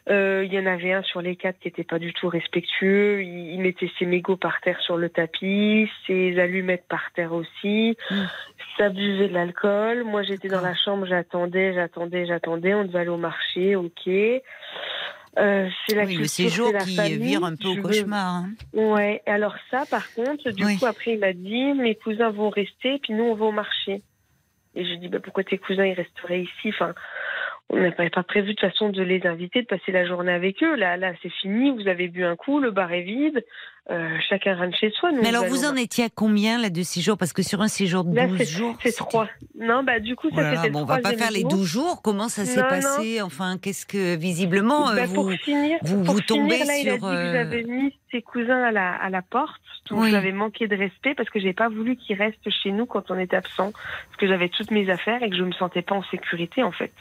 Speaker 7: Euh, Il y en avait un sur les quatre qui était pas du tout respectueux. Il, il mettait ses mégots par terre sur le tapis, ses allumettes par terre aussi.
Speaker 1: Mm.
Speaker 7: Ça buvait de l'alcool. Moi, j'étais dans la chambre, j'attendais, j'attendais, j'attendais. On devait aller au marché, ok. Euh, c'est la
Speaker 1: oui, le séjour
Speaker 7: la
Speaker 1: qui
Speaker 7: famille.
Speaker 1: vire un peu au cauchemar. hein.
Speaker 7: Ouais. Alors ça, par contre, du
Speaker 1: Oui.
Speaker 7: coup, après, il m'a dit, mes cousins vont rester, puis nous, on va au marché. Et je dis, bah, pourquoi tes cousins, ils resteraient ici? Enfin, on n'avait pas prévu de façon de les inviter, de passer la journée avec eux. Là, là, c'est fini. Vous avez bu un coup, le bar est vide. Euh, chacun rentre chez soi. Nous,
Speaker 1: Mais alors vous en étiez à combien là de six jours? Parce que sur un séjour de
Speaker 7: Là,
Speaker 1: 12
Speaker 7: c'est-
Speaker 1: jours.
Speaker 7: C'est trois. Non, bah du coup,
Speaker 1: Oh
Speaker 7: ça
Speaker 1: là là,
Speaker 7: c'était
Speaker 1: bon, on va pas faire les
Speaker 7: jour.
Speaker 1: 12 jours. Comment ça s'est
Speaker 7: Non,
Speaker 1: passé? Enfin, qu'est-ce que visiblement euh,
Speaker 7: Bah,
Speaker 1: vous.
Speaker 7: pour finir,
Speaker 1: vous-
Speaker 7: pour
Speaker 1: vous tombez
Speaker 7: finir, là, il a
Speaker 1: sur,
Speaker 7: dit que
Speaker 1: euh,
Speaker 7: j'avais mis ses cousins à la, à la porte. Donc
Speaker 1: Oui.
Speaker 7: j'avais manqué de respect parce que j'ai pas voulu qu'ils restent chez nous quand on était absent. Parce que j'avais toutes mes affaires et que je me sentais pas en sécurité, en fait.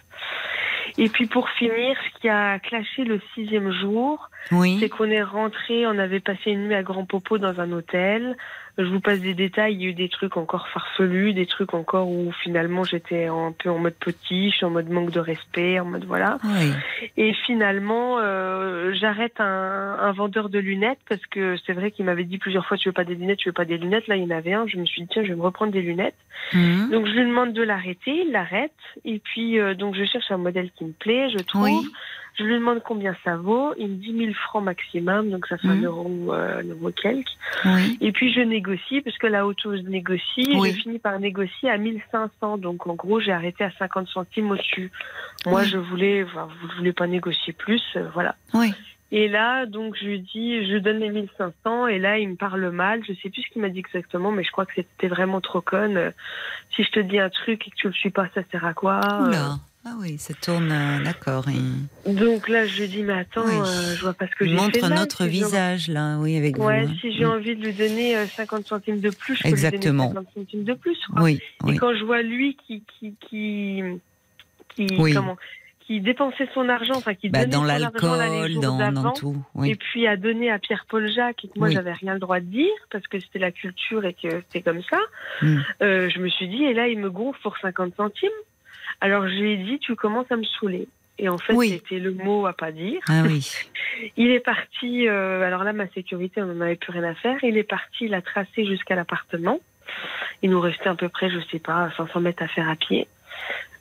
Speaker 7: Et puis pour finir, ce qui a clashé le sixième jour,
Speaker 1: Oui.
Speaker 7: c'est qu'on est rentré, on avait passé une nuit à Grand Popo dans un hôtel. Je vous passe des détails, il y a eu des trucs encore farfelus, des trucs encore où finalement j'étais un peu en mode potiche, en mode manque de respect, en mode voilà.
Speaker 1: Oui.
Speaker 7: Et finalement, euh, j'arrête un, un vendeur de lunettes parce que c'est vrai qu'il m'avait dit plusieurs fois tu veux pas des lunettes, tu veux pas des lunettes. Là, il y en avait un. Je me suis dit tiens, je vais me reprendre des lunettes.
Speaker 1: Mhm.
Speaker 7: Donc je lui demande de l'arrêter, il l'arrête. Et puis euh, donc je cherche un modèle qui me plaît, je trouve.
Speaker 1: Oui.
Speaker 7: Je lui demande combien ça vaut. Il me dit 1000 francs maximum, donc ça fait un euro, euh, un euro quelques.
Speaker 1: Oui.
Speaker 7: Et puis je négocie, parce que la auto je négocie,
Speaker 1: Oui.
Speaker 7: je finis par négocier à 1500. Donc en gros, j'ai arrêté à 50 centimes au-dessus. Moi, je voulais, enfin, vous ne voulez pas négocier plus, euh, voilà.
Speaker 1: Oui.
Speaker 7: Et là, donc, je lui dis, je donne les 1500, et là, il me parle mal. Je sais plus ce qu'il m'a dit exactement, mais je crois que c'était vraiment trop conne. Euh, Si je te dis un truc et que tu le suis pas, ça sert à quoi Euh,
Speaker 1: Oula. Ah oui, ça tourne. euh, D'accord.
Speaker 7: Donc là, je lui dis, mais attends,
Speaker 1: Oui.
Speaker 7: euh, je vois pas ce que j'ai fait
Speaker 1: montre notre
Speaker 7: si
Speaker 1: visage là, oui, avec
Speaker 7: Ouais,
Speaker 1: vous. hein.
Speaker 7: si j'ai envie de lui donner euh, 50 centimes de plus, je peux
Speaker 1: Exactement.
Speaker 7: lui donner 50 centimes de plus. quoi.
Speaker 1: Oui.
Speaker 7: Et
Speaker 1: Oui.
Speaker 7: quand je vois lui qui qui qui comment qui dépensait son argent, enfin qui
Speaker 1: Bah,
Speaker 7: donnait
Speaker 1: dans l'alcool, dans, dans tout.
Speaker 7: et puis à donner à Pierre-Paul Jacques et que moi
Speaker 1: Oui.
Speaker 7: j'avais rien le droit de dire parce que c'était la culture et que c'était comme ça.
Speaker 1: Mm.
Speaker 7: Euh, je me suis dit et là il me gonfle pour 50 centimes. Alors je lui ai dit, tu commences à me saouler. Et en fait,
Speaker 1: Oui.
Speaker 7: c'était le mot à pas dire.
Speaker 1: Ah oui.
Speaker 7: Il est parti, euh, alors là, ma sécurité, on n'en avait plus rien à faire. Il est parti, il a tracé jusqu'à l'appartement. Il nous restait à peu près, je sais pas, 500 mètres à faire à pied.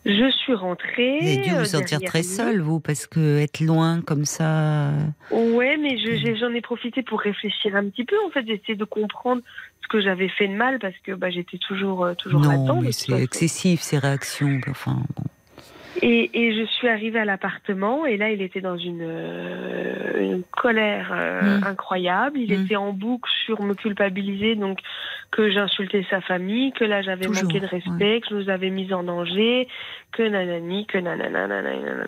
Speaker 7: Je suis rentrée.
Speaker 1: Vous avez dû
Speaker 7: euh,
Speaker 1: vous sentir
Speaker 7: derrière
Speaker 1: très
Speaker 7: lui.
Speaker 1: seul, vous, parce que être loin comme ça. euh,
Speaker 7: Ouais, mais je- j'en ai, profité pour réfléchir un petit peu. En fait, j'essaie de comprendre ce que j'avais fait de mal parce que bah, j'étais toujours, euh, toujours
Speaker 1: Non, mais c'est excessif ces réactions. Enfin, bon.
Speaker 7: Et, et je suis arrivée à l'appartement et là, il était dans une, euh, une colère euh,
Speaker 1: Mm.
Speaker 7: incroyable. Il
Speaker 1: Mm.
Speaker 7: était en boucle sur me culpabiliser, donc que j'insultais sa famille, que là j'avais manqué de respect, que je nous avais mis en danger, que nanani, que nanana.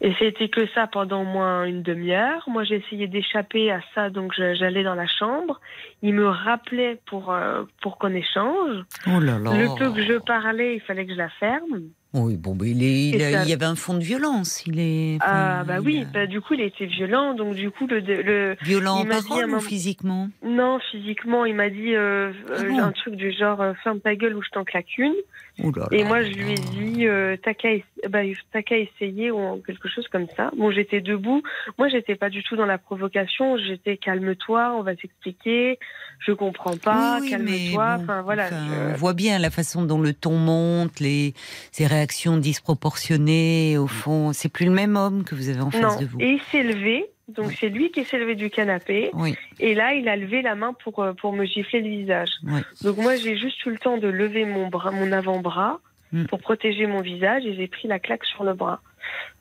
Speaker 7: Et c'était que ça pendant au moins une demi-heure. Moi, j'ai essayé d'échapper à ça, donc j'allais dans la chambre. Il me rappelait pour, euh, pour qu'on échange.
Speaker 1: Oh là là.
Speaker 7: Le peu que je parlais, il fallait que je la ferme.
Speaker 1: Oui, bon, il, est- il,
Speaker 7: ça-
Speaker 1: y avait un fond de violence. Il est.
Speaker 7: Ah bah
Speaker 1: il
Speaker 7: oui, bah, du coup il était violent, donc du coup le, le
Speaker 1: Violent en
Speaker 7: m'a dit
Speaker 1: parole ou physiquement?
Speaker 7: Non physiquement il m'a dit euh,
Speaker 1: Ah
Speaker 7: euh,
Speaker 1: bon?
Speaker 7: un truc du genre euh, ferme ta gueule ou je t'en claque une
Speaker 1: là
Speaker 7: et
Speaker 1: là
Speaker 7: moi
Speaker 1: là
Speaker 7: je lui ai dit euh, t'as qu'à bah, t'as qu'à essayer ou quelque chose comme ça. Bon j'étais debout, moi j'étais pas du tout dans la provocation, j'étais calme-toi, on va s'expliquer, je comprends pas,
Speaker 1: Oui,
Speaker 7: calme-toi,
Speaker 1: bon,
Speaker 7: enfin voilà.
Speaker 1: enfin,
Speaker 7: je-
Speaker 1: On voit bien la façon dont le ton monte, les, ces réactions disproportionnées. Au fond, c'est plus le même homme que vous avez en face
Speaker 7: Non,
Speaker 1: de vous.
Speaker 7: et il s'est levé, donc c'est lui qui s'est levé du canapé.
Speaker 1: Oui,
Speaker 7: Et là, il a levé la main pour, euh, pour me gifler le visage.
Speaker 1: oui.
Speaker 7: Donc moi, j'ai juste eu le temps de lever mon bras, mon avant-bras
Speaker 1: Mm.
Speaker 7: pour protéger mon visage et j'ai pris la claque sur le bras.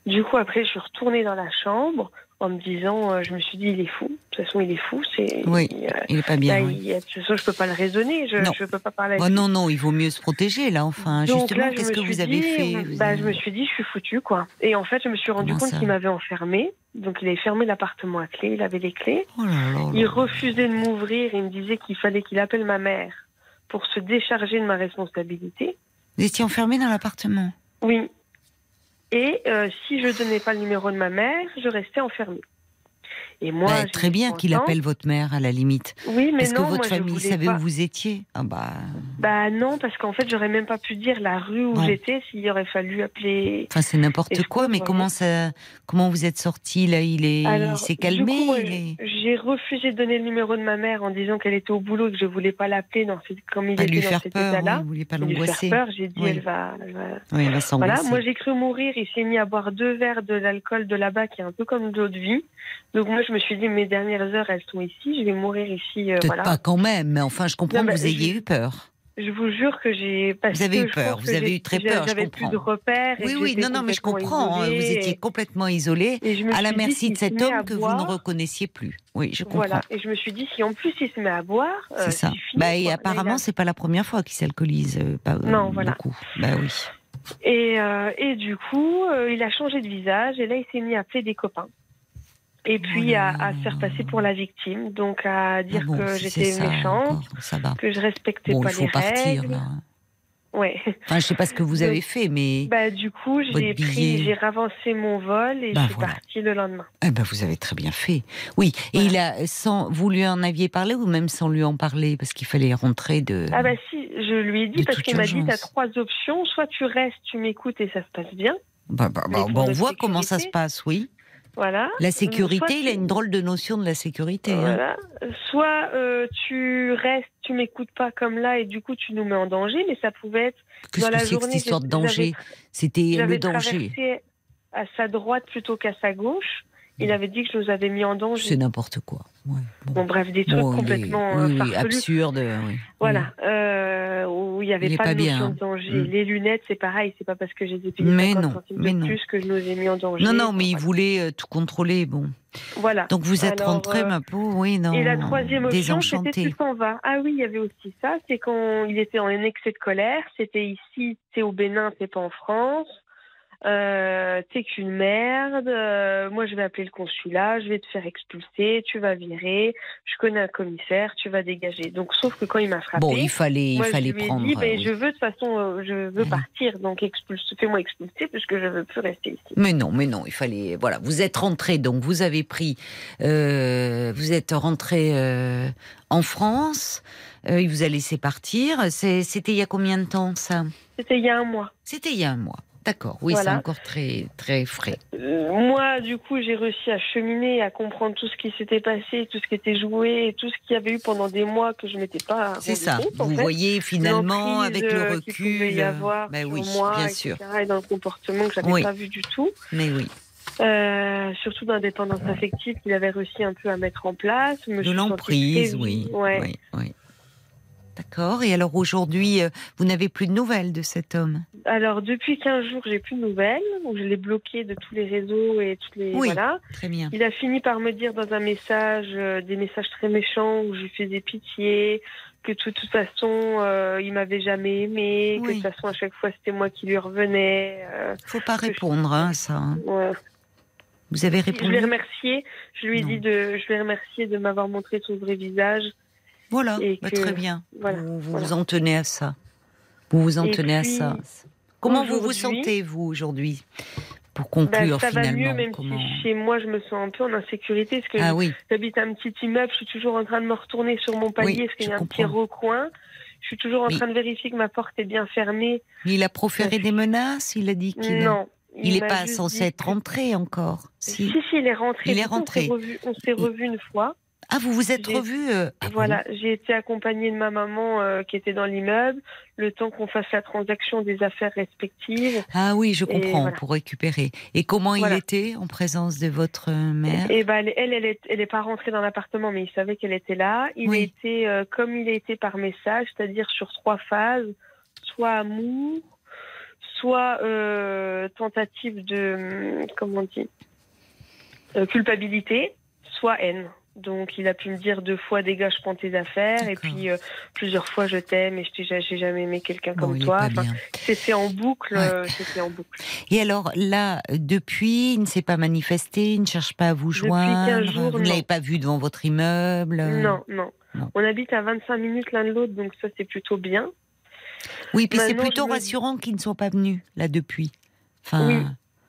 Speaker 7: Du coup, après, je suis retournée dans la chambre en me disant, euh, je me suis dit, il est fou. De toute façon, il est fou. C'est,
Speaker 1: Oui,
Speaker 7: il, euh,
Speaker 1: Il est pas bien.
Speaker 7: là,
Speaker 1: oui.
Speaker 7: il- de toute façon, je peux pas le raisonner. Je,
Speaker 1: Non.
Speaker 7: je peux pas parler.
Speaker 1: Oh non, non, il vaut mieux se protéger là. Enfin,
Speaker 7: Donc
Speaker 1: justement, qu'est-ce que vous avez fait Vous
Speaker 7: bah,
Speaker 1: avez-
Speaker 7: Je me suis dit, je suis foutue, quoi. Et en fait, je me suis rendu
Speaker 1: Comment
Speaker 7: compte qu'il m'avait enfermée. Donc, il avait fermé l'appartement à clé. Il avait les clés.
Speaker 1: Oh là là là
Speaker 7: Il refusait de m'ouvrir. Il me disait qu'il fallait qu'il appelle ma mère pour se décharger de ma responsabilité.
Speaker 1: Vous étiez enfermé dans l'appartement?
Speaker 7: Oui. Et euh, si je donnais pas le numéro de ma mère, je restais enfermée. Et moi,
Speaker 1: Bah,
Speaker 7: j'étais
Speaker 1: très bien qu'il appelle votre mère à la limite.
Speaker 7: Oui, mais
Speaker 1: Parce
Speaker 7: non,
Speaker 1: que votre
Speaker 7: moi,
Speaker 1: famille savait
Speaker 7: pas.
Speaker 1: où vous étiez? Ah bah.
Speaker 7: Bah non, parce qu'en fait, j'aurais même pas pu dire la rue où
Speaker 1: Non.
Speaker 7: j'étais s'il aurait fallu appeler.
Speaker 1: Enfin, c'est n'importe quoi, mais comment
Speaker 7: oui.
Speaker 1: ça, comment vous êtes sorti là? Il est, il s'est calmé.
Speaker 7: moi,
Speaker 1: est...
Speaker 7: J'ai refusé de donner le numéro de ma mère en disant qu'elle était au boulot et que je voulais pas l'appeler dans cette- comme il était
Speaker 1: lui
Speaker 7: dans
Speaker 1: faire
Speaker 7: cet
Speaker 1: peur. Oui,
Speaker 7: état-là.
Speaker 1: voulez pas l'angoisser.
Speaker 7: peur, j'ai dit
Speaker 1: Oui.
Speaker 7: elle va, elle va-
Speaker 1: Oui, va s'angoisser.
Speaker 7: Voilà, moi j'ai cru mourir. Il s'est mis à boire deux verres de l'alcool de là-bas, qui est un peu comme de l'eau de vie. Donc moi je me suis dit mes dernières heures elles sont ici, je vais mourir ici. euh,
Speaker 1: Peut-être
Speaker 7: voilà.
Speaker 1: pas quand même, mais enfin, je comprends
Speaker 7: Non,
Speaker 1: que vous ayez
Speaker 7: je-
Speaker 1: eu peur.
Speaker 7: Je vous jure que j'ai. parce
Speaker 1: Vous avez eu peur, vous avez eu très peur, je
Speaker 7: J'avais plus
Speaker 1: comprends.
Speaker 7: de repères.
Speaker 1: Oui, oui, non, non, mais je comprends. hein, Vous étiez complètement isolé à la merci de cet homme que vous ne reconnaissiez plus. Oui, je comprends.
Speaker 7: Voilà, et je me suis dit, si en plus il se met à boire, euh,
Speaker 1: C'est ça.
Speaker 7: fini,
Speaker 1: Bah, et apparemment, c'est pas la première fois qu'il s'alcoolise. euh, pas, euh,
Speaker 7: Non, voilà.
Speaker 1: Beaucoup. Bah oui.
Speaker 7: Et, euh, et du coup, euh, il a changé de visage et là, il s'est mis à appeler des copains. Et puis
Speaker 1: Oh
Speaker 7: à, à se faire passer pour la victime, donc à dire
Speaker 1: Ah bon,
Speaker 7: que j'étais méchante,
Speaker 1: encore, ça va.
Speaker 7: que je respectais
Speaker 1: Bon,
Speaker 7: pas
Speaker 1: il faut
Speaker 7: les
Speaker 1: partir
Speaker 7: règles.
Speaker 1: là.
Speaker 7: Ouais.
Speaker 1: Enfin, je sais pas ce que vous avez fait, mais
Speaker 7: Bah du coup, j'ai pris, j'ai ravancé mon vol et
Speaker 1: Bah,
Speaker 7: je suis
Speaker 1: voilà.
Speaker 7: partie le lendemain.
Speaker 1: eh ben, vous avez très bien fait. Oui. Et il a, sans, vous lui en aviez parlé ou même sans lui en parler? Parce qu'il fallait rentrer de.
Speaker 7: Ah bah si, je lui ai dit parce qu'il m'a dit t'as trois options, soit tu restes, tu m'écoutes et ça se passe bien,
Speaker 1: Bah, bah, bah, bah, on voit comment ça se passe, oui.
Speaker 7: Voilà.
Speaker 1: La
Speaker 7: Soit
Speaker 1: sécurité, il a une drôle de notion de la sécurité. hein.
Speaker 7: Voilà. Soit euh, tu restes, tu m'écoutes pas comme là et du coup tu nous mets en danger, mais ça pouvait être
Speaker 1: Qu'est-ce
Speaker 7: dans
Speaker 1: que
Speaker 7: la
Speaker 1: c'est que
Speaker 7: journée.
Speaker 1: cette histoire de danger? C'était le danger.
Speaker 7: traversé à sa droite plutôt qu'à sa gauche. Il avait dit que je nous avais mis en
Speaker 1: C'est
Speaker 7: danger.
Speaker 1: n'importe quoi. Ouais, bon.
Speaker 7: Bon, bref, des trucs
Speaker 1: Bon, il est-
Speaker 7: complètement
Speaker 1: oui,
Speaker 7: euh,
Speaker 1: oui,
Speaker 7: farfelus.
Speaker 1: absurde. oui.
Speaker 7: Voilà, euh, où il n'y avait pas,
Speaker 1: pas
Speaker 7: de
Speaker 1: bien, hein.
Speaker 7: de danger.
Speaker 1: Mm.
Speaker 7: Les lunettes, c'est pareil, c'est pas parce que j'ai payé
Speaker 1: Mais
Speaker 7: 50
Speaker 1: non,
Speaker 7: centimes
Speaker 1: mais
Speaker 7: de
Speaker 1: non.
Speaker 7: plus que je nous ai mis en danger.
Speaker 1: Non, non, mais il voulait euh, tout contrôler. Bon.
Speaker 7: Voilà.
Speaker 1: Donc vous êtes
Speaker 7: Alors,
Speaker 1: rentré,
Speaker 7: euh,
Speaker 1: ma pauvre, oui, non.
Speaker 7: Et la troisième option, c'était tu t'en vas. Ah oui, il y avait aussi ça, c'est quand il était en excès de colère. C'était ici, t'es au Bénin, t'es pas en France. Euh, t'es qu'une merde. euh, moi, je vais appeler le consulat, je vais te faire expulser, tu vas virer. Je connais un commissaire, tu vas dégager. Donc, sauf que quand il m'a frappé,
Speaker 1: Bon, il fallait, il
Speaker 7: moi,
Speaker 1: fallait
Speaker 7: je lui ai
Speaker 1: prendre.
Speaker 7: dit,
Speaker 1: euh, oui.
Speaker 7: je veux de toute façon, euh, je veux
Speaker 1: Oui.
Speaker 7: partir, donc expulse, fais-moi expulser puisque je veux plus rester ici.
Speaker 1: Mais non, mais non, il fallait. Voilà, vous êtes rentré, donc vous avez pris. vous êtes rentré en France. il vous a laissé partir. C'était il y a combien de temps ça?
Speaker 7: C'était il y a un mois.
Speaker 1: C'était il y a un mois. D'accord, oui, c'est encore très, très frais.
Speaker 7: Euh, moi, du coup, j'ai réussi à cheminer, à comprendre tout ce qui s'était passé, tout ce qui était joué, tout ce qu'il y avait eu pendant des mois que je m'étais pas.
Speaker 1: C'est ça.
Speaker 7: compte,
Speaker 1: Vous
Speaker 7: fait.
Speaker 1: voyez finalement avec le
Speaker 7: euh,
Speaker 1: recul.
Speaker 7: y
Speaker 1: euh,
Speaker 7: avoir
Speaker 1: ben oui,
Speaker 7: moi,
Speaker 1: bien
Speaker 7: etc.,
Speaker 1: sûr.
Speaker 7: et dans le comportement que j'avais
Speaker 1: Oui.
Speaker 7: pas vu du tout.
Speaker 1: Mais oui,
Speaker 7: Euh, surtout d'indépendance affective qu'il avait réussi un peu à mettre en place. Me
Speaker 1: de l'emprise, oui,
Speaker 7: Ouais.
Speaker 1: oui, oui. D'accord. Et alors aujourd'hui, euh, vous n'avez plus de nouvelles de cet homme
Speaker 7: Alors, depuis 15 jours, j'ai plus de nouvelles. Donc, je l'ai bloqué de tous les réseaux et toutes les.
Speaker 1: Oui.
Speaker 7: Voilà.
Speaker 1: Très bien.
Speaker 7: Il a fini par me dire dans un message, euh, des messages très méchants où je lui faisais pitié, que de toute façon, euh, il m'avait jamais aimé, que de toute façon, à chaque fois, c'était moi qui lui revenais. euh,
Speaker 1: Faut pas
Speaker 7: je-
Speaker 1: répondre hein, à ça. hein.
Speaker 7: ouais.
Speaker 1: Vous avez
Speaker 7: Je l'ai
Speaker 1: répondu
Speaker 7: remercié. Je lui ai
Speaker 1: Non.
Speaker 7: dit de, je l'ai remercié de m'avoir montré son vrai visage.
Speaker 1: Voilà, bah,
Speaker 7: que-
Speaker 1: très bien.
Speaker 7: voilà,
Speaker 1: vous vous,
Speaker 7: voilà.
Speaker 1: en tenez à ça. Vous vous en
Speaker 7: Et
Speaker 1: tenez
Speaker 7: puis,
Speaker 1: à ça. Comment vous vous sentez, vous, aujourd'hui Pour
Speaker 7: Bah,
Speaker 1: conclure,
Speaker 7: ça va mieux, même
Speaker 1: comment...
Speaker 7: si chez moi, je me sens un peu en insécurité, parce que
Speaker 1: Ah oui,
Speaker 7: J'habite un petit immeuble, je suis toujours en train de me retourner sur mon palier
Speaker 1: Oui,
Speaker 7: parce qu'il y a un petit recoin. Je suis toujours en train de vérifier que ma porte est bien fermée.
Speaker 1: il a proféré des menaces, il a dit qu'il
Speaker 7: Non.
Speaker 1: il n'est pas censé
Speaker 7: dit
Speaker 1: être rentré encore. Si.
Speaker 7: Si, si, il est rentré.
Speaker 1: Il est rentré.
Speaker 7: On s'est revu une fois.
Speaker 1: Ah, vous vous êtes revus euh, ah bon
Speaker 7: voilà, j'ai été accompagnée de ma maman euh, qui était dans l'immeuble, le temps qu'on fasse la transaction des affaires respectives.
Speaker 1: Ah oui, je comprends,
Speaker 7: voilà.
Speaker 1: pour récupérer. Et comment
Speaker 7: Voilà.
Speaker 1: il était en présence de votre mère?
Speaker 7: Et ben, elle, elle, elle est, elle est pas rentrée dans l'appartement, mais il savait qu'elle était là. Il
Speaker 1: Oui.
Speaker 7: a été euh, comme il a été par message, c'est-à-dire sur trois phases, soit amour, soit euh, tentative de, hum, comment on dit, euh, culpabilité, soit haine. Donc il a pu me dire deux fois dégage, prends tes affaires, et puis euh, plusieurs fois je t'aime et je j'ai jamais aimé quelqu'un
Speaker 1: Bon,
Speaker 7: comme toi. Enfin, c'était en boucle,
Speaker 1: Ouais.
Speaker 7: euh, c'était en boucle.
Speaker 1: Et alors là, euh, depuis, il ne s'est pas manifesté, il ne cherche pas à vous
Speaker 7: Depuis
Speaker 1: joindre.
Speaker 7: 15 jours,
Speaker 1: vous ne l'avez pas vu devant votre immeuble.
Speaker 7: Non, non,
Speaker 1: non.
Speaker 7: On habite à 25 minutes l'un de l'autre, donc ça c'est plutôt bien.
Speaker 1: Oui, puis c'est plutôt
Speaker 7: me-
Speaker 1: rassurant qu'ils ne soient pas venus là depuis. Enfin,
Speaker 7: Oui,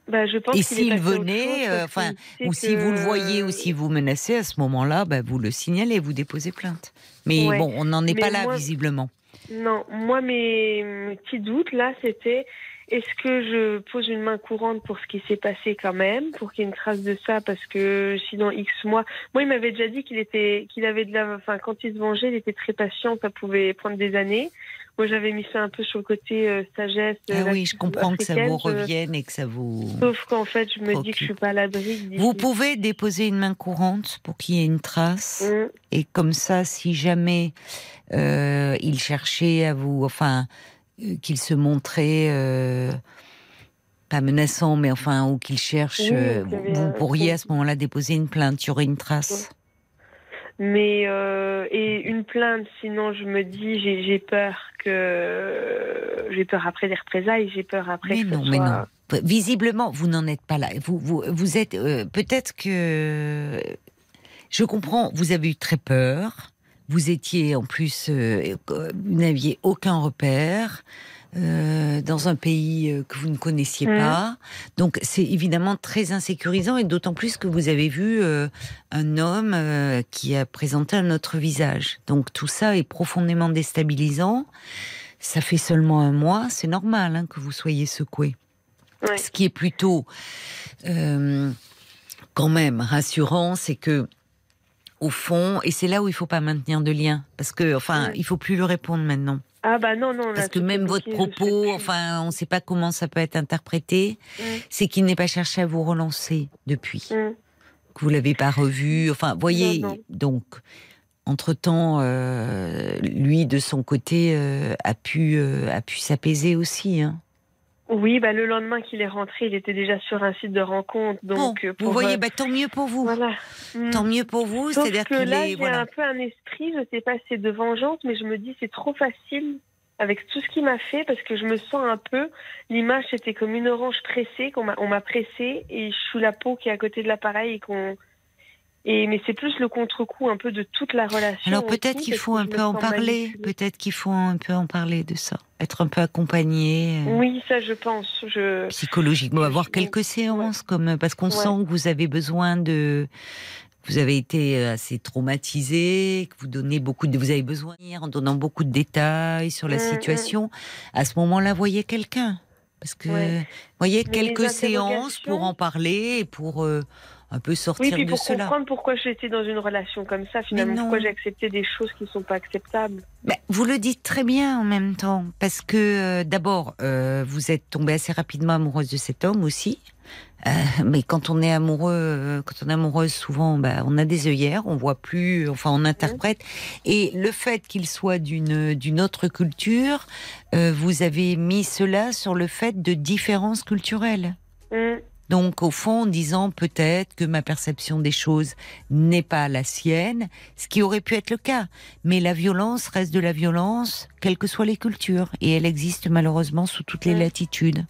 Speaker 7: Bah, je pense
Speaker 1: Et s'il venait,
Speaker 7: chose,
Speaker 1: euh, enfin, ou si
Speaker 7: que-
Speaker 1: vous le voyez ou si vous menacez, à ce moment-là, bah, vous le signalez, vous déposez plainte. Mais
Speaker 7: Ouais.
Speaker 1: bon, on n'en est
Speaker 7: Mais
Speaker 1: pas là
Speaker 7: moi-
Speaker 1: visiblement.
Speaker 7: Non, moi mes, mes petits doutes là, c'était est-ce que je pose une main courante pour ce qui s'est passé quand même, pour qu'il y ait une trace de ça, parce que sinon X mois. Moi, il m'avait déjà dit qu'il était, qu'il avait de la, enfin, quand il se vengeait, il était très patient, ça pouvait prendre des années. Moi, j'avais mis ça un peu sur le côté euh, sagesse.
Speaker 1: Ah
Speaker 7: euh,
Speaker 1: oui, je comprends que ça vous revienne et que ça vous.
Speaker 7: Sauf qu'en fait, je me dis que je
Speaker 1: Préoccupe.
Speaker 7: suis pas à l'abri.
Speaker 1: Vous pouvez déposer une main courante pour qu'il y ait une trace.
Speaker 7: Hum,
Speaker 1: Et comme ça, si jamais euh, il cherchait à vous, enfin, euh, qu'il se montrait pas menaçant, mais enfin, ou qu'il cherche,
Speaker 7: Oui,
Speaker 1: vous pourriez à ce moment-là déposer une plainte. Il y aurait une trace.
Speaker 7: Mais euh, et une plainte, sinon je me dis j'ai peur que j'ai peur après des représailles, j'ai peur après
Speaker 1: Mais
Speaker 7: que ce
Speaker 1: non, mais
Speaker 7: soit-
Speaker 1: non. Visiblement, vous n'en êtes pas là. Vous, vous, vous êtes euh, peut-être que je comprends. Vous avez eu très peur. Vous étiez en plus, euh, vous n'aviez aucun repère. Euh, dans un pays euh, que vous ne connaissiez
Speaker 7: Mhm.
Speaker 1: pas. Donc c'est évidemment très insécurisant et d'autant plus que vous avez vu euh, un homme euh, qui a présenté un autre visage. Donc tout ça est profondément déstabilisant. Ça fait seulement un mois, c'est normal hein, que vous soyez secoué.
Speaker 7: Ouais.
Speaker 1: Ce qui est plutôt quand même rassurant, c'est que au fond, et c'est là où il faut pas maintenir de lien, parce que enfin,
Speaker 7: Ouais.
Speaker 1: il faut plus lui répondre maintenant,
Speaker 7: Ah bah non non.
Speaker 1: parce que même votre propos, enfin, on ne sait pas comment ça peut être interprété,
Speaker 7: Mm.
Speaker 1: c'est qu'il n'est pas cherché à vous relancer depuis,
Speaker 7: Mm.
Speaker 1: que vous l'avez pas revu, enfin, voyez,
Speaker 7: Non, non.
Speaker 1: donc. Entre-temps, euh, lui, de son côté, euh, a pu, euh, a pu s'apaiser aussi. Hein.
Speaker 7: Oui bah le lendemain qu'il est rentré, il était déjà sur un site de rencontre,
Speaker 1: Bon,
Speaker 7: donc euh,
Speaker 1: vous
Speaker 7: pour,
Speaker 1: voyez,
Speaker 7: euh,
Speaker 1: bah, tant mieux pour vous.
Speaker 7: voilà. Mm.
Speaker 1: Tant mieux pour vous, c'est-à-dire
Speaker 7: que là
Speaker 1: est.
Speaker 7: j'ai
Speaker 1: Voilà.
Speaker 7: un peu un esprit, je sais pas, si c'est de vengeance, mais je me dis c'est trop facile avec tout ce qu'il m'a fait parce que je me sens un peu l'image c'était comme une orange pressée qu'on m'a on m'a pressée et je suis la peau qui est à côté de l'appareil et qu'on et mais c'est plus le contre-coup un peu de toute la relation.
Speaker 1: Alors peut-être qu'il faut un peu en parler. Peut-être qu'il faut un peu en parler de ça. Être un peu accompagné euh,
Speaker 7: Oui, ça je pense. Je
Speaker 1: psychologiquement. Avoir quelques séances, comme parce qu'on
Speaker 7: Ouais.
Speaker 1: sent que vous avez besoin de. Vous avez été euh, assez traumatisé, que vous donnez beaucoup de, vous avez besoin en donnant beaucoup de détails sur la
Speaker 7: Mm,
Speaker 1: situation. À ce moment-là, voyez quelqu'un. Parce que,
Speaker 7: Ouais.
Speaker 1: voyez,
Speaker 7: Mais
Speaker 1: quelques séances pour en parler et pour euh, un peu
Speaker 7: Oui,
Speaker 1: sortir
Speaker 7: puis
Speaker 1: de
Speaker 7: pour
Speaker 1: cela.
Speaker 7: comprendre pourquoi j'étais dans une relation comme ça, finalement, pourquoi j'ai accepté des choses qui ne sont pas acceptables.
Speaker 1: Ben, vous le dites très bien en même temps, parce que euh, d'abord, euh, vous êtes tombée assez rapidement amoureuse de cet homme aussi. Euh, mais quand on est amoureux, quand on est amoureuse, souvent, ben, on a des œillères, on voit plus, enfin, on interprète. Et le fait qu'il soit d'une d'une autre culture, vous avez mis cela sur le fait de différences culturelles.
Speaker 7: Hum,
Speaker 1: Donc, au fond, en disant peut-être que ma perception des choses n'est pas la sienne, ce qui aurait pu être le cas. Mais la violence reste de la violence, quelles que soient les cultures. Et elle existe malheureusement sous toutes les latitudes.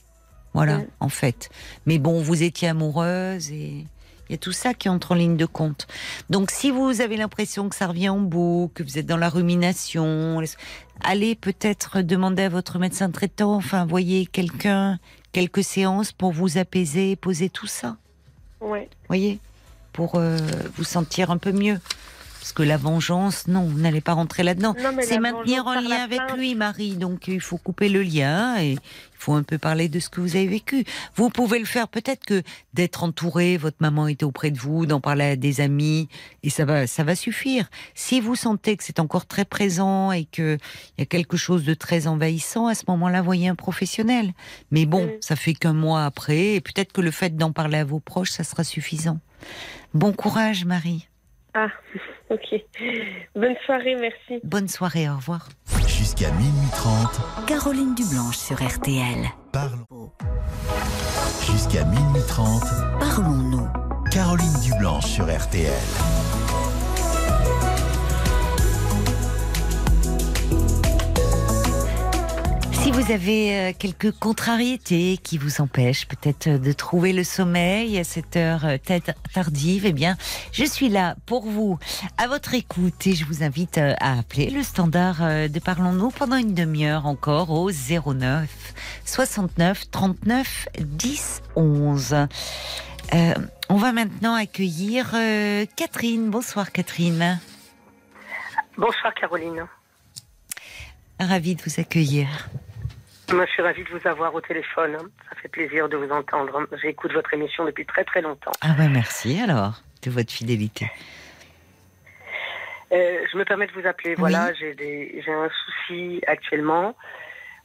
Speaker 1: Voilà, en fait. Mais bon, vous étiez amoureuse et il y a tout ça qui entre en ligne de compte. Donc, si vous avez l'impression que ça revient en boucle, que vous êtes dans la rumination, allez peut-être demander à votre médecin traitant, enfin, voyez quelqu'un, quelques séances pour vous apaiser, poser tout ça
Speaker 7: ouais.
Speaker 1: voyez, pour euh, vous sentir un peu mieux. Parce que la vengeance, non, vous n'allez pas rentrer là-dedans. C'est maintenir un lien avec lui, Marie. Donc il faut couper le lien et faut un peu parler de ce que vous avez vécu. Vous pouvez le faire peut-être que d'être entouré, votre maman était auprès de vous, d'en parler à des amis et ça va, ça va suffire. Si vous sentez que c'est encore très présent et que il y a quelque chose de très envahissant, à ce moment-là, voyez un professionnel. Mais bon,
Speaker 7: Mm.
Speaker 1: ça fait qu'un mois après et peut-être que le fait d'en parler à vos proches, ça sera suffisant. Bon courage, Marie.
Speaker 7: Ah, ok. Bonne soirée, merci.
Speaker 1: Bonne soirée, au revoir.
Speaker 4: Jusqu'à minuit 30,
Speaker 5: Caroline Dublanche sur RTL.
Speaker 4: parlons. Jusqu'à minuit 30,
Speaker 5: Parlons-nous.
Speaker 4: Caroline Dublanche sur RTL.
Speaker 1: Vous avez euh, quelques contrariétés qui vous empêchent peut-être euh, de trouver le sommeil à cette heure euh, tardive, eh bien, je suis là pour vous, à votre écoute, et je vous invite à appeler le standard de Parlons-nous pendant une demi-heure encore au 09 69 39 10 11. Euh, on va maintenant accueillir euh, Catherine. Bonsoir Catherine.
Speaker 8: Bonsoir Caroline.
Speaker 1: Ravie de vous accueillir.
Speaker 8: Moi, je suis ravie de vous avoir au téléphone. Ça fait plaisir de vous entendre. J'écoute votre émission depuis très très longtemps.
Speaker 1: Ah ben merci alors de votre fidélité.
Speaker 8: Euh, je me permets de vous appeler. Voilà, j'ai un souci actuellement.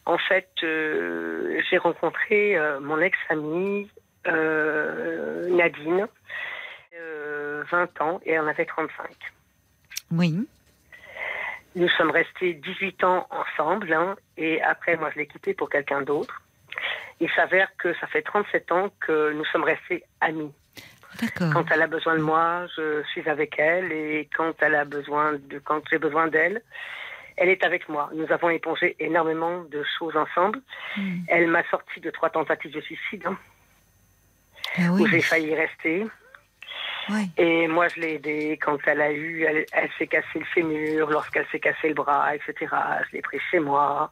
Speaker 8: En fait, euh, j'ai rencontré euh, mon ex-amie Nadine, euh, 20 ans, et elle en avait 35.
Speaker 1: Oui.
Speaker 8: Nous sommes restés 18 ans ensemble, hein, et après, moi, je l'ai quitté pour quelqu'un d'autre. Il s'avère que ça fait 37 ans que nous sommes restés amis.
Speaker 1: D'accord.
Speaker 8: Quand elle a besoin de moi, je suis avec elle, et quand elle a besoin de, quand j'ai besoin d'elle, elle est avec moi. Nous avons épongé énormément de choses ensemble.
Speaker 1: Hmm.
Speaker 8: Elle m'a sorti de trois tentatives de suicide, hein,
Speaker 1: Ah
Speaker 8: où
Speaker 1: oui.
Speaker 8: j'ai failli rester.
Speaker 1: Oui.
Speaker 8: Et moi, je l'ai aidée quand elle a eu, elle, elle s'est cassé le fémur, lorsqu'elle s'est cassé le bras, etc. Je l'ai pris chez moi.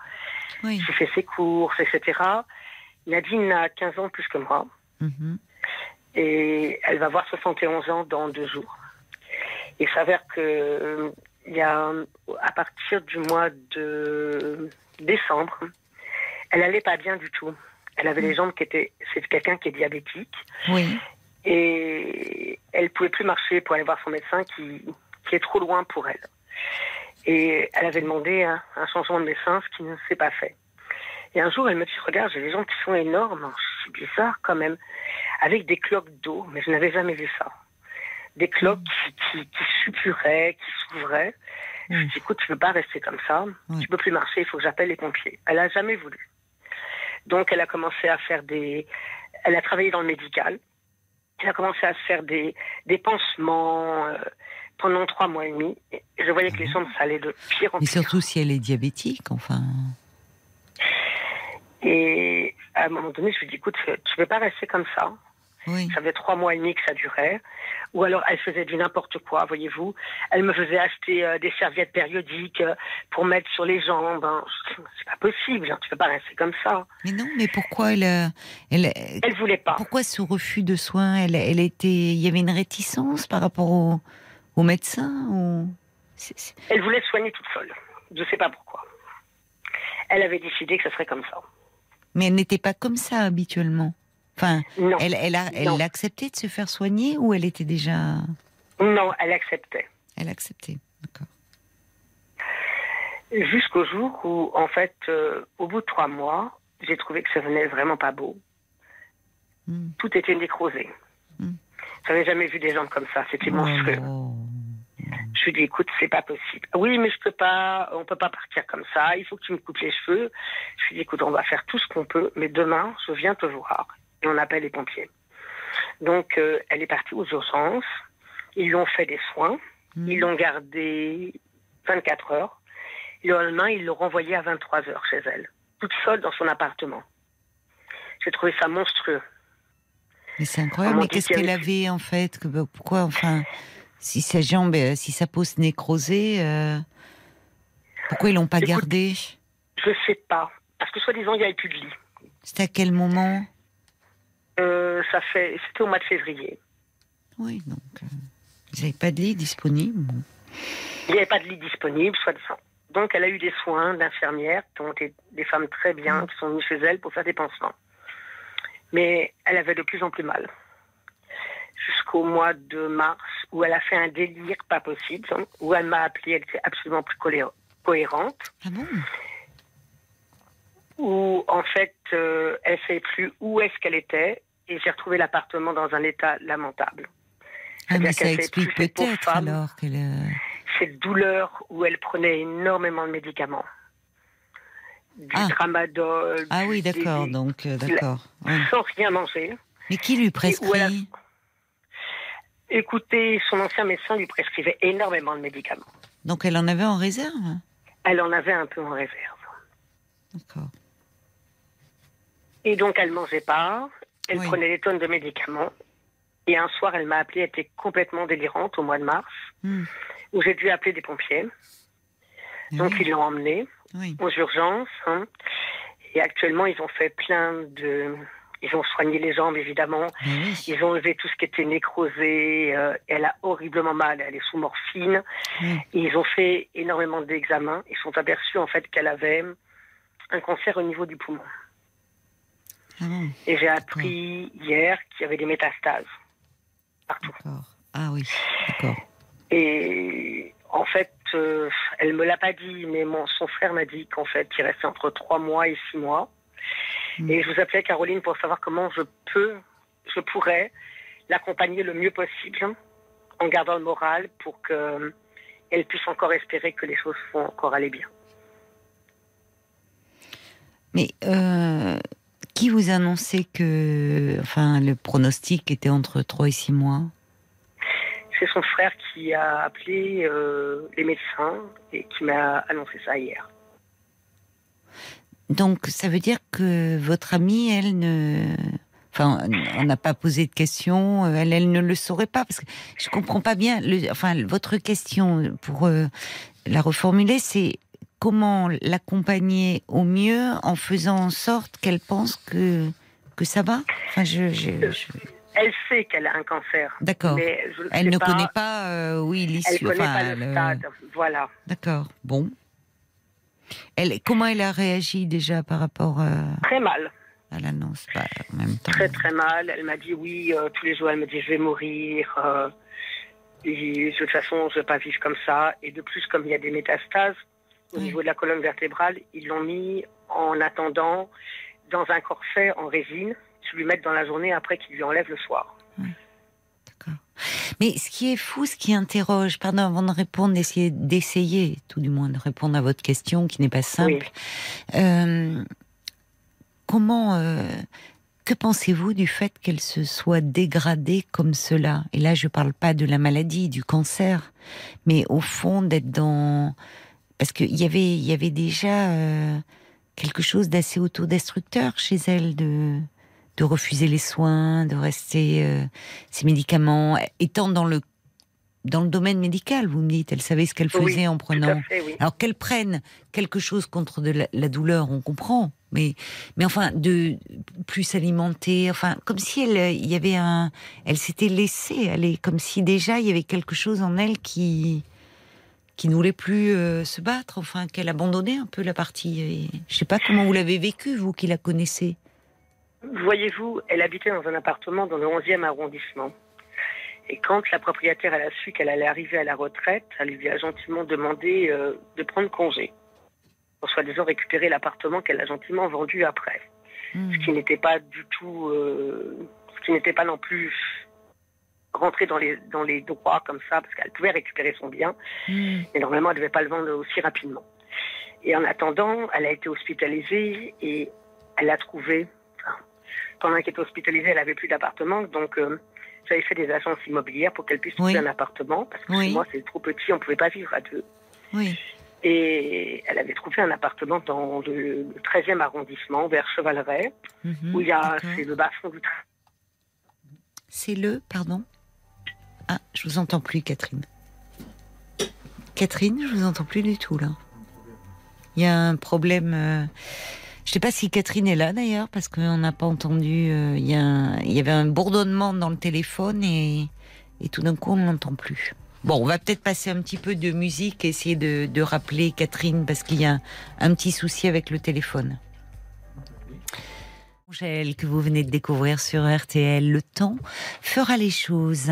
Speaker 1: Oui.
Speaker 8: J'ai fait ses courses, etc. Nadine a 15 ans plus que moi
Speaker 1: Mhm.
Speaker 8: et elle va avoir 71 ans dans deux jours. Il s'avère que il y a à partir du mois de décembre, elle allait pas bien du tout. Elle avait les jambes qui étaient, c'est quelqu'un qui est diabétique
Speaker 1: Oui.
Speaker 8: Et elle pouvait plus marcher pour aller voir son médecin qui, qui est trop loin pour elle. Et elle avait demandé un, un changement de médecin, ce qui ne s'est pas fait. Et un jour, elle me dit, regarde, j'ai des jambes qui sont énormes, c'est bizarre quand même, avec des cloques d'eau, mais je n'avais jamais vu ça. Des cloques qui, qui, qui suppuraient, qui s'ouvraient. Je lui
Speaker 1: Mm.
Speaker 8: dis, écoute, tu peux pas rester comme ça, tu peux plus marcher, il faut que j'appelle les pompiers. Elle a jamais voulu. Donc, elle a commencé à faire des... Elle a travaillé dans le médical. Elle a commencé à se faire des, des pansements euh, pendant trois mois et demi. Et je voyais que les jambes, ça allait de pire en
Speaker 1: Mais
Speaker 8: pire.
Speaker 1: surtout si elle est diabétique, enfin.
Speaker 8: Et à un moment donné, je lui dis, écoute, tu ne peux pas rester comme ça.
Speaker 1: Oui.
Speaker 8: Ça faisait trois mois et demi que ça durait. Ou alors, elle faisait du n'importe quoi, voyez-vous. Elle me faisait acheter euh, des serviettes périodiques euh, pour mettre sur les jambes. hein. C'est pas possible, hein, tu peux pas rester comme ça.
Speaker 1: Mais non, mais pourquoi elle, euh, elle,
Speaker 8: Elle voulait pas.
Speaker 1: pourquoi ce refus de soins? Elle, elle était, il y avait une réticence par rapport au, au médecin ou
Speaker 8: Elle voulait soigner toute seule. Je sais pas pourquoi. Elle avait décidé que ce serait comme ça.
Speaker 1: Mais elle n'était pas comme ça habituellement. Enfin,
Speaker 8: Non.
Speaker 1: elle, elle a, elle
Speaker 8: Non.
Speaker 1: a accepté de se faire soigner ou elle était déjà,
Speaker 8: Non, elle acceptait.
Speaker 1: elle a accepté. D'accord.
Speaker 8: Jusqu'au jour où, en fait, euh, au bout de trois mois, j'ai trouvé que ça venait vraiment pas beau.
Speaker 1: Hmm.
Speaker 8: Tout était nécrosé.
Speaker 1: Hmm.
Speaker 8: J'avais jamais vu des jambes comme ça. C'était
Speaker 1: Oh,
Speaker 8: monstrueux.
Speaker 1: oh.
Speaker 8: Je lui ai dit, écoute, c'est pas possible. Oui, mais je peux pas, on peut pas partir comme ça. Il faut que tu me coupes les cheveux. Je lui ai dit, écoute, on va faire tout ce qu'on peut, mais demain, je viens te voir. Et on appelle les pompiers. Donc, euh, elle est partie aux urgences. Ils lui ont fait des soins.
Speaker 1: Hmm.
Speaker 8: Ils l'ont gardée 24 heures. Le lendemain, ils l'ont renvoyée à 23 heures chez elle, toute seule dans son appartement. J'ai trouvé ça monstrueux.
Speaker 1: Mais c'est incroyable. Mais qu'est-ce qu'elle avait en fait? Que, bah, Pourquoi, enfin, si sa jambe, euh, si sa peau se nécrosée, euh, pourquoi ils l'ont pas
Speaker 8: Écoute,
Speaker 1: gardée?
Speaker 8: Je sais pas. Parce que soi-disant, il n'y avait plus de lit.
Speaker 1: C'était à quel moment?
Speaker 8: Euh, ça fait, c'était au mois de février.
Speaker 1: Oui, donc euh, ils n'avaient pas de lit disponible.
Speaker 8: Il n'y avait pas de lit disponible, soi-disant. Donc, elle a eu des soins d'infirmières, qui ont été des femmes très bien, qui sont venues chez elle pour faire des pansements. Mais elle avait de plus en plus mal. Jusqu'au mois de mars, où elle a fait un délire pas possible, hein, où elle m'a appelé, elle était absolument plus cohérente,
Speaker 1: Ah bon?
Speaker 8: Où en fait, euh, elle ne savait plus où est-ce qu'elle était, et j'ai retrouvé l'appartement dans un état lamentable.
Speaker 1: Ah, mais ça explique peut-être alors qu'elle.
Speaker 8: cette douleur où elle prenait énormément de médicaments. Du
Speaker 1: Ah.
Speaker 8: tramadol.
Speaker 1: Ah oui, d'accord. Donc, euh, d'accord. ouais.
Speaker 8: Sans rien manger.
Speaker 1: Mais qui lui
Speaker 8: a-
Speaker 1: prescrit?
Speaker 8: Écoutez, son ancien médecin lui prescrivait énormément de médicaments.
Speaker 1: Donc, elle en avait en réserve?
Speaker 8: Elle en avait un peu en réserve.
Speaker 1: D'accord.
Speaker 8: Et donc, elle ne mangeait pas. Elle
Speaker 1: Oui.
Speaker 8: prenait des tonnes de médicaments. Et un soir, elle m'a appelé, elle était complètement délirante au mois de mars,
Speaker 1: Hmm.
Speaker 8: où j'ai dû appeler des pompiers. Donc,
Speaker 1: Oui,
Speaker 8: ils l'ont emmenée.
Speaker 1: oui.
Speaker 8: aux urgences. hein. Et actuellement, ils ont fait plein de. Ils ont soigné les jambes, évidemment.
Speaker 1: Oui.
Speaker 8: Ils ont enlevé tout ce qui était nécrosé. euh, elle a horriblement mal. Elle est sous morphine. Et ils ont fait énormément d'examens. Ils sont aperçus, en fait, qu'elle avait un cancer au niveau du poumon.
Speaker 1: Ah
Speaker 8: Et j'ai appris hier qu'il y avait des métastases partout.
Speaker 1: Ah oui, d'accord.
Speaker 8: Et en fait, euh, elle me l'a pas dit, mais mon, son frère m'a dit qu'en fait, il restait entre trois mois et six mois.
Speaker 1: Mm.
Speaker 8: Et je vous appelais Caroline pour savoir comment je peux, je pourrais l'accompagner le mieux possible en gardant le moral pour que elle puisse encore espérer que les choses vont encore aller bien.
Speaker 1: Mais euh, qui vous annonçait que enfin, le pronostic était entre 3 et 6 mois?
Speaker 8: C'est son frère qui a appelé euh, les médecins et qui m'a annoncé ça hier.
Speaker 1: Donc, ça veut dire que votre amie, elle ne. Enfin, on n'a pas posé de questions, euh, elle, elle ne le saurait pas, parce que je comprends pas bien. Le, enfin, votre question, pour euh, la reformuler, c'est comment l'accompagner au mieux en faisant en sorte qu'elle pense que, que ça va? Enfin, je. je- je-
Speaker 8: Elle sait qu'elle a un cancer.
Speaker 1: D'accord. Elle ne
Speaker 8: pas-
Speaker 1: connaît pas, euh, oui,
Speaker 8: Elle
Speaker 1: l'issue.
Speaker 8: connaît
Speaker 1: enfin,
Speaker 8: pas le stade. Voilà.
Speaker 1: D'accord, bon. Elle, comment elle a réagi déjà par rapport euh,
Speaker 8: Très mal.
Speaker 1: à l'annonce? Bah, En même temps.
Speaker 8: très très mal. Elle m'a dit oui, euh, tous les jours elle me dit je vais mourir. euh, et de toute façon, je vais pas vivre comme ça. Et de plus, comme il y a des métastases au
Speaker 1: Oui.
Speaker 8: niveau de la colonne vertébrale, ils l'ont mis en attendant dans un corset en résine, qui lui mettent dans la journée après qu'ils lui enlèvent le soir.
Speaker 1: D'accord. Mais ce qui est fou, ce qui interroge, pardon, avant de répondre, d'essayer, d'essayer, tout du moins, de répondre à votre question qui n'est pas simple. Euh, comment, euh, que pensez-vous du fait qu'elle se soit dégradée comme cela? Et là, je parle pas de la maladie, du cancer, mais au fond d'être dans, parce qu'il y avait, il y avait déjà euh, quelque chose d'assez autodestructeur chez elle de de refuser les soins, de rester euh, ses médicaments, étant dans le dans le domaine médical, vous me dites, elle savait ce qu'elle
Speaker 8: Oui,
Speaker 1: faisait en prenant.
Speaker 8: fait, oui.
Speaker 1: Alors qu'elle prenne quelque chose contre de la, la douleur, on comprend, mais mais enfin de plus s'alimenter, enfin comme si elle il y avait un, elle s'était laissée aller, comme si déjà il y avait quelque chose en elle qui qui ne voulait plus euh, se battre, enfin qu'elle abandonnait un peu la partie. Et je sais pas comment vous l'avez vécu, vous qui la connaissez.
Speaker 8: Voyez-vous, elle habitait dans un appartement dans le 11e arrondissement. Et quand la propriétaire elle a su qu'elle allait arriver à la retraite, elle lui a gentiment demandé euh, de prendre congé pour soi-disant récupérer l'appartement qu'elle a gentiment vendu après.
Speaker 1: Hmm.
Speaker 8: Ce qui n'était pas du tout, euh, ce qui n'était pas non plus rentré dans les, dans les droits comme ça, parce qu'elle pouvait récupérer son bien,
Speaker 1: Hmm.
Speaker 8: mais normalement elle ne devait pas le vendre aussi rapidement. Et en attendant, elle a été hospitalisée et elle a trouvé, enfin, pendant qu'elle était hospitalisée, elle avait plus d'appartement, donc euh, j'avais fait des agences immobilières pour qu'elle puisse trouver un appartement, parce que
Speaker 1: Oui.
Speaker 8: chez moi c'est trop petit, on ne pouvait pas vivre à deux.
Speaker 1: Oui.
Speaker 8: Et elle avait trouvé un appartement dans le 13e arrondissement, vers Chevaleret,
Speaker 1: Mhm,
Speaker 8: où il y a, c'est le bas-fond du train.
Speaker 1: C'est le, pardon? Ah, je vous entends plus, Catherine. Catherine, je vous entends plus du tout là. Il y a un problème. euh, Je sais pas si Catherine est là d'ailleurs, parce qu'on n'a pas entendu. euh, Il y, a un- y avait un bourdonnement dans le téléphone et, et tout d'un coup on ne l'entend plus. Bon, on va peut-être passer un petit peu de musique, essayer de, rappeler Catherine, parce qu'il y a un, petit souci avec le téléphone. Que vous venez de découvrir sur RTL, le temps fera les choses.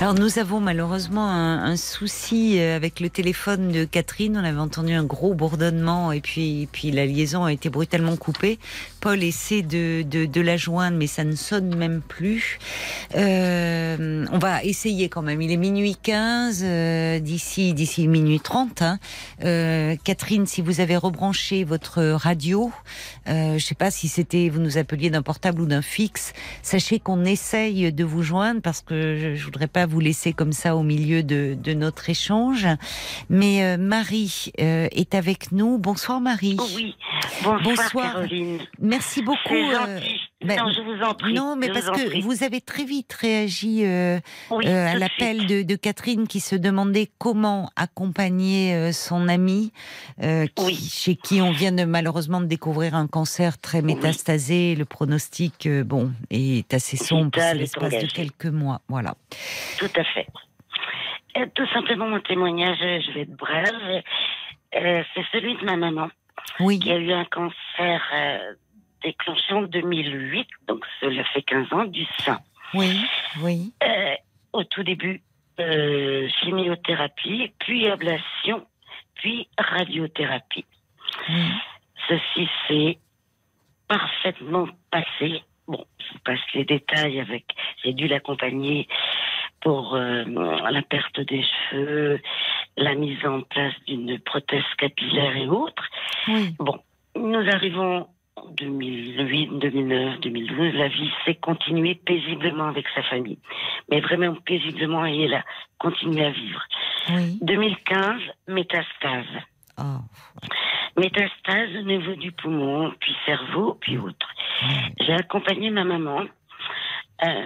Speaker 1: Alors nous avons malheureusement un, souci euh, avec le téléphone de Catherine. On avait entendu un gros bourdonnement et puis, puis la liaison a été brutalement coupée. Paul essaie de, de, de la joindre mais ça ne sonne même plus. Euh, on va essayer quand même. Il est minuit 15, euh, d'ici d'ici minuit 30. hein. Euh, Catherine, si vous avez rebranché votre radio, euh, je sais pas si c'était vous nous appeliez d'un portable ou d'un fixe, sachez qu'on essaye de vous joindre parce que je, je voudrais pas vous laisser comme ça au milieu de, de notre échange. Mais euh, Marie euh, est avec nous. Bonsoir Marie.
Speaker 9: Oui, bonsoir,
Speaker 1: Bonsoir.
Speaker 9: Caroline.
Speaker 1: Merci beaucoup. Ben,
Speaker 9: non, je vous en prie.
Speaker 1: non, mais parce que
Speaker 9: prie.
Speaker 1: vous avez très vite réagi euh,
Speaker 9: Oui,
Speaker 1: euh, à l'appel de, de Catherine qui se demandait comment accompagner euh, son ami, qui-
Speaker 9: Oui.
Speaker 1: chez qui on vient de malheureusement de découvrir un cancer très métastasé. Le pronostic, bon, est assez sombre c'est
Speaker 9: est
Speaker 1: l'espace de quelques mois. Voilà.
Speaker 9: Tout à fait. Tout simplement, mon témoignage, je vais être brève. C'est celui de ma maman
Speaker 1: Oui.
Speaker 9: qui a eu un cancer déclenché en 2008, donc cela fait 15 ans, du sein.
Speaker 1: Oui. Oui.
Speaker 9: Euh, au tout début, euh, chimiothérapie, puis ablation, puis radiothérapie.
Speaker 1: oui.
Speaker 9: Ceci s'est parfaitement passé. Bon, je vous passe les détails avec. J'ai dû l'accompagner pour euh, la perte des cheveux, la mise en place d'une prothèse capillaire et autres.
Speaker 1: Oui.
Speaker 9: Bon, nous arrivons 2008, 2009, 2012. La vie s'est continuée paisiblement avec sa famille. Mais vraiment paisiblement, et elle a continué à vivre.
Speaker 1: Oui.
Speaker 9: 2015, métastase.
Speaker 1: Oh.
Speaker 9: Métastase au niveau du poumon, puis cerveau, puis autres. J'ai accompagné ma maman euh,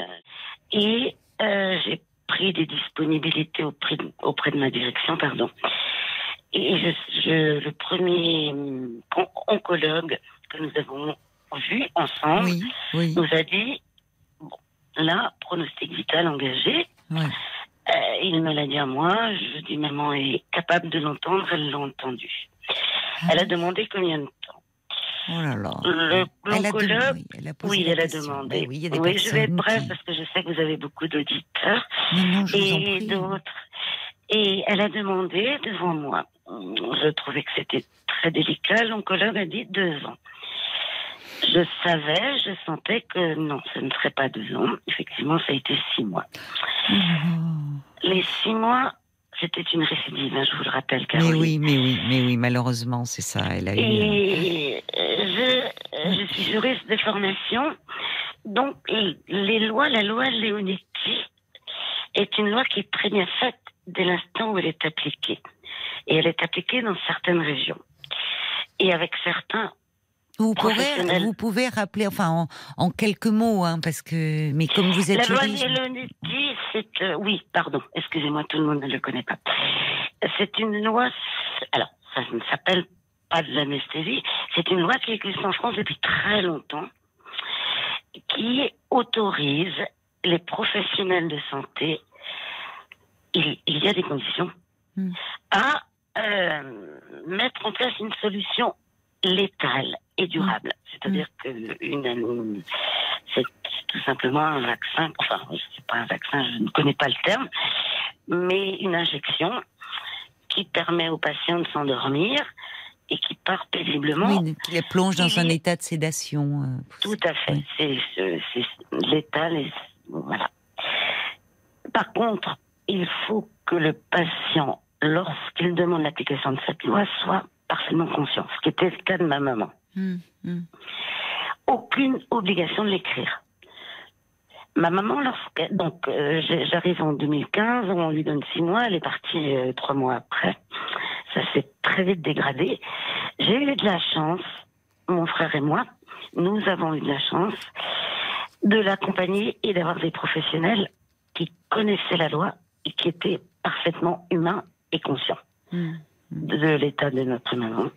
Speaker 9: et euh, j'ai pris des disponibilités auprès de, auprès de ma direction, pardon. Et je, je- le premier hum, on- oncologue que nous avons vu ensemble
Speaker 1: Oui. Oui.
Speaker 9: nous a dit bon, là, pronostic vital engagé.
Speaker 1: Ouais.
Speaker 9: Euh, il me l'a dit à moi. Je dis maman est capable de l'entendre. Elle l'a entendu. Elle a demandé combien de temps.
Speaker 1: Oh là là.
Speaker 9: Le- L'oncologue,
Speaker 1: elle a
Speaker 9: oui, elle a demandé.
Speaker 1: Ben oui,
Speaker 9: je vais être brève
Speaker 1: qui-
Speaker 9: parce que je sais que vous avez beaucoup d'auditeurs
Speaker 1: Non,
Speaker 9: et d'autres. Et elle a demandé devant moi. Je trouvais que c'était très délicat. L'oncologue a dit deux ans. Je savais, je sentais que non, ce ne serait pas deux ans. Effectivement, ça a été six mois.
Speaker 1: Oh.
Speaker 9: Les six mois, c'était une récidive, hein, je vous le rappelle,
Speaker 1: Mais oui, mais oui, mais oui, malheureusement, c'est ça. Elle a eu.
Speaker 9: Et euh, je, je suis juriste de formation, donc les lois, la loi Leonetti est une loi qui est très bien faite dès l'instant où elle est appliquée. Et elle est appliquée dans certaines régions. Et avec certains,
Speaker 1: Vous vous pouvez rappeler, enfin, en, en quelques mots, hein, parce que, mais comme vous
Speaker 9: la
Speaker 1: êtes
Speaker 9: loi
Speaker 1: juriste,
Speaker 9: Leonetti, c'est... euh, oui, pardon, excusez-moi, tout le monde ne le connaît pas. C'est une loi... Alors, ça ne s'appelle pas de l'anesthésie, c'est une loi qui existe en France depuis très longtemps, qui autorise les professionnels de santé, il, il y a des conditions,
Speaker 1: Hmm.
Speaker 9: à euh, mettre en place une solution létale et durable. C'est-à-dire que une, une- c'est tout simplement un vaccin, enfin, c'est pas un vaccin, je ne connais pas le terme, mais une injection qui permet aux patients de s'endormir et qui part paisiblement.
Speaker 1: Oui, qui les plonge dans un état de sédation. euh,
Speaker 9: Tout à fait.
Speaker 1: Oui.
Speaker 9: C'est. Et, voilà. Par contre, il faut que le patient, lorsqu'il demande l'application de cette loi, soit parfaitement conscient, ce qui était le cas de ma maman.
Speaker 1: Hmm, hmm.
Speaker 9: Aucune obligation de l'écrire. Ma maman, lorsqu'elle. Donc, euh, j'arrive en 2015, on lui donne six mois, elle est partie euh, trois mois après. Ça s'est très vite dégradé. J'ai eu de la chance, mon frère et moi, nous avons eu de la chance de l'accompagner et d'avoir des professionnels qui connaissaient la loi et qui étaient parfaitement humains et conscients
Speaker 1: Hmm.
Speaker 9: De, l'état de notre maman.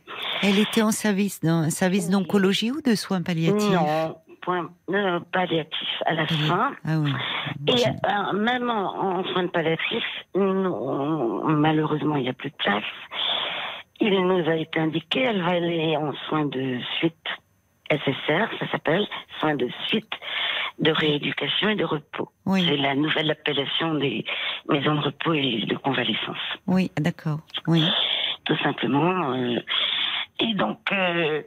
Speaker 1: Elle était en service, dans, un service d'oncologie ou de soins palliatifs?
Speaker 9: Non, point euh, palliatif à la fin.
Speaker 1: Ah oui.
Speaker 9: Et
Speaker 1: Je-
Speaker 9: euh, même en, en soins palliatifs, nous, malheureusement, il n'y a plus de place. Il nous a été indiqué, elle va aller en soins de suite SSR, ça s'appelle, soins de suite de rééducation et de repos.
Speaker 1: Oui.
Speaker 9: C'est la nouvelle appellation des maisons de repos et de convalescence
Speaker 1: Oui, d'accord. Oui.
Speaker 9: Tout simplement. euh, et donc, euh,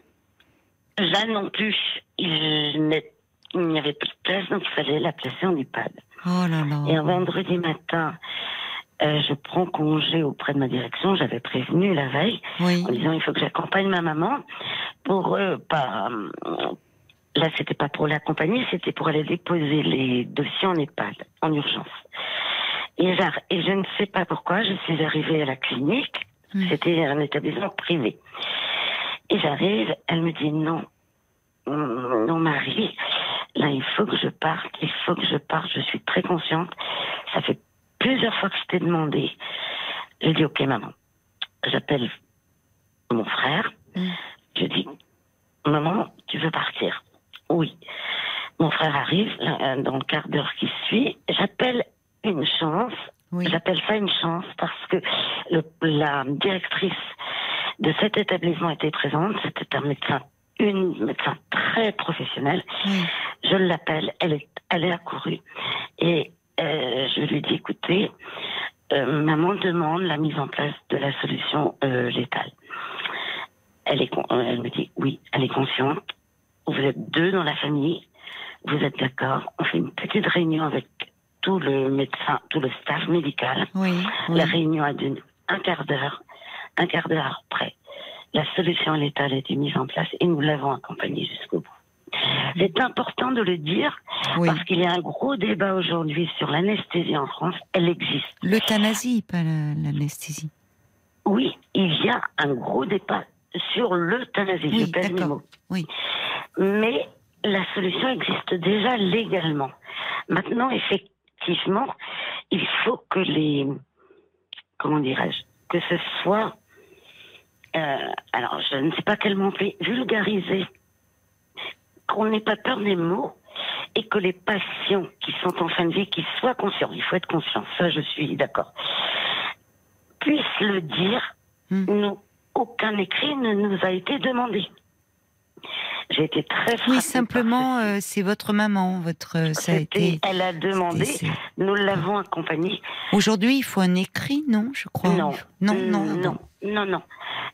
Speaker 9: là non plus, il n'y avait plus de place, donc il fallait la placer en EHPAD.
Speaker 1: Oh là là.
Speaker 9: Et un vendredi matin, euh, je prends congé auprès de ma direction. J'avais prévenu la veille
Speaker 1: Oui.
Speaker 9: en disant il faut que j'accompagne ma maman pour euh, pas. euh, Là, c'était pas pour l'accompagner, c'était pour aller déposer les dossiers en EHPAD, en urgence. Et, et je ne sais pas pourquoi, je suis arrivée à la clinique.
Speaker 1: Hmm.
Speaker 9: C'était un établissement privé. Et j'arrive, elle me dit non, non Marie, là il faut que je parte, il faut que je parte, je suis très consciente. Ça fait plusieurs fois que je t'ai demandé. J'ai dit ok maman. J'appelle mon frère.
Speaker 1: Mm.
Speaker 9: Je dis maman, tu veux partir? Oui. Mon frère arrive là, dans le quart d'heure qui suit. J'appelle une chance.
Speaker 1: Oui.
Speaker 9: J'appelle ça une chance parce que le- la directrice de cet établissement était présente. C'était un médecin, une médecin très professionnelle.
Speaker 1: Oui.
Speaker 9: Je l'appelle, elle est, elle est accourue. Et euh, je lui dis, écoutez, euh, maman demande la mise en place de la solution euh, létale. Elle, est, elle me dit, oui, elle est consciente. Vous êtes deux dans la famille. Vous êtes d'accord. On fait une petite réunion avec tout le médecin, tout le staff médical.
Speaker 1: Oui. oui.
Speaker 9: La réunion a duré un quart d'heure. Un quart d'heure après, la solution létale a été mise en place et nous l'avons accompagnée jusqu'au bout. C'est important de le dire
Speaker 1: Oui.
Speaker 9: parce qu'il y a un gros débat aujourd'hui sur l'anesthésie en France. Elle existe.
Speaker 1: L'euthanasie, pas la- l'anesthésie.
Speaker 9: Oui, il y a un gros débat sur l'euthanasie.
Speaker 1: Oui,
Speaker 9: je.
Speaker 1: Oui.
Speaker 9: Mais la solution existe déjà légalement. Maintenant, effectivement, il faut que les. Comment dirais-je Que ce soit. euh, alors, je ne sais pas quel mot. Vulgarisé. Qu'on n'ait pas peur des mots et que les patients qui sont en fin de vie, qui soient conscients, il faut être conscient, ça je suis d'accord, puissent le dire.
Speaker 1: Hmm.
Speaker 9: Nous, aucun écrit ne nous a été demandé. J'ai été très frappée
Speaker 1: Oui, simplement, euh, c'est votre maman, votre. euh, Ça a été.
Speaker 9: Elle a demandé, nous l'avons accompagnée.
Speaker 1: Aujourd'hui, il faut un écrit, non Je crois?
Speaker 9: Non,
Speaker 1: Non,
Speaker 9: Euh,
Speaker 1: non,
Speaker 9: non, non, non.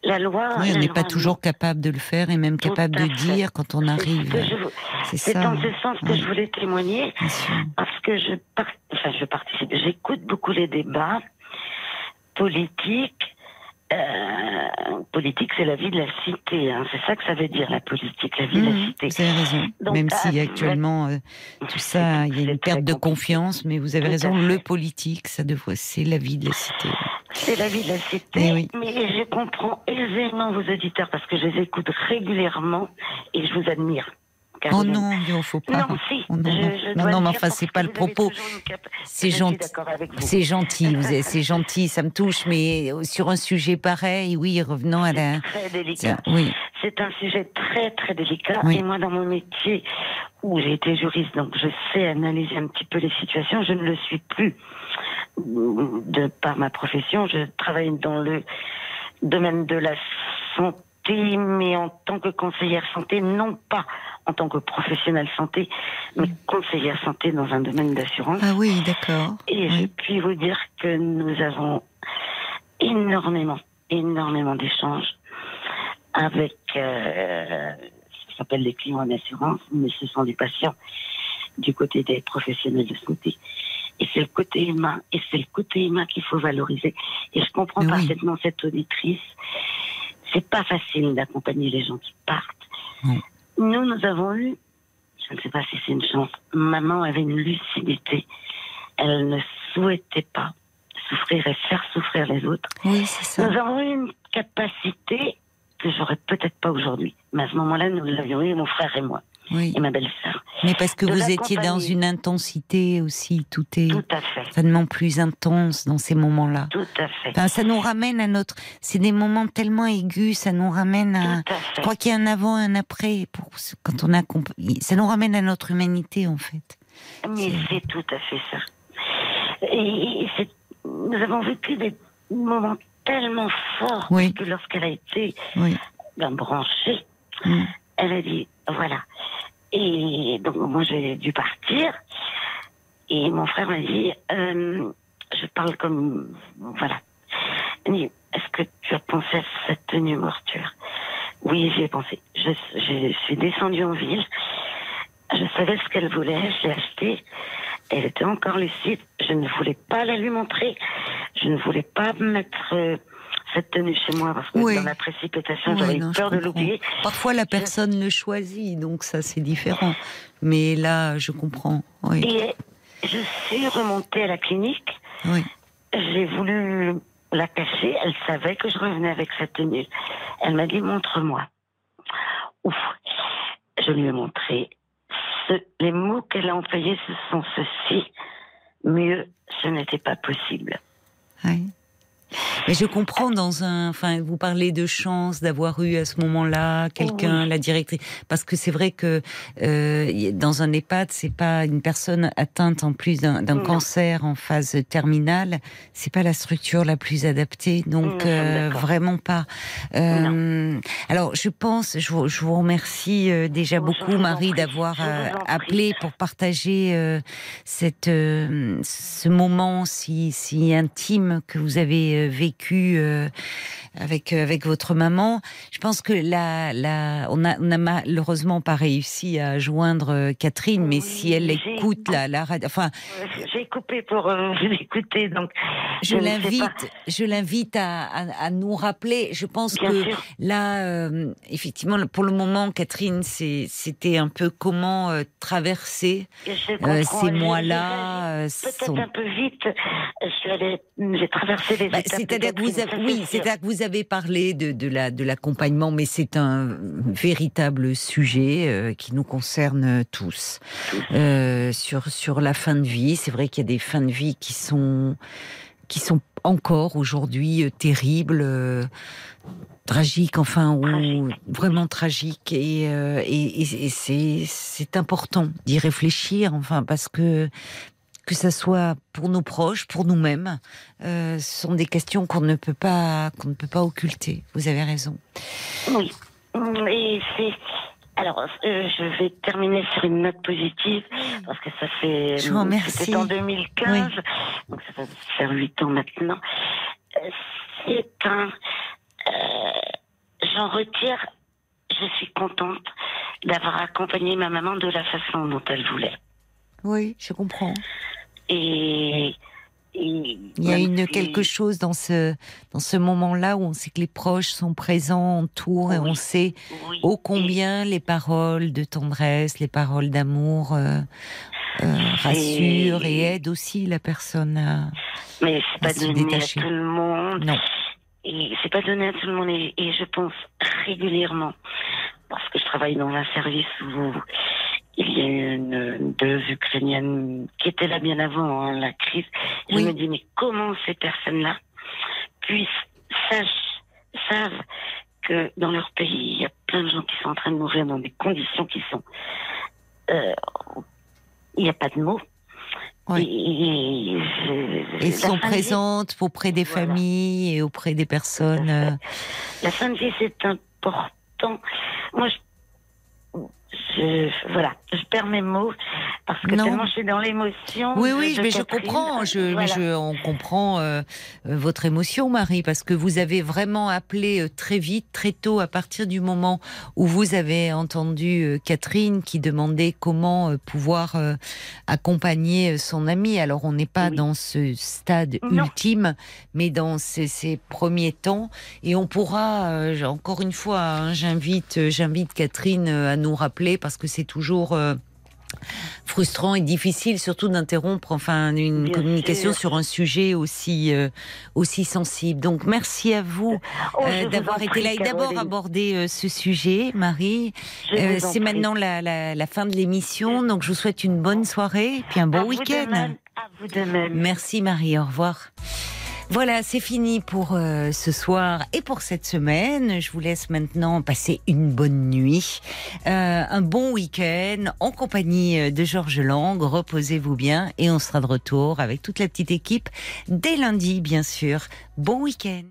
Speaker 9: La loi.
Speaker 1: Oui, on n'est pas toujours capable de le faire et même capable de
Speaker 9: fait.
Speaker 1: dire quand on
Speaker 9: ce
Speaker 1: arrive. C'est ça.
Speaker 9: en ce sens que je voulais témoigner, parce que je, par- enfin, je participe, j'écoute beaucoup les débats politiques. Euh, politique, c'est la vie de la cité. hein. C'est ça que ça veut dire, la politique, la vie de la
Speaker 1: Mhm,
Speaker 9: cité.
Speaker 1: vous avez raison.
Speaker 9: Donc,
Speaker 1: Même
Speaker 9: ah,
Speaker 1: si actuellement, euh, tout ça, il y a une perte de confiance, mais vous avez
Speaker 9: Tout
Speaker 1: raison, le politique, ça devrait, c'est la vie de la cité.
Speaker 9: C'est la vie de la cité.
Speaker 1: Eh oui.
Speaker 9: Mais je comprends aisément vos auditeurs parce que je les écoute régulièrement et je vous admire.
Speaker 1: Oh non, il faut pas.
Speaker 9: Non, si.
Speaker 1: Oh non,
Speaker 9: je-
Speaker 1: non.
Speaker 9: je
Speaker 1: Non,
Speaker 9: dois
Speaker 1: non,
Speaker 9: le
Speaker 1: mais enfin, c'est pas le propos. C'est gentil. C'est gentil, vous êtes- c'est gentil, ça me touche, mais sur un sujet pareil, oui, revenons à la.
Speaker 9: Très délicat.
Speaker 1: ça- Oui,
Speaker 9: c'est un sujet très très délicat.
Speaker 1: Oui.
Speaker 9: Et moi, dans mon métier, où j'ai été juriste, donc je sais analyser un petit peu les situations, je ne le suis plus de par ma profession. Je travaille dans le domaine de la santé, mais en tant que conseillère santé, non pas en tant que professionnelle santé, mais conseillère santé dans un domaine d'assurance.
Speaker 1: Ah oui, d'accord.
Speaker 9: Et je puis vous dire que nous avons énormément, énormément d'échanges avec euh, ce qui s'appelle les clients en assurance, mais ce sont des patients du côté des professionnels de santé. Et c'est le côté humain, et c'est le côté humain qu'il faut valoriser. Et je comprends
Speaker 1: Mais oui.
Speaker 9: parfaitement cette auditrice. C'est pas facile d'accompagner les gens qui partent.
Speaker 1: Non.
Speaker 9: Nous, nous avons eu, je ne sais pas si c'est une chance, maman avait une lucidité. Elle ne souhaitait pas souffrir et faire souffrir les autres.
Speaker 1: Oui, c'est ça.
Speaker 9: Nous avons eu une capacité que j'aurais peut-être pas aujourd'hui. Mais à ce moment-là, nous l'avions eu, mon frère et moi,
Speaker 1: Oui.
Speaker 9: et ma belle-sœur.
Speaker 1: Mais parce que
Speaker 9: de
Speaker 1: vous étiez dans une intensité aussi, tout est
Speaker 9: Tout à fait.
Speaker 1: certainement plus intense dans ces moments-là.
Speaker 9: Tout à fait.
Speaker 1: Enfin, ça nous ramène à notre. C'est des moments tellement aigus, ça nous ramène à.
Speaker 9: Tout à
Speaker 1: Je crois qu'il y a un avant, un après pour quand on a. Ça nous ramène à notre humanité en fait.
Speaker 9: Mais c'est tout à fait ça. Et, et nous avons vécu des moments tellement forts
Speaker 1: Oui.
Speaker 9: que lorsqu'elle a été
Speaker 1: Oui.
Speaker 9: ben, branchée,
Speaker 1: Mm.
Speaker 9: Elle a dit voilà. Et donc moi j'ai dû partir. Et mon frère m'a dit euh, je parle comme voilà. Il est-ce que tu as pensé à cette tenue mortuaire Oui, j'y ai pensé. Je, je suis descendue en ville. Je savais ce qu'elle voulait, j'ai acheté. Elle était encore lucide. Je ne voulais pas la lui montrer. Je ne voulais pas mettre euh, cette tenue chez moi parce que
Speaker 1: Oui.
Speaker 9: dans la précipitation, j'avais peur de l'oublier.
Speaker 1: Parfois la personne le choisit, donc ça c'est différent. Mais là, je comprends. Oui.
Speaker 9: Et je suis remontée à la clinique.
Speaker 1: Oui.
Speaker 9: J'ai voulu la cacher. Elle savait que je revenais avec cette tenue. Elle m'a dit montre-moi. Ouf. Je lui ai montré. Ce- les mots qu'elle a employés, ce sont ceux-ci. Mieux, ce n'était pas possible.
Speaker 1: Oui. Mais je comprends dans un, enfin, vous parlez de chance d'avoir eu à ce moment-là quelqu'un,
Speaker 9: Oui.
Speaker 1: la directrice, parce que c'est vrai que euh, dans un EHPAD, c'est pas une personne atteinte en plus d'un cancer en phase terminale, c'est pas la structure la plus adaptée, donc euh, vraiment pas. Euh, alors, je pense, je vous, je vous remercie euh, déjà
Speaker 9: Oh,
Speaker 1: beaucoup, Marie, d'avoir euh, appelé pour partager euh, cette, euh, ce moment si, si intime que vous avez euh, vécu euh, avec, euh, avec votre maman. Je pense que la, la, on a, on a malheureusement pas réussi à joindre euh, Catherine, mais
Speaker 9: Oui,
Speaker 1: si elle écoute la, la radio, enfin,
Speaker 9: J'ai coupé pour euh, vous écouter, donc
Speaker 1: je l'invite, je l'invite à, à, à nous rappeler. Je pense
Speaker 9: Bien
Speaker 1: que
Speaker 9: sûr.
Speaker 1: Là, euh, effectivement, pour le moment, Catherine, c'était un peu comment euh, traverser ces mois-là.
Speaker 9: Peut-être
Speaker 1: son-
Speaker 9: un peu vite. J'ai traversé les
Speaker 1: Bah, C'est-à-dire que vous avez,
Speaker 9: ça,
Speaker 1: oui,
Speaker 9: c'est sûr.
Speaker 1: c'est-à-dire que vous avez parlé de, de la de l'accompagnement, mais c'est un véritable sujet euh, qui nous concerne tous. Euh, sur sur la fin de vie, c'est vrai qu'il y a des fins de vie qui sont qui sont encore aujourd'hui euh, terribles. tragiques enfin ou vraiment tragiques et, euh, c'est important d'y réfléchir enfin parce que que ça soit pour nos proches, pour nous-mêmes, euh, ce sont des questions qu'on ne peut pas qu'on ne peut pas occulter. Vous avez raison.
Speaker 9: Oui. Et c'est. Alors, euh, je vais terminer sur une note positive parce que ça fait.
Speaker 1: Je vous remercie.
Speaker 9: C'était en 2015, donc ça va faire huit ans maintenant. Euh, C'est un. euh, J'en retire. Je suis contente d'avoir accompagné ma maman de la façon dont elle voulait.
Speaker 1: Oui, je comprends.
Speaker 9: Et. et
Speaker 1: Il y a une
Speaker 9: si-
Speaker 1: quelque chose dans ce dans ce moment-là où on sait que les proches sont présents, entourent et
Speaker 9: Oui.
Speaker 1: on sait
Speaker 9: oui,
Speaker 1: ô combien les paroles de tendresse, les paroles d'amour euh, euh, rassurent et aident aussi la personne à
Speaker 9: Mais c'est pas
Speaker 1: se
Speaker 9: donné
Speaker 1: détacher.
Speaker 9: à tout le monde.
Speaker 1: non.
Speaker 9: Et c'est pas donné à tout le monde. Et, et je pense régulièrement, parce que je travaille dans un service où il y a une, deux Ukrainiennes qui étaient là bien avant hein, la crise.
Speaker 1: Oui.
Speaker 9: Je me dis, mais comment ces personnes-là puissent, sachent, savent que dans leur pays, il y a plein de gens qui sont en train de mourir dans des conditions qui sont. euh, Il n'y a pas de mots.
Speaker 1: Oui.
Speaker 9: Et,
Speaker 1: sont
Speaker 9: vie-
Speaker 1: présentes auprès des
Speaker 9: Voilà.
Speaker 1: familles et auprès des personnes. euh,
Speaker 9: La fin de vie, c'est important. Moi, je, je- voilà, je perds mes mots parce que
Speaker 1: Non.
Speaker 9: tellement je suis dans l'émotion.
Speaker 1: Oui, oui, mais je comprends. Je, mais
Speaker 9: Voilà.
Speaker 1: je, on comprend euh, euh, votre émotion, Marie, parce que vous avez vraiment appelé euh, très vite, très tôt, à partir du moment où vous avez entendu Catherine qui demandait comment pouvoir euh, accompagner son amie. Alors, on n'est pas
Speaker 9: Oui.
Speaker 1: dans ce stade
Speaker 9: Non.
Speaker 1: ultime, mais dans ces, ces premiers temps, et on pourra, euh, encore une fois, hein, j'invite, j'invite Catherine à nous rappeler parce que c'est toujours. euh, frustrant et difficile surtout d'interrompre enfin une
Speaker 9: Bien
Speaker 1: communication
Speaker 9: sûr.
Speaker 1: sur un sujet aussi euh, aussi sensible. Donc merci à vous
Speaker 9: Oh,
Speaker 1: euh, d'avoir été là et d'abord abordé euh, ce sujet, Marie. C'est maintenant la, la, la fin de l'émission, donc je vous souhaite une bonne soirée et puis un bon week-end. Merci Marie, au revoir. Voilà, c'est fini pour euh, ce soir et pour cette semaine. Je vous laisse maintenant passer une bonne nuit, euh, un bon week-end en compagnie euh, de Georges Lang. Reposez-vous bien et on sera de retour avec toute la petite équipe dès lundi, bien sûr. Bon week-end.